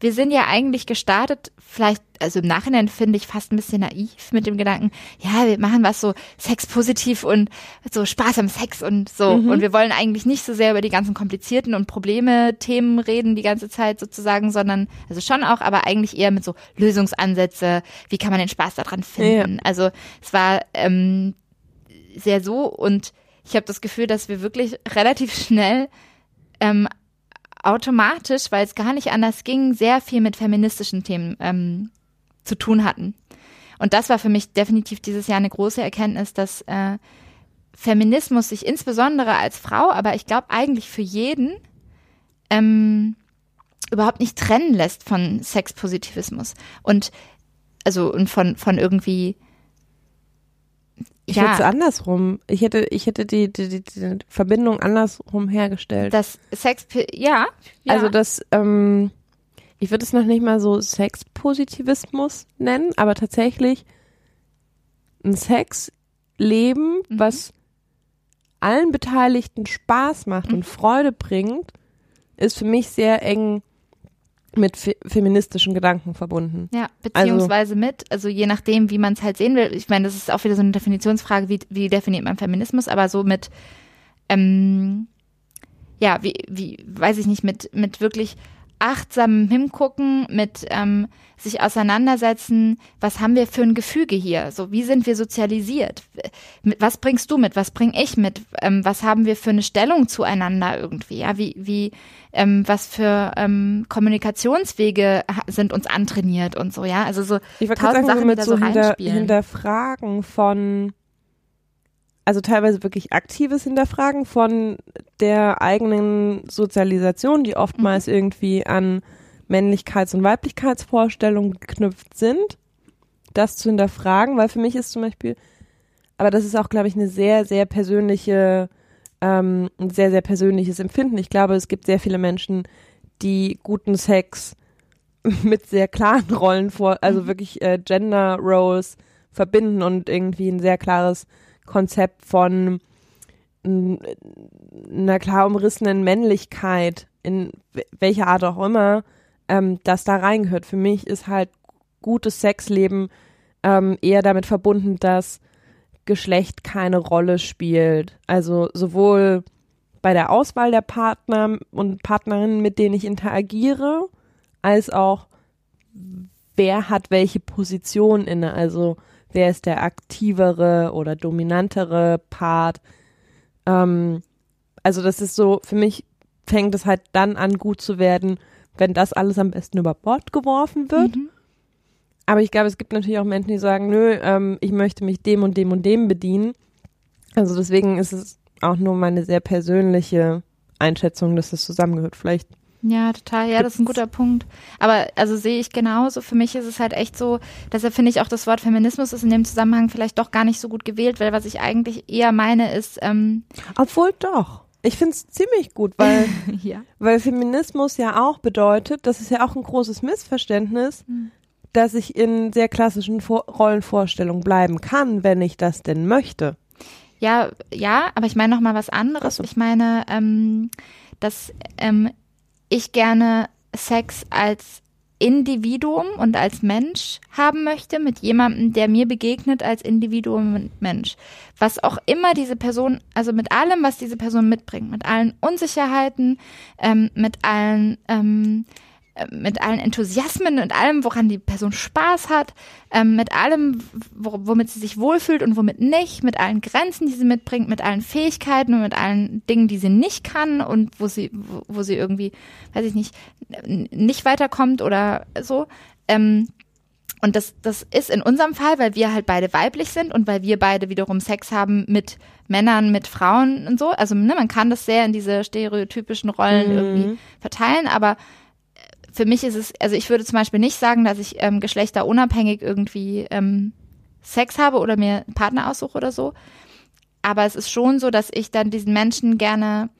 wir sind ja eigentlich gestartet, vielleicht, also im Nachhinein finde ich fast ein bisschen naiv mit dem Gedanken, ja, wir machen was so sexpositiv und so Spaß am Sex und so. Mhm. Und wir wollen eigentlich nicht so sehr über die ganzen komplizierten und Probleme, Themen reden die ganze Zeit sozusagen, sondern, also schon auch, aber eigentlich eher mit so Lösungsansätze, wie kann man den Spaß daran finden. Ja. Also es war ähm, sehr so und ich habe das Gefühl, dass wir wirklich relativ schnell ähm, automatisch, weil es gar nicht anders ging, sehr viel mit feministischen Themen ähm, zu tun hatten. Und das war für mich definitiv dieses Jahr eine große Erkenntnis, dass äh, Feminismus sich insbesondere als Frau, aber ich glaube eigentlich für jeden, ähm, überhaupt nicht trennen lässt von Sexpositivismus. Und also und von, von irgendwie ich ja. hätte es andersrum. Ich hätte, ich hätte die, die, die, die Verbindung andersrum hergestellt. Das Sex, ja, ja. Also das, ähm, ich würde es noch nicht mal so Sexpositivismus nennen, aber tatsächlich ein Sexleben, mhm. was allen Beteiligten Spaß macht mhm. und Freude bringt, ist für mich sehr eng mit fe feministischen Gedanken verbunden. Ja, beziehungsweise also, mit, also je nachdem, wie man es halt sehen will. Ich meine, das ist auch wieder so eine Definitionsfrage, wie, wie definiert man Feminismus, aber so mit, ähm, ja, wie, wie, weiß ich nicht, mit, mit wirklich achtsamem Hingucken, mit ähm, sich auseinandersetzen, was haben wir für ein Gefüge hier? So, wie sind wir sozialisiert? Was bringst du mit? Was bring ich mit? Ähm, was haben wir für eine Stellung zueinander irgendwie? Ja, wie, wie, ähm, was für ähm, Kommunikationswege sind uns antrainiert und so, ja? Also so ich tausend sagen, Sachen, mit so, so hinter, hinterfragen von also teilweise wirklich aktives Hinterfragen von der eigenen Sozialisation, die oftmals mhm. irgendwie an Männlichkeits- und Weiblichkeitsvorstellungen geknüpft sind, das zu hinterfragen, weil für mich ist zum Beispiel, aber das ist auch, glaube ich, eine sehr, sehr persönliche, ähm, ein sehr, sehr persönliches Empfinden. Ich glaube, es gibt sehr viele Menschen, die guten Sex mit sehr klaren Rollen vor, also mhm. wirklich äh, Gender Roles verbinden und irgendwie ein sehr klares Konzept von einer klar umrissenen Männlichkeit, in welcher Art auch immer, ähm, das da reingehört. Für mich ist halt gutes Sexleben ähm, eher damit verbunden, dass Geschlecht keine Rolle spielt. Also sowohl bei der Auswahl der Partner und Partnerinnen, mit denen ich interagiere, als auch wer hat welche Position inne. Also wer ist der aktivere oder dominantere Part. Ähm, also das ist so, für mich fängt es halt dann an, gut zu werden, wenn das alles am besten über Bord geworfen wird. Mhm. Aber ich glaube, es gibt natürlich auch Menschen, die sagen, nö, ähm, ich möchte mich dem und dem und dem bedienen. Also deswegen ist es auch nur meine sehr persönliche Einschätzung, dass das zusammengehört. Vielleicht ja, total. Ja, das ist ein guter Punkt. Aber also sehe ich genauso. Für mich ist es halt echt so, deshalb finde ich auch das Wort Feminismus ist in dem Zusammenhang vielleicht doch gar nicht so gut gewählt, weil was ich eigentlich eher meine ist. Ähm Obwohl doch. Ich finde es ziemlich gut, weil, ja. weil Feminismus ja auch bedeutet, das ist ja auch ein großes Missverständnis, hm. dass ich in sehr klassischen Vor Rollenvorstellungen bleiben kann, wenn ich das denn möchte. Ja, ja, aber ich meine noch mal was anderes. So. Ich meine, ähm, dass ähm, ich gerne Sex als Individuum und als Mensch haben möchte, mit jemandem, der mir begegnet als Individuum und Mensch. Was auch immer diese Person, also mit allem, was diese Person mitbringt, mit allen Unsicherheiten, ähm, mit allen ähm, mit allen Enthusiasmen und allem, woran die Person Spaß hat, ähm, mit allem, womit sie sich wohlfühlt und womit nicht, mit allen Grenzen, die sie mitbringt, mit allen Fähigkeiten und mit allen Dingen, die sie nicht kann und wo sie, wo, wo sie irgendwie, weiß ich nicht, nicht weiterkommt oder so. Ähm, und das, das ist in unserem Fall, weil wir halt beide weiblich sind und weil wir beide wiederum Sex haben mit Männern, mit Frauen und so. Also ne, man kann das sehr in diese stereotypischen Rollen mhm. irgendwie verteilen, aber für mich ist es, also ich würde zum Beispiel nicht sagen, dass ich ähm, geschlechterunabhängig irgendwie ähm, Sex habe oder mir einen Partner aussuche oder so. Aber es ist schon so, dass ich dann diesen Menschen gerne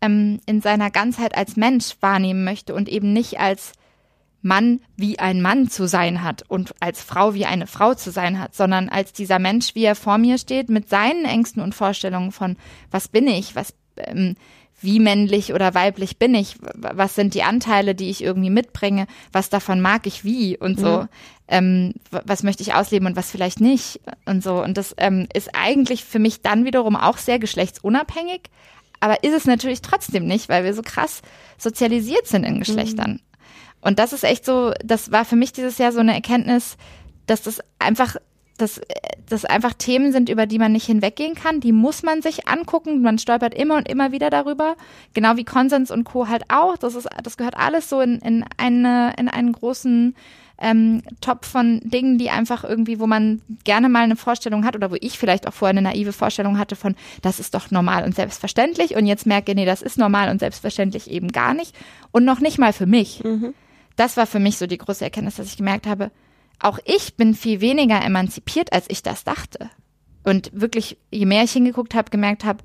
ähm, in seiner Ganzheit als Mensch wahrnehmen möchte und eben nicht als Mann wie ein Mann zu sein hat und als Frau wie eine Frau zu sein hat, sondern als dieser Mensch, wie er vor mir steht, mit seinen Ängsten und Vorstellungen von, was bin ich, was, ähm, wie männlich oder weiblich bin ich, was sind die Anteile, die ich irgendwie mitbringe, was davon mag ich wie und so, mhm. ähm, was möchte ich ausleben und was vielleicht nicht und so. Und das ähm, ist eigentlich für mich dann wiederum auch sehr geschlechtsunabhängig, aber ist es natürlich trotzdem nicht, weil wir so krass sozialisiert sind in Geschlechtern. Mhm. Und das ist echt so, das war für mich dieses Jahr so eine Erkenntnis, dass das einfach dass das einfach Themen sind, über die man nicht hinweggehen kann. Die muss man sich angucken. Man stolpert immer und immer wieder darüber. Genau wie Konsens und Co. halt auch. Das ist, das gehört alles so in, in eine, in einen großen ähm, Topf von Dingen, die einfach irgendwie, wo man gerne mal eine Vorstellung hat oder wo ich vielleicht auch vorher eine naive Vorstellung hatte von, das ist doch normal und selbstverständlich und jetzt merke, nee, das ist normal und selbstverständlich eben gar nicht und noch nicht mal für mich. Mhm. Das war für mich so die große Erkenntnis, dass ich gemerkt habe, auch ich bin viel weniger emanzipiert, als ich das dachte. Und wirklich, je mehr ich hingeguckt habe, gemerkt habe,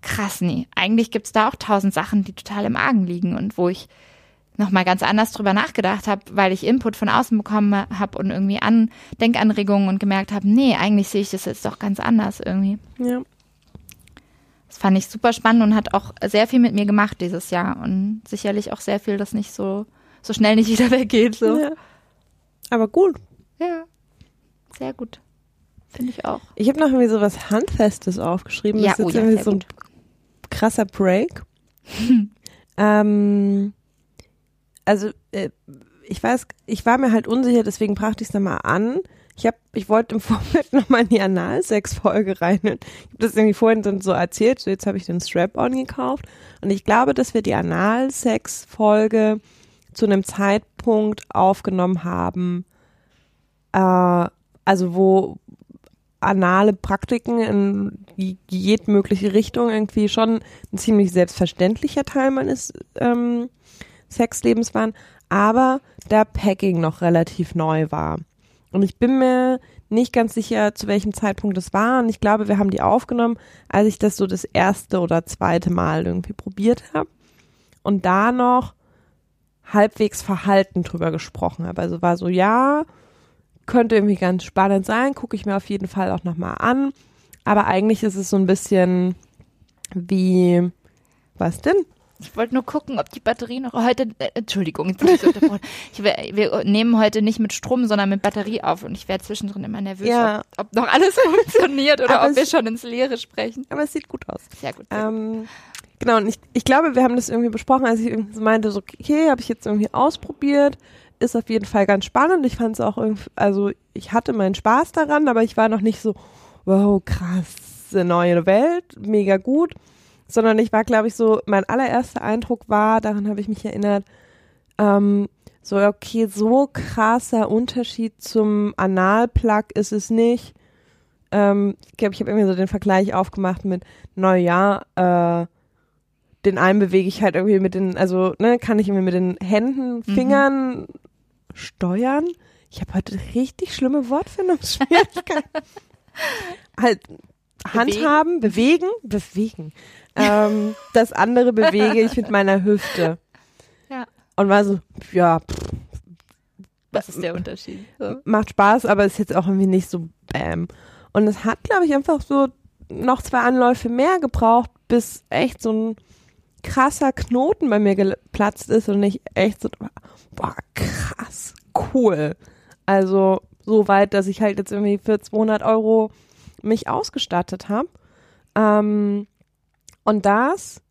krass, nee, eigentlich gibt's da auch tausend Sachen, die total im Argen liegen und wo ich nochmal ganz anders drüber nachgedacht habe, weil ich Input von außen bekommen habe und irgendwie an Denkanregungen und gemerkt habe, nee, eigentlich sehe ich das jetzt doch ganz anders irgendwie. Ja. Das fand ich super spannend und hat auch sehr viel mit mir gemacht dieses Jahr und sicherlich auch sehr viel, das nicht so, so schnell nicht wieder weggeht. So. Ja. Aber gut, ja, sehr gut. Finde ich auch. Ich habe noch irgendwie so was Handfestes aufgeschrieben. Ja, das ist oh, ja, irgendwie so ein gut. krasser Break. ähm, also, äh, ich weiß, ich war mir halt unsicher, deswegen brachte ich es nochmal an. Ich habe, ich wollte im Vorfeld nochmal in die Analsex-Folge rein. Ich habe das irgendwie vorhin dann so erzählt, so jetzt habe ich den Strap-on gekauft. Und ich glaube, dass wir die Analsex-Folge zu einem Zeitpunkt aufgenommen haben, äh, also wo anale Praktiken in jede mögliche Richtung irgendwie schon ein ziemlich selbstverständlicher Teil meines ähm, Sexlebens waren, aber da Packing noch relativ neu war. Und ich bin mir nicht ganz sicher, zu welchem Zeitpunkt das war. Und ich glaube, wir haben die aufgenommen, als ich das so das erste oder zweite Mal irgendwie probiert habe. Und da noch halbwegs verhalten drüber gesprochen habe. Also war so, ja, könnte irgendwie ganz spannend sein, gucke ich mir auf jeden Fall auch nochmal an. Aber eigentlich ist es so ein bisschen wie, was denn? Ich wollte nur gucken, ob die Batterie noch heute, äh, Entschuldigung, ich, wir, wir, nehmen heute nicht mit Strom, sondern mit Batterie auf und ich werde zwischendrin immer nervös, ja. ob, ob, noch alles funktioniert oder aber ob wir schon ins Leere sprechen. Aber es sieht gut aus. Sehr gut. Sehr ähm, gut. Genau, und ich, ich glaube, wir haben das irgendwie besprochen, als ich irgendwie meinte, so, okay, habe ich jetzt irgendwie ausprobiert, ist auf jeden Fall ganz spannend. Ich fand es auch irgendwie, also ich hatte meinen Spaß daran, aber ich war noch nicht so, wow, krasse neue Welt, mega gut, sondern ich war, glaube ich, so, mein allererster Eindruck war, daran habe ich mich erinnert, ähm, so, okay, so krasser Unterschied zum Analplug ist es nicht. Ähm, ich glaube, ich habe irgendwie so den Vergleich aufgemacht mit, naja, äh, den einen bewege ich halt irgendwie mit den, also, ne, kann ich irgendwie mit den Händen, mhm. Fingern steuern. Ich habe heute richtig schlimme Wortfindungsschwierigkeiten. halt handhaben, bewegen, bewegen. Ähm, das andere bewege ich mit meiner Hüfte. Ja. Und war so, ja. Pff, Was ist der Unterschied? So. Macht Spaß, aber ist jetzt auch irgendwie nicht so bam. Und es hat, glaube ich, einfach so noch zwei Anläufe mehr gebraucht, bis echt so ein krasser Knoten bei mir geplatzt ist und ich echt so, boah, krass, cool. Also so weit, dass ich halt jetzt irgendwie für 200 Euro mich ausgestattet habe. Ähm, und das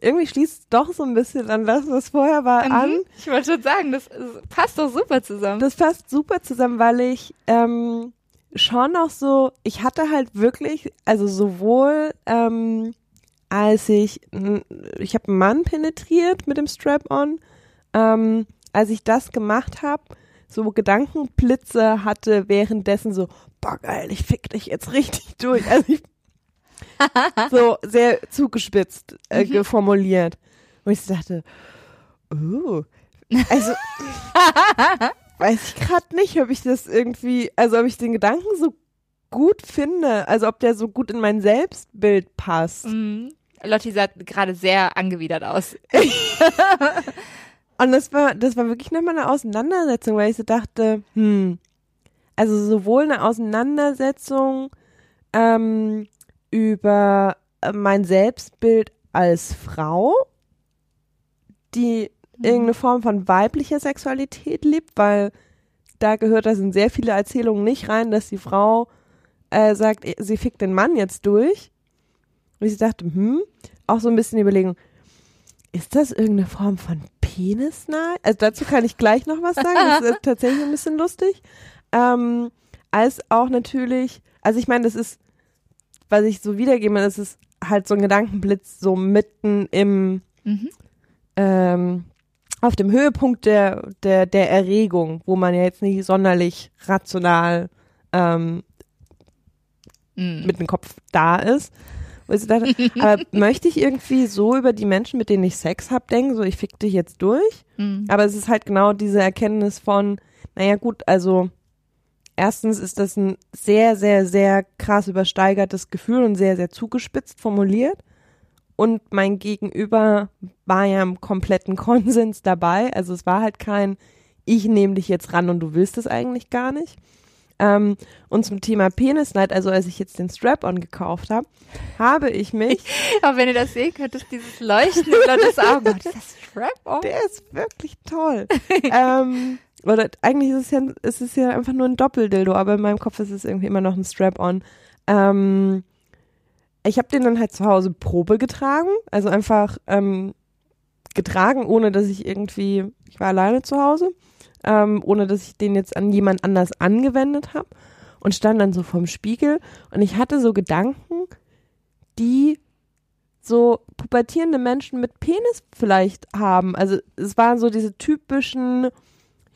irgendwie schließt doch so ein bisschen an das, was vorher war, mhm. an. Ich wollte schon sagen, das passt doch super zusammen. Das passt super zusammen, weil ich ähm, schon noch so, ich hatte halt wirklich, also sowohl ähm, als ich, ich habe einen Mann penetriert mit dem Strap-on, ähm, als ich das gemacht habe, so Gedankenblitze hatte währenddessen so, boah geil, ich fick dich jetzt richtig durch. Also ich, so sehr zugespitzt äh, mhm. formuliert. Und ich dachte, oh, also weiß ich gerade nicht, ob ich das irgendwie, also ob ich den Gedanken so gut finde, also ob der so gut in mein Selbstbild passt. Mhm. Lotti sah gerade sehr angewidert aus. Und das war, das war wirklich nochmal eine Auseinandersetzung, weil ich so dachte, hm, also sowohl eine Auseinandersetzung ähm, über mein Selbstbild als Frau, die irgendeine Form von weiblicher Sexualität lebt, weil da gehört das in sehr viele Erzählungen nicht rein, dass die Frau äh, sagt, sie fickt den Mann jetzt durch. Und ich dachte, hm, auch so ein bisschen die Überlegung, ist das irgendeine Form von Penisnahe? Also dazu kann ich gleich noch was sagen. Das ist tatsächlich ein bisschen lustig. Ähm, als auch natürlich, also ich meine, das ist, was ich so wiedergebe, das ist halt so ein Gedankenblitz so mitten im, Mhm. ähm, auf dem Höhepunkt der, der, der Erregung, wo man ja jetzt nicht sonderlich rational ähm, Mhm. mit dem Kopf da ist. Wo ich so dachte, aber möchte ich irgendwie so über die Menschen, mit denen ich Sex hab, denken, so ich fick dich jetzt durch? Mhm. Aber es ist halt genau diese Erkenntnis von, naja gut, also erstens ist das ein sehr, sehr, sehr krass übersteigertes Gefühl und sehr, sehr zugespitzt formuliert. Und mein Gegenüber war ja im kompletten Konsens dabei. Also es war halt kein, ich nehme dich jetzt ran und du willst es eigentlich gar nicht. Ähm, und zum Thema Penisneid, also als ich jetzt den Strap-on gekauft habe, habe ich mich Aber wenn ihr das sehen könntest, dieses Leuchten in Lottes Augen. Oh, das Strap-on. Der ist wirklich toll. ähm, oder eigentlich ist es ja, ist es ja einfach nur ein Doppeldildo, aber in meinem Kopf ist es irgendwie immer noch ein Strap-on. Ähm, ich habe den dann halt zu Hause Probe getragen, also einfach ähm, getragen, ohne dass ich irgendwie, ich war alleine zu Hause, ähm, ohne dass ich den jetzt an jemand anders angewendet habe und stand dann so vorm Spiegel und ich hatte so Gedanken, die so pubertierende Menschen mit Penis vielleicht haben. Also es waren so diese typischen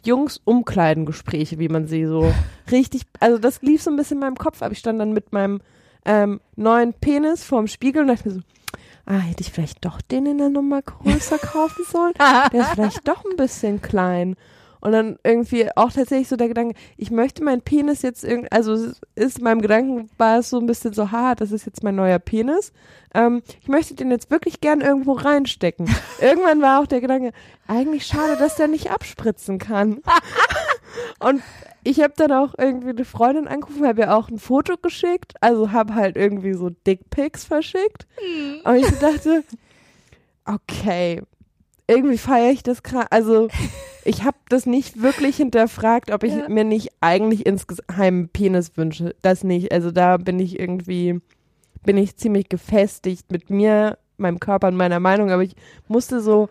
Jungs-Umkleidengespräche, wie man sie so richtig, also das lief so ein bisschen in meinem Kopf, aber ich stand dann mit meinem ähm, neuen Penis vorm Spiegel und dachte mir so, ah, hätte ich vielleicht doch den in der Nummer größer kaufen sollen? Der ist vielleicht doch ein bisschen klein. Und dann irgendwie auch tatsächlich so der Gedanke, ich möchte meinen Penis jetzt irgendwie, also es ist in meinem Gedanken war es so ein bisschen so, ha, das ist jetzt mein neuer Penis. Ähm, ich möchte den jetzt wirklich gern irgendwo reinstecken. Irgendwann war auch der Gedanke, eigentlich schade, dass der nicht abspritzen kann. Und ich habe dann auch irgendwie eine Freundin angerufen, habe ihr auch ein Foto geschickt, also habe halt irgendwie so Dickpics verschickt. Und ich dachte, okay, irgendwie feiere ich das gerade. Also ich habe das nicht wirklich hinterfragt, ob ich Ja. mir nicht eigentlich insgeheim Penis wünsche. Das nicht. Also da bin ich irgendwie, bin ich ziemlich gefestigt mit mir, meinem Körper und meiner Meinung. Aber ich musste so,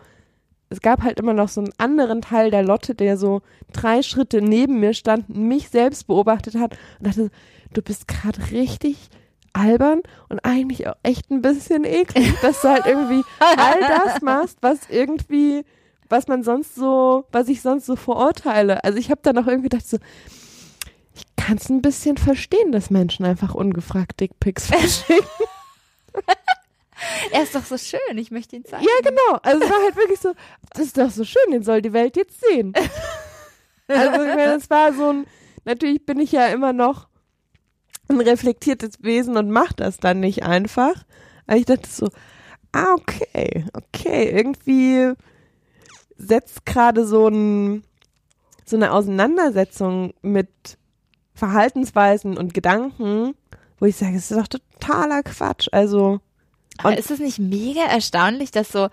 es gab halt immer noch so einen anderen Teil der Lotte, der so drei Schritte neben mir stand, mich selbst beobachtet hat und dachte, du bist gerade richtig albern und eigentlich auch echt ein bisschen eklig, dass du halt irgendwie all das machst, was irgendwie, was man sonst so, was ich sonst so verurteile. Also ich habe dann auch irgendwie gedacht so, ich kann es ein bisschen verstehen, dass Menschen einfach ungefragt Dickpics verschicken. Er ist doch so schön, ich möchte ihn zeigen. ja, genau. Also es war halt wirklich so, das ist doch so schön, den soll die Welt jetzt sehen. Also ich meine, es war so ein, natürlich bin ich ja immer noch ein reflektiertes Wesen und mach das dann nicht einfach. Aber ich dachte so, ah, okay, okay, irgendwie setzt gerade so ein, so eine Auseinandersetzung mit Verhaltensweisen und Gedanken, wo ich sage, es ist doch totaler Quatsch. Also, Aber Und- ist es nicht mega erstaunlich, dass so,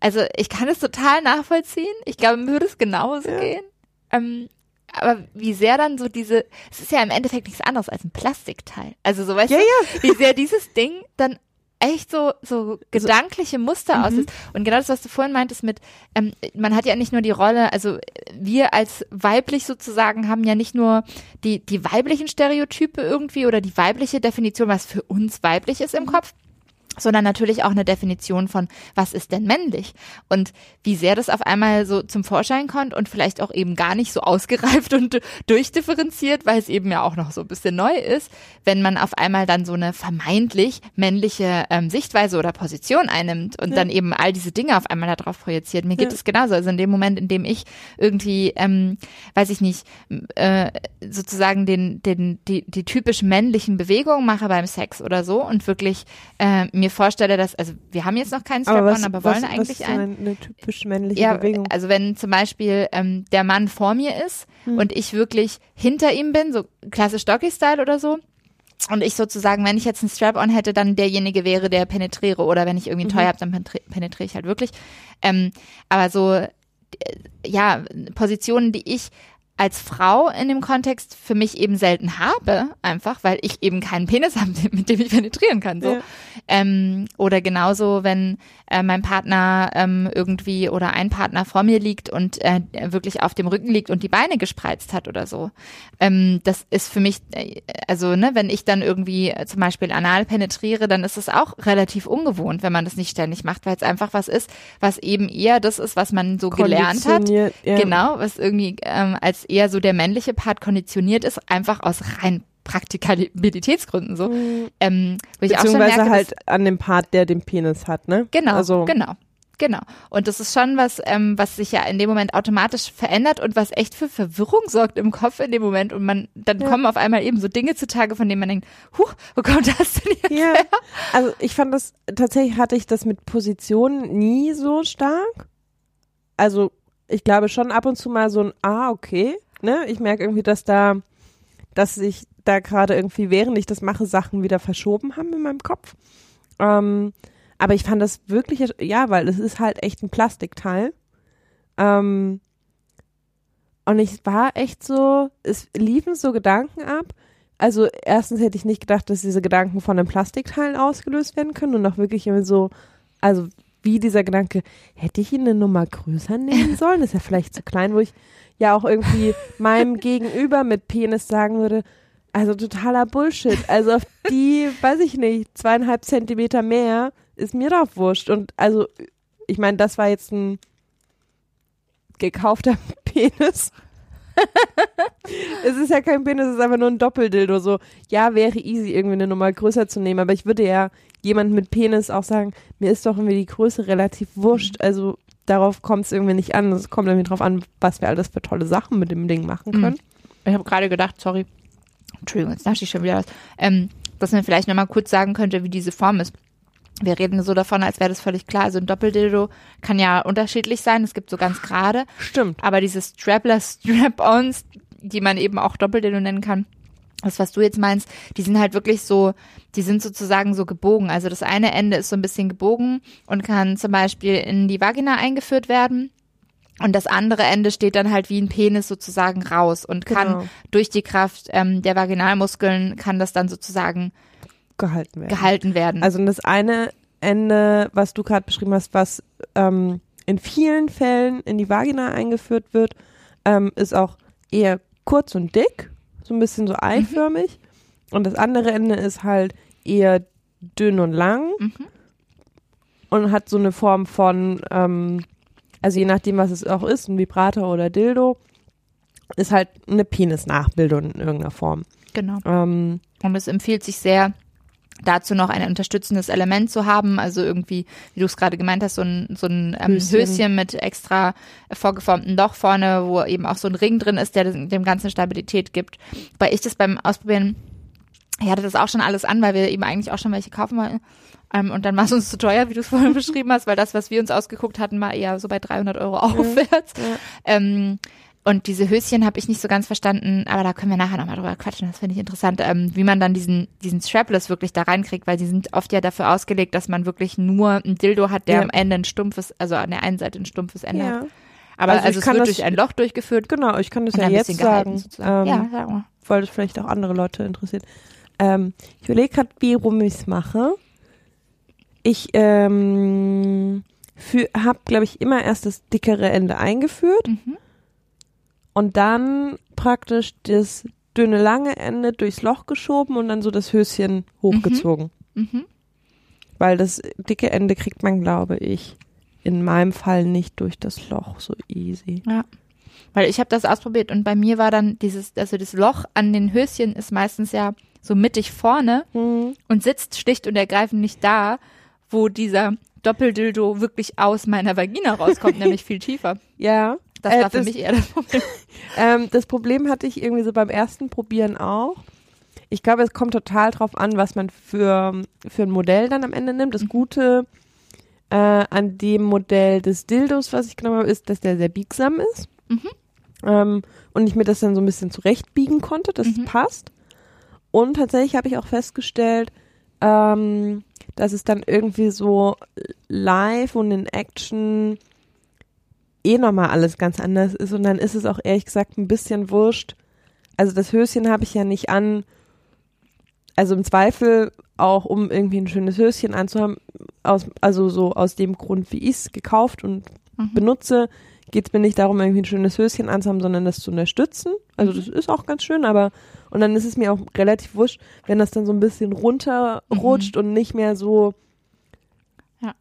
also ich kann es total nachvollziehen. Ich glaube, mir würde es genauso Ja. gehen. Ähm, aber wie sehr dann so diese, es ist ja im Endeffekt nichts anderes als ein Plastikteil. Also so weißt Ja, du, wie sehr dieses Ding dann echt so, so gedankliche Muster Mhm. aussieht. Und genau das, was du vorhin meintest mit, ähm, man hat ja nicht nur die Rolle, also wir als weiblich sozusagen haben ja nicht nur die, die weiblichen Stereotype irgendwie oder die weibliche Definition, was für uns weiblich ist im Kopf, sondern natürlich auch eine Definition von, was ist denn männlich? Und wie sehr das auf einmal so zum Vorschein kommt und vielleicht auch eben gar nicht so ausgereift und durchdifferenziert, weil es eben ja auch noch so ein bisschen neu ist, wenn man auf einmal dann so eine vermeintlich männliche ähm, Sichtweise oder Position einnimmt und Ja. dann eben all diese Dinge auf einmal darauf projiziert. Mir geht Ja. es genauso. Also in dem Moment, in dem ich irgendwie, ähm, weiß ich nicht, äh, sozusagen den, den, die, die typisch männlichen Bewegungen mache beim Sex oder so und wirklich äh, mir vorstelle, dass, also wir haben jetzt noch keinen aber Strap-on, was, aber was, wollen was eigentlich ist denn einen. eine, typisch männliche Ja, Bewegung? also wenn zum Beispiel ähm, der Mann vor mir ist Hm. und ich wirklich hinter ihm bin, so klassisch Doggy-Style oder so, und ich sozusagen, wenn ich jetzt einen Strap-on hätte, dann derjenige wäre, der penetriere. Oder wenn ich irgendwie einen Toy habe, dann penetriere ich halt wirklich. Ähm, aber so, äh, ja, Positionen, die ich als Frau in dem Kontext für mich eben selten habe, einfach, weil ich eben keinen Penis habe, mit dem ich penetrieren kann. So. Ja. Ähm, oder genauso, wenn äh, mein Partner ähm, irgendwie oder ein Partner vor mir liegt und äh, wirklich auf dem Rücken liegt und die Beine gespreizt hat oder so. Ähm, das ist für mich, äh, also ne, wenn ich dann irgendwie äh, zum Beispiel anal penetriere, dann ist es auch relativ ungewohnt, wenn man das nicht ständig macht, weil es einfach was ist, was eben eher das ist, was man so gelernt hat. Ja. Genau, was irgendwie ähm, als eher so der männliche Part konditioniert ist, einfach aus rein Praktikabilitätsgründen so. Mhm. Ähm, Beziehungsweise merke, halt an dem Part, der den Penis hat, ne? Genau, also. genau. Genau. Und das ist schon was, ähm, was sich ja in dem Moment automatisch verändert und was echt für Verwirrung sorgt im Kopf in dem Moment. Und man, dann ja. kommen auf einmal eben so Dinge zutage, von denen man denkt, huch, wo kommt das denn jetzt ja. her? Also ich fand das, tatsächlich hatte ich das mit Positionen nie so stark. Also ich glaube schon ab und zu mal so ein, ah, okay, ne? Ich merke irgendwie, dass da, dass sich da gerade irgendwie, während ich das mache, Sachen wieder verschoben haben in meinem Kopf. Ähm, aber ich fand das wirklich, ja, weil es ist halt echt ein Plastikteil. Ähm, und ich war echt so, es liefen so Gedanken ab. Also erstens hätte ich nicht gedacht, dass diese Gedanken von einem Plastikteil ausgelöst werden können und auch wirklich immer so, also wie dieser Gedanke, hätte ich ihn eine Nummer größer nehmen sollen? Ist ja vielleicht zu klein, wo ich ja auch irgendwie meinem Gegenüber mit Penis sagen würde, also totaler Bullshit. Also auf die, weiß ich nicht, zweieinhalb Zentimeter mehr ist mir doch wurscht. Und also, ich meine, das war jetzt ein gekaufter Penis. es ist ja kein Penis, es ist einfach nur ein Doppeldildo. So, ja, wäre easy, irgendwie eine Nummer größer zu nehmen, aber ich würde ja jemand mit Penis auch sagen, mir ist doch irgendwie die Größe relativ wurscht. Also darauf kommt es irgendwie nicht an. Es kommt irgendwie drauf an, was wir alles für tolle Sachen mit dem Ding machen können. Ich habe gerade gedacht, sorry, Entschuldigung, jetzt nasche ich schon wieder was, ähm, dass man vielleicht nochmal kurz sagen könnte, wie diese Form ist. Wir reden so davon, als wäre das völlig klar. Also ein Doppeldildo kann ja unterschiedlich sein. Es gibt so ganz gerade. Stimmt. Aber diese Strapless Strap-Ons, die man eben auch Doppeldildo nennen kann, das, was du jetzt meinst, die sind halt wirklich so, die sind sozusagen so gebogen. Also das eine Ende ist so ein bisschen gebogen und kann zum Beispiel in die Vagina eingeführt werden. Und das andere Ende steht dann halt wie ein Penis sozusagen raus und kann genau. durch die Kraft ähm, der Vaginalmuskeln kann das dann sozusagen gehalten werden. Gehalten werden. Also das eine Ende, was du gerade beschrieben hast, was ähm, in vielen Fällen in die Vagina eingeführt wird, ähm, ist auch eher kurz und dick, so ein bisschen so eiförmig. Mhm. Und das andere Ende ist halt eher dünn und lang mhm. und hat so eine Form von ähm, also je nachdem, was es auch ist, ein Vibrator oder Dildo, ist halt eine Penisnachbildung in irgendeiner Form. Genau. Ähm, und es empfiehlt sich sehr, dazu noch ein unterstützendes Element zu haben, also irgendwie, wie du es gerade gemeint hast, so ein, so ein ähm, Höschen. Höschen. mit extra vorgeformten Loch vorne, wo eben auch so ein Ring drin ist, der dem Ganzen Stabilität gibt. Weil ich das beim Ausprobieren, ich hatte das auch schon alles an, weil wir eben eigentlich auch schon welche kaufen wollten. Ähm, und dann war es uns zu teuer, wie du es vorhin beschrieben hast, weil das, was wir uns ausgeguckt hatten, war eher so bei 300 Euro aufwärts. Ja, ja. Ähm, und diese Höschen habe ich nicht so ganz verstanden, aber da können wir nachher nochmal drüber quatschen, das finde ich interessant, ähm, wie man dann diesen, diesen Strapless wirklich da reinkriegt, weil die sind oft ja dafür ausgelegt, dass man wirklich nur ein Dildo hat, der ja. am Ende ein stumpfes, also an der einen Seite ein stumpfes Ende hat. Aber also, also es wird durch ein Loch durchgeführt. Genau, ich kann das ja jetzt sagen. Ähm, ja, sag mal. Weil das vielleicht auch andere Leute interessiert. Ähm, ich überlege gerade, wie rum ich es mache ich ähm, habe, glaube ich, immer erst das dickere Ende eingeführt mhm. und dann praktisch das dünne lange Ende durchs Loch geschoben und dann so das Höschen hochgezogen. Mhm. Mhm. Weil das dicke Ende kriegt man, glaube ich, in meinem Fall nicht durch das Loch so easy. Ja. Weil ich habe das ausprobiert und bei mir war dann dieses, also das Loch an den Höschen ist meistens ja so mittig vorne mhm. und sitzt schlicht und ergreifend nicht da, wo dieser Doppeldildo wirklich aus meiner Vagina rauskommt, nämlich viel tiefer. Ja. Das äh, war für das, mich eher das Problem. ähm, das Problem hatte ich irgendwie so beim ersten Probieren auch. Ich glaube, es kommt total drauf an, was man für, für ein Modell dann am Ende nimmt. Das mhm. Gute äh, an dem Modell des Dildos, was ich genommen habe, ist, dass der sehr biegsam ist. Mhm. Ähm, und ich mir das dann so ein bisschen zurechtbiegen konnte, dass mhm. es passt. Und tatsächlich habe ich auch festgestellt, ähm, dass es dann irgendwie so live und in Action eh nochmal alles ganz anders ist und dann ist es auch ehrlich gesagt ein bisschen wurscht. Also das Höschen habe ich ja nicht an, also im Zweifel auch um irgendwie ein schönes Höschen anzuhaben, aus, also so aus dem Grund, wie ich es gekauft und Mhm. benutze, geht es mir nicht darum, irgendwie ein schönes Höschen anzuhaben, sondern das zu unterstützen. Also das ist auch ganz schön, aber und dann ist es mir auch relativ wurscht, wenn das dann so ein bisschen runterrutscht und nicht mehr so Ja.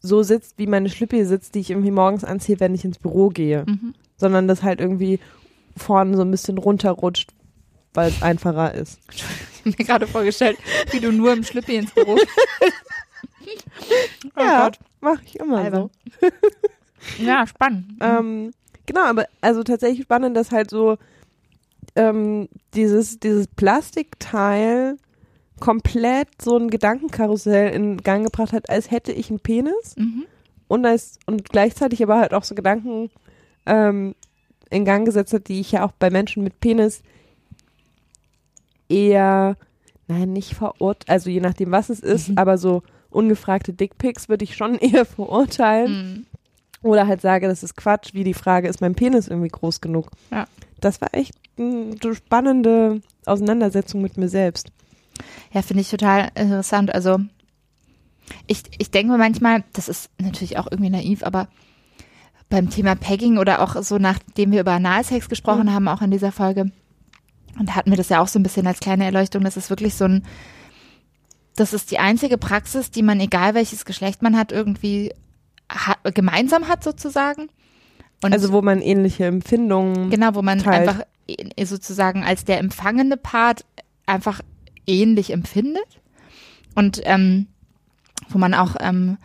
so sitzt, wie meine Schlüppi sitzt, die ich irgendwie morgens anziehe, wenn ich ins Büro gehe. Mhm. Sondern das halt irgendwie vorne so ein bisschen runterrutscht, weil es einfacher ist. Ich habe mir gerade vorgestellt, wie du nur im Schlüppi ins Büro. oh ja, Gott. mache ich immer Albern. so. Ja, spannend. Ähm, genau, aber also tatsächlich spannend, dass halt so ähm, dieses, dieses Plastikteil komplett so ein Gedankenkarussell in Gang gebracht hat, als hätte ich einen Penis Mhm. und als und gleichzeitig aber halt auch so Gedanken ähm, in Gang gesetzt hat, die ich ja auch bei Menschen mit Penis eher, nein, nicht verurteilt, also je nachdem, was es ist, Mhm. aber so ungefragte Dickpics würde ich schon eher verurteilen. Mhm. Oder halt sage, das ist Quatsch, wie die Frage, ist mein Penis irgendwie groß genug? Ja. Das war echt eine spannende Auseinandersetzung mit mir selbst. Ja, finde ich total interessant. Also ich, ich denke mir manchmal, das ist natürlich auch irgendwie naiv, aber beim Thema Pegging oder auch so, nachdem wir über Analsex gesprochen Mhm. haben, auch in dieser Folge, und da hatten wir das ja auch so ein bisschen als kleine Erleuchtung, das ist wirklich so ein, das ist die einzige Praxis, die man, egal welches Geschlecht man hat, irgendwie ha gemeinsam hat sozusagen. Und Also wo man ähnliche Empfindungen. Genau, wo man teilt. einfach äh, sozusagen als der empfangene Part einfach ähnlich empfindet und ähm, wo man auch, ähm,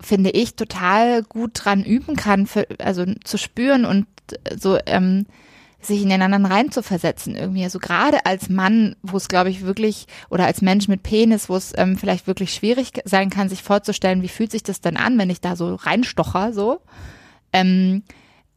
finde ich, total gut dran üben kann, für, also zu spüren und so ähm, sich in den anderen reinzuversetzen irgendwie. Also gerade als Mann, wo es, glaube ich, wirklich, oder als Mensch mit Penis, wo es ähm, vielleicht wirklich schwierig sein kann, sich vorzustellen, wie fühlt sich das denn an, wenn ich da so reinstocher, so. Ähm,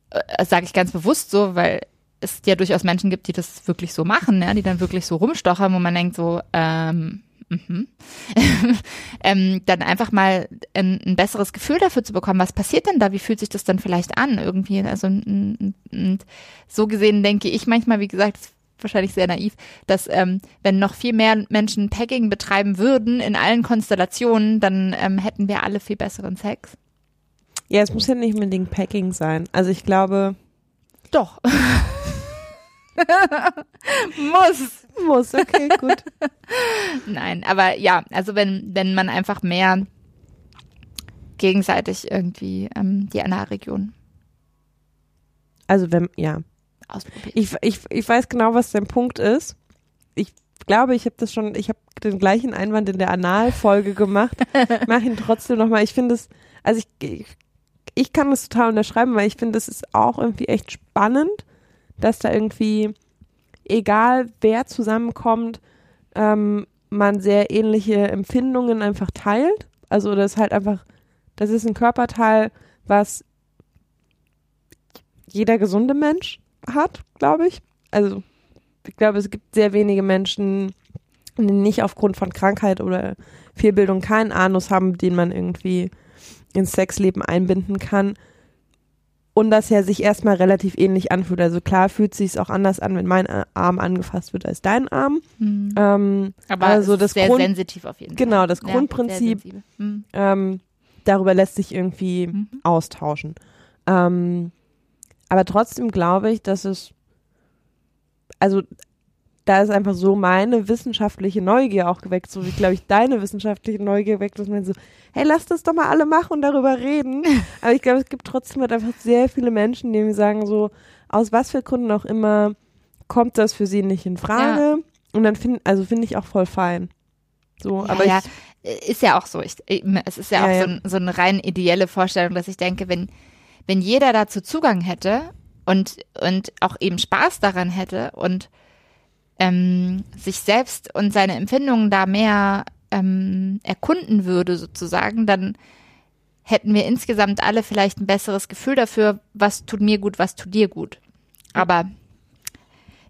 äh, sage ich ganz bewusst so, weil es ja durchaus Menschen gibt, die das wirklich so machen, ja, die dann wirklich so rumstochern, wo man denkt so, ähm, mhm. ähm, dann einfach mal ein, ein besseres Gefühl dafür zu bekommen, was passiert denn da, wie fühlt sich das dann vielleicht an irgendwie, also n- so gesehen denke ich manchmal, wie gesagt, wahrscheinlich sehr naiv, dass ähm, wenn noch viel mehr Menschen Pegging betreiben würden in allen Konstellationen, dann ähm, hätten wir alle viel besseren Sex. Ja, es muss ja nicht unbedingt Packing sein. Also ich glaube, Doch. Muss. Muss, okay, gut. Nein, aber ja, also wenn, wenn man einfach mehr gegenseitig irgendwie ähm, die Analregion Also wenn, ja. ausprobiert. Ich, ich, ich weiß genau, was dein Punkt ist. Ich glaube, ich habe das schon, ich habe den gleichen Einwand in der Analfolge gemacht. Mach ihn trotzdem nochmal. Ich finde es, also ich, ich, ich kann das total unterschreiben, weil ich finde, es ist auch irgendwie echt spannend, dass da irgendwie, egal wer zusammenkommt, ähm, man sehr ähnliche Empfindungen einfach teilt. Also das ist halt einfach, das ist ein Körperteil, was jeder gesunde Mensch hat, glaube ich. Also ich glaube, es gibt sehr wenige Menschen, die nicht aufgrund von Krankheit oder Fehlbildung keinen Anus haben, den man irgendwie ins Sexleben einbinden kann. Und das ja sich erstmal relativ ähnlich anfühlt. Also klar fühlt sich es auch anders an, wenn mein Arm angefasst wird als dein Arm. Hm. Ähm, Aber also das ist sehr Grund- sensitiv auf jeden genau, Fall. das Ja, Grundprinzip- sehr sensibel. Hm. ähm, darüber lässt sich irgendwie Mhm. austauschen. Ähm, aber trotzdem glaube ich, dass es, also da ist einfach so meine wissenschaftliche Neugier auch geweckt, so wie, glaube ich, deine wissenschaftliche Neugier geweckt, dass man so, hey, lass das doch mal alle machen und darüber reden. Aber ich glaube, es gibt trotzdem halt einfach sehr viele Menschen, die mir sagen so, aus was für Gründen auch immer, kommt das für sie nicht in Frage. Und dann finde, also finde ich auch voll fein. So, Ja, aber ja, ich, ist ja auch so. Ich, es ist ja, Ja, auch ja. So, ein, so eine rein ideelle Vorstellung, dass ich denke, wenn, wenn jeder dazu Zugang hätte und, und auch eben Spaß daran hätte und ähm, sich selbst und seine Empfindungen da mehr ähm, erkunden würde, sozusagen, dann hätten wir insgesamt alle vielleicht ein besseres Gefühl dafür, was tut mir gut, was tut dir gut. Aber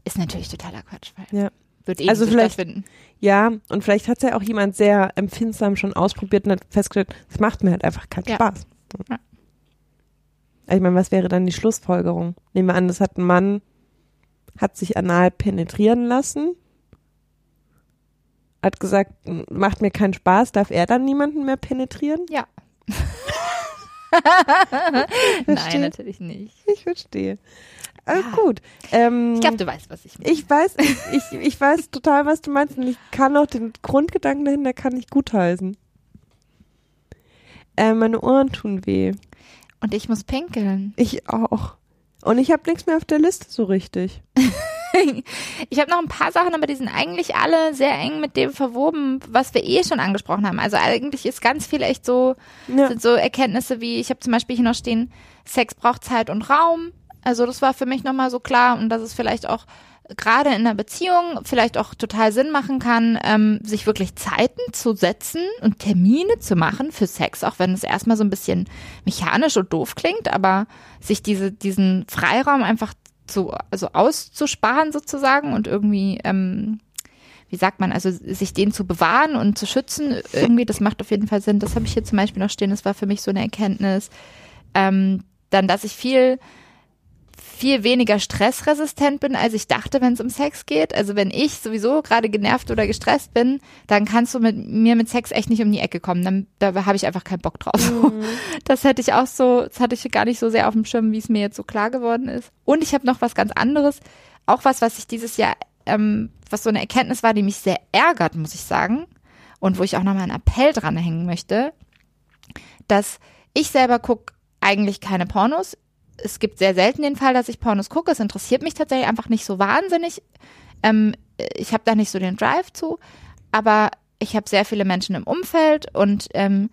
ist natürlich totaler Quatsch. Weil Ja. wird eh Also nicht so vielleicht- stattfinden. Ja, und vielleicht hat es ja auch jemand sehr empfindsam schon ausprobiert und hat festgestellt, es macht mir halt einfach keinen Ja. Spaß. Ja. Ich meine, was wäre dann die Schlussfolgerung? Nehmen wir an, das hat ein Mann, hat sich anal penetrieren lassen, hat gesagt, "M, macht mir keinen Spaß, darf er dann niemanden mehr penetrieren? Ja. Nein, natürlich nicht. Ich verstehe. Äh, Ja. gut. Ähm, Ich glaube, du weißt, was ich meine. ich weiß, ich, ich weiß total, was du meinst und ich kann auch den Grundgedanken dahinter kann ich gutheißen. Äh, meine Ohren tun weh. Und ich muss pinkeln. Ich auch. Und ich habe nichts mehr auf der Liste so richtig. Ich habe noch ein paar Sachen, aber die sind eigentlich alle sehr eng mit dem verwoben, was wir eh schon angesprochen haben. Also eigentlich ist ganz viel echt so, Ja. sind so Erkenntnisse wie, ich habe zum Beispiel hier noch stehen, Sex braucht Zeit und Raum. Also das war für mich nochmal so klar und dass es vielleicht auch gerade in einer Beziehung vielleicht auch total Sinn machen kann, ähm, sich wirklich Zeiten zu setzen und Termine zu machen für Sex, auch wenn es erstmal so ein bisschen mechanisch und doof klingt, aber sich diese, diesen Freiraum einfach zu, also auszusparen sozusagen und irgendwie, ähm, wie sagt man, also sich den zu bewahren und zu schützen, irgendwie, das macht auf jeden Fall Sinn. Das habe ich hier zum Beispiel noch stehen, das war für mich so eine Erkenntnis. Ähm, dann, dass ich viel, viel weniger stressresistent bin, als ich dachte, wenn es um Sex geht. Also wenn ich sowieso gerade genervt oder gestresst bin, dann kannst du mit mir mit Sex echt nicht um die Ecke kommen. Dann da habe ich einfach keinen Bock drauf. So. Das hätte ich auch so, das hatte ich gar nicht so sehr auf dem Schirm, wie es mir jetzt so klar geworden ist. Und ich habe noch was ganz anderes, auch was, was ich dieses Jahr, ähm, was so eine Erkenntnis war, die mich sehr ärgert, muss ich sagen, und wo ich auch nochmal einen Appell dran hängen möchte, dass ich selber gucke eigentlich keine Pornos. Es gibt sehr selten den Fall, dass ich Pornos gucke. Es interessiert mich tatsächlich einfach nicht so wahnsinnig. Ähm, ich habe da nicht so den Drive zu, aber ich habe sehr viele Menschen im Umfeld und ähm,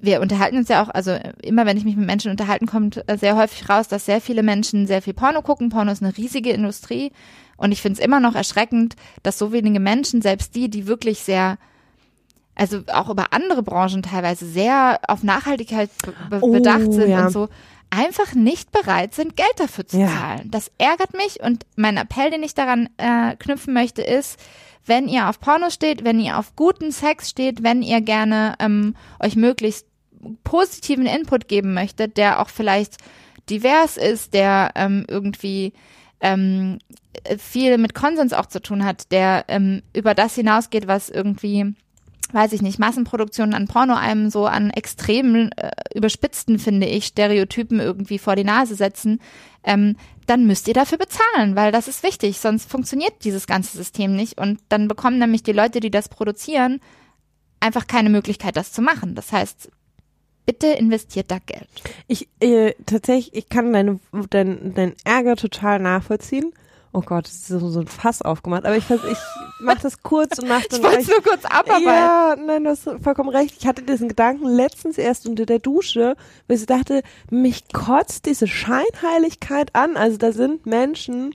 wir unterhalten uns ja auch, also immer wenn ich mich mit Menschen unterhalten, kommt äh, sehr häufig raus, dass sehr viele Menschen sehr viel Porno gucken. Porno ist eine riesige Industrie und ich finde es immer noch erschreckend, dass so wenige Menschen, selbst die, die wirklich sehr also auch über andere Branchen teilweise sehr auf Nachhaltigkeit be Oh, bedacht sind ja. und so, einfach nicht bereit sind, Geld dafür zu Ja. zahlen. Das ärgert mich und mein Appell, den ich daran äh, knüpfen möchte, ist, wenn ihr auf Porno steht, wenn ihr auf guten Sex steht, wenn ihr gerne ähm, euch möglichst positiven Input geben möchtet, der auch vielleicht divers ist, der ähm, irgendwie ähm, viel mit Konsens auch zu tun hat, der ähm, über das hinausgeht, was irgendwie weiß ich nicht, Massenproduktionen an Porno einem so an extremen, äh, überspitzten, finde ich, Stereotypen irgendwie vor die Nase setzen, ähm, dann müsst ihr dafür bezahlen, weil das ist wichtig, sonst funktioniert dieses ganze System nicht und dann bekommen nämlich die Leute, die das produzieren, einfach keine Möglichkeit, das zu machen. Das heißt, bitte investiert da Geld. Ich äh, tatsächlich, ich kann deine, dein, dein Ärger total nachvollziehen. Oh Gott, das ist so, ein Fass aufgemacht. Aber ich, ich mach das kurz und mach dann Ich wollte es nur kurz abarbeiten. Ja, nein, du hast vollkommen recht. Ich hatte diesen Gedanken letztens erst unter der Dusche, weil ich dachte, mich kotzt diese Scheinheiligkeit an. Also da sind Menschen,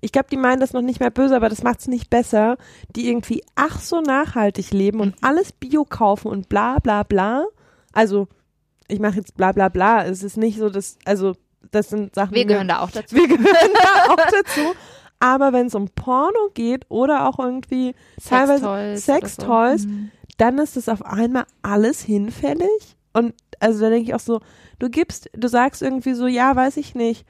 ich glaube, die meinen das noch nicht mehr böse, aber das macht es nicht besser, die irgendwie ach so nachhaltig leben und alles Bio kaufen und bla bla bla. Also, ich mache jetzt bla bla bla. Es ist nicht so, dass, also, das sind Sachen, Wir gehören da auch dazu. wir gehören da auch dazu. Aber wenn es um Porno geht oder auch irgendwie teilweise Sextoys. So. Mhm. dann ist das auf einmal alles hinfällig. Und also da denke ich auch so, du gibst, du sagst irgendwie so, ja, weiß ich nicht.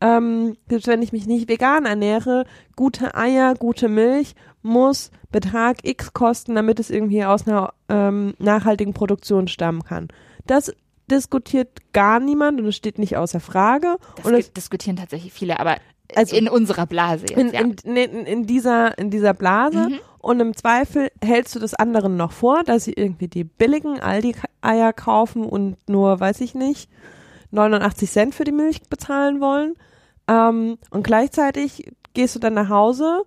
Ähm, selbst wenn ich mich nicht vegan ernähre, gute Eier, gute Milch muss Betrag X kosten, damit es irgendwie aus einer ähm, nachhaltigen Produktion stammen kann. Das diskutiert gar niemand und es steht nicht außer Frage. Das und es diskutieren tatsächlich viele, aber Also- in unserer Blase jetzt, in, ja. in, in, in dieser in dieser Blase Mhm. und im Zweifel hältst du das anderen noch vor, dass sie irgendwie die billigen Aldi-Eier kaufen und nur, weiß ich nicht, 89 Cent für die Milch bezahlen wollen. Ähm, und gleichzeitig gehst du dann nach Hause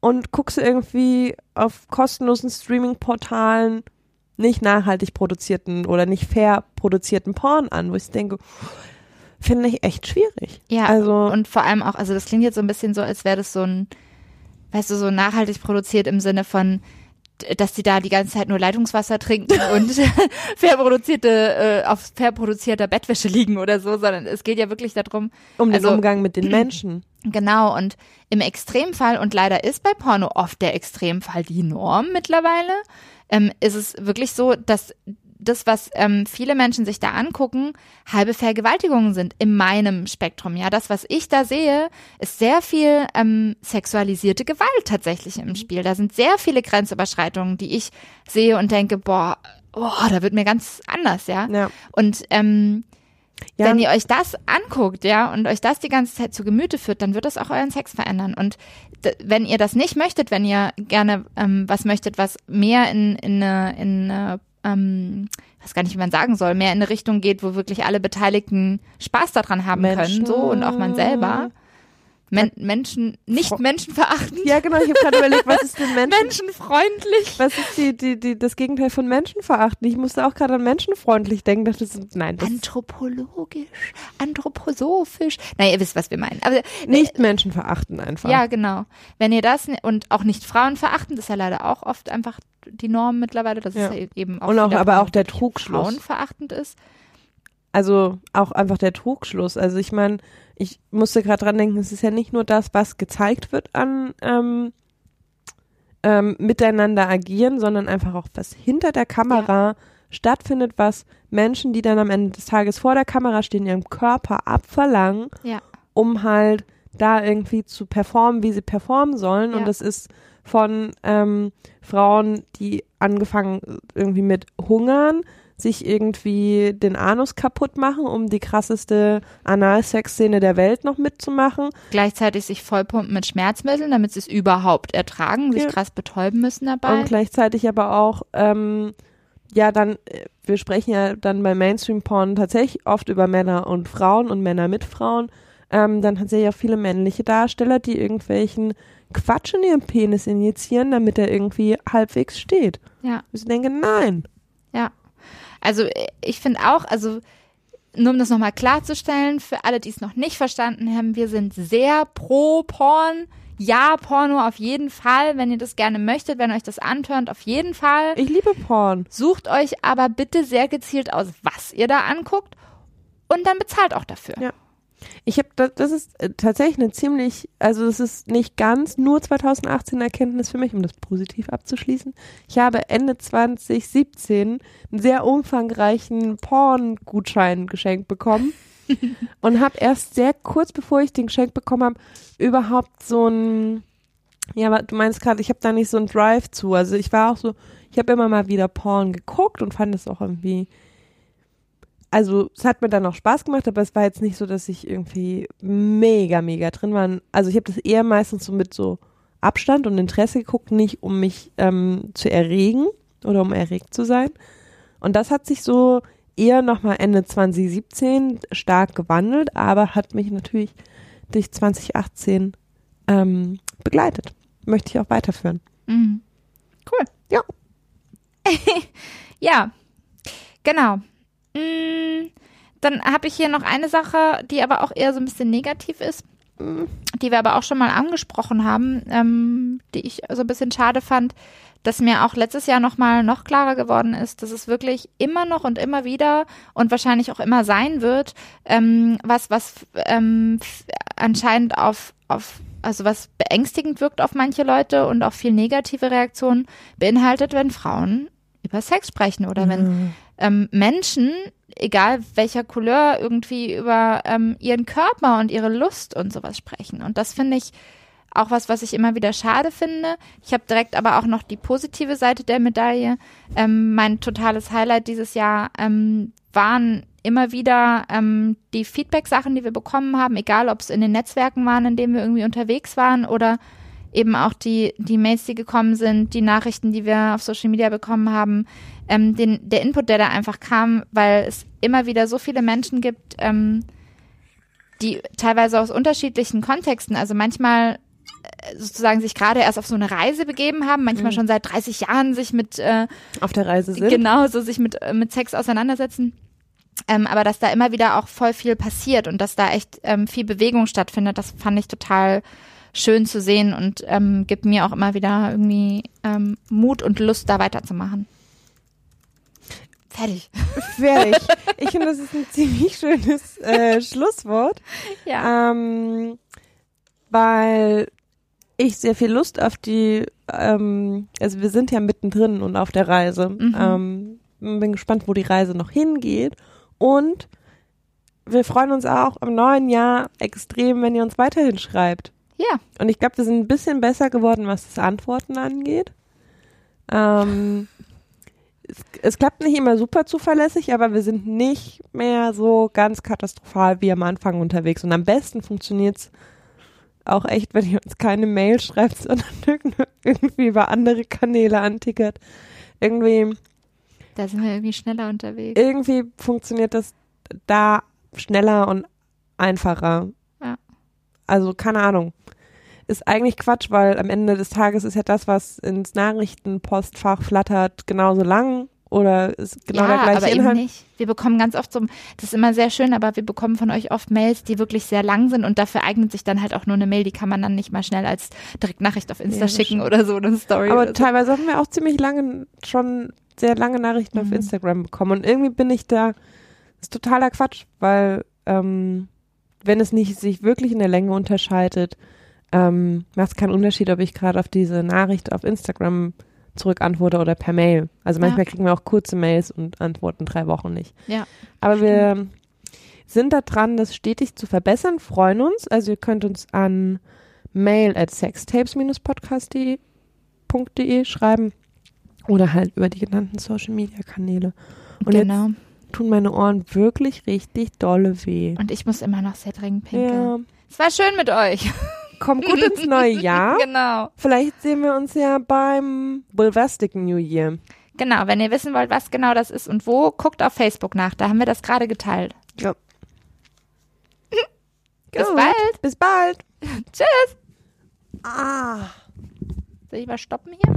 und guckst irgendwie auf kostenlosen Streaming-Portalen nicht nachhaltig produzierten oder nicht fair produzierten Porn an, wo ich denke, finde ich echt schwierig. Ja, also und vor allem auch, also das klingt jetzt so ein bisschen so, als wäre das so ein, weißt du, so nachhaltig produziert im Sinne von, dass sie da die ganze Zeit nur Leitungswasser trinken und fair produzierte, äh, auf fair produzierter Bettwäsche liegen oder so, sondern es geht ja wirklich darum, Um also, den Umgang mit den Menschen. Genau, und im Extremfall, und leider ist bei Porno oft der Extremfall die Norm mittlerweile, ähm, ist es wirklich so, dass das, was ähm, viele Menschen sich da angucken, halbe Vergewaltigungen sind in meinem Spektrum. Ja, das, was ich da sehe, ist sehr viel ähm, sexualisierte Gewalt tatsächlich im Spiel. Da sind sehr viele Grenzüberschreitungen, die ich sehe und denke, boah, boah, da wird mir ganz anders, ja. Ja. Und ähm, Ja. wenn ihr euch das anguckt, ja, und euch das die ganze Zeit zu Gemüte führt, dann wird das auch euren Sex verändern. Und wenn ihr das nicht möchtet, wenn ihr gerne ähm, was möchtet, was mehr in, in eine, in eine ähm, weiß gar nicht, wie man sagen soll, mehr in eine Richtung geht, wo wirklich alle Beteiligten Spaß daran haben Menschen. können, so und auch man selber. Men Menschen, nicht Fro- Menschen verachten, Ja, genau, ich habe gerade überlegt, was ist denn Menschen, menschenfreundlich. was ist die, die, die, das Gegenteil von Menschenverachten? Ich musste auch gerade an menschenfreundlich denken, dachte, das ist, nein, das Anthropologisch, anthroposophisch. Na, ihr wisst, was wir meinen. Aber nicht Menschenverachten einfach. Ja, genau. Wenn ihr das und auch nicht Frauen verachten, das ist ja leider auch oft einfach die Norm mittlerweile, dass Ja. es ja eben auch Und auch, aber auch der Trugschluss. Frauen verachtend ist. Also auch einfach der Trugschluss. Also ich meine, ich musste gerade dran denken, es ist ja nicht nur das, was gezeigt wird an ähm, ähm, miteinander agieren, sondern einfach auch, was hinter der Kamera stattfindet, was Menschen, die dann am Ende des Tages vor der Kamera stehen, ihrem Körper abverlangen, Ja. um halt da irgendwie zu performen, wie sie performen sollen. Ja. Und das ist von ähm, Frauen, die angefangen irgendwie mit Hungern, sich irgendwie den Anus kaputt machen, um die krasseste Analsex-Szene der Welt noch mitzumachen. Gleichzeitig sich vollpumpen mit Schmerzmitteln, damit sie es überhaupt ertragen, sich Ja. krass betäuben müssen dabei. Und gleichzeitig aber auch, ähm, ja, dann, äh, wir sprechen ja dann bei Mainstream-Porn tatsächlich oft über Männer und Frauen und Männer mit Frauen. Ähm, dann hat sie ja viele männliche Darsteller, die irgendwelchen Quatsch in ihren Penis injizieren, damit er irgendwie halbwegs steht. Ja. Ich denke, nein. Ja. Also äh, ich finde auch, also nur um das nochmal klarzustellen, für alle, die es noch nicht verstanden haben, wir sind sehr pro Porn. Ja, Porno auf jeden Fall, wenn ihr das gerne möchtet, wenn euch das antörnt, auf jeden Fall. Ich liebe Porn. Sucht euch aber bitte sehr gezielt aus, was ihr da anguckt und dann bezahlt auch dafür. Ja. Ich habe, das, das ist äh, tatsächlich eine ziemlich, also das ist nicht ganz nur 2018 Erkenntnis für mich, um das positiv abzuschließen. Ich habe Ende 2017 einen sehr umfangreichen Porn-Gutschein geschenkt bekommen und habe erst sehr kurz bevor ich den geschenkt bekommen habe, überhaupt so ein, ja, aber du meinst gerade, ich habe da nicht so ein Drive zu. Also ich war auch so, ich habe immer mal wieder Porn geguckt und fand es auch irgendwie also es hat mir dann auch Spaß gemacht, aber es war jetzt nicht so, dass ich irgendwie mega, mega drin war. Also ich habe das eher meistens so mit so Abstand und Interesse geguckt, nicht um mich ähm, zu erregen oder um erregt zu sein. Und das hat sich so eher nochmal Ende 2017 stark gewandelt, aber hat mich natürlich durch 2018 ähm, begleitet. Möchte ich auch weiterführen. Mhm. Cool. Ja. Ja, genau. Mm, Dann habe ich hier noch eine Sache, die aber auch eher so ein bisschen negativ ist, die wir aber auch schon mal angesprochen haben, ähm, die ich so ein bisschen schade fand, dass mir auch letztes Jahr noch mal noch klarer geworden ist, dass es wirklich immer noch und immer wieder und wahrscheinlich auch immer sein wird, ähm, was was ähm, anscheinend auf auf also was beängstigend wirkt auf manche Leute und auch viel negative Reaktionen beinhaltet, wenn Frauen über Sex sprechen oder wenn ähm, Menschen, egal welcher Couleur, irgendwie über ähm, ihren Körper und ihre Lust und sowas sprechen. Und das finde ich auch was, was ich immer wieder schade finde. Ich habe direkt aber auch noch die positive Seite der Medaille. Ähm, mein totales Highlight dieses Jahr ähm, waren immer wieder ähm, die Feedback-Sachen, die wir bekommen haben, egal ob es in den Netzwerken waren, in denen wir irgendwie unterwegs waren oder eben auch die, die Mails, die gekommen sind, die Nachrichten, die wir auf Social Media bekommen haben, ähm, den, der Input, der da einfach kam, weil es immer wieder so viele Menschen gibt, ähm, die teilweise aus unterschiedlichen Kontexten, also manchmal äh, sozusagen sich gerade erst auf so eine Reise begeben haben, manchmal schon seit 30 Jahren sich mit äh, Auf der Reise sind. genau so sich mit äh, mit Sex auseinandersetzen. Ähm, aber dass da immer wieder auch voll viel passiert und dass da echt ähm, viel Bewegung stattfindet, das fand ich total schön zu sehen und ähm, gibt mir auch immer wieder irgendwie ähm, Mut und Lust, da weiterzumachen. Fertig. Fertig. Ich finde, das ist ein ziemlich schönes äh, Schlusswort. Ja. Ähm, weil ich sehr viel Lust auf die, ähm, also wir sind ja mittendrin und auf der Reise. Mhm. Ähm, bin gespannt, wo die Reise noch hingeht. Und wir freuen uns auch im neuen Jahr extrem, wenn ihr uns weiterhin schreibt. Ja. Und ich glaube, wir sind ein bisschen besser geworden, was das Antworten angeht. Ähm, es, es klappt nicht immer super zuverlässig, aber wir sind nicht mehr so ganz katastrophal wie am Anfang unterwegs. Und am besten funktioniert's auch echt, wenn ihr uns keine Mail schreibt, sondern irgendwie über andere Kanäle antickert. Irgendwie, Da sind wir irgendwie schneller unterwegs. irgendwie funktioniert das da schneller und einfacher. Also keine Ahnung. Ist eigentlich Quatsch, weil am Ende des Tages ist ja das, was ins Nachrichtenpostfach flattert, genauso lang oder ist genau der ja, gleiche aber Inhalt. eben nicht. Wir bekommen ganz oft so, das ist immer sehr schön, aber wir bekommen von euch oft Mails, die wirklich sehr lang sind und dafür eignet sich dann halt auch nur eine Mail, die kann man dann nicht mal schnell als Direktnachricht auf Insta Ja, schicken oder so, eine Story. Aber so. teilweise haben wir auch ziemlich lange, schon sehr lange Nachrichten auf Mhm. Instagram bekommen. Und irgendwie bin ich da, ist totaler Quatsch, weil ähm, wenn es nicht sich wirklich in der Länge unterscheidet, ähm, macht es keinen Unterschied, ob ich gerade auf diese Nachricht auf Instagram zurückantworte oder per Mail. Also manchmal kriegen wir auch kurze Mails und antworten drei Wochen nicht. Ja. Aber wir sind da dran, das stetig zu verbessern, freuen uns. Also ihr könnt uns an mail at sextapes-podcast.de schreiben oder halt über die genannten Social Media Kanäle. Und genau. jetzt tun meine Ohren wirklich richtig dolle weh. Und ich muss immer noch sehr dringend pinkeln. Ja, Es war schön mit euch. komm gut ins neue Jahr. genau. Vielleicht sehen wir uns ja beim Bulvastic New Year. Genau, wenn ihr wissen wollt, was genau das ist und wo, guckt auf Facebook nach. Da haben wir das gerade geteilt. Ja. Bis Gut. bald. Bis bald. Tschüss. Ah. Soll ich mal stoppen hier?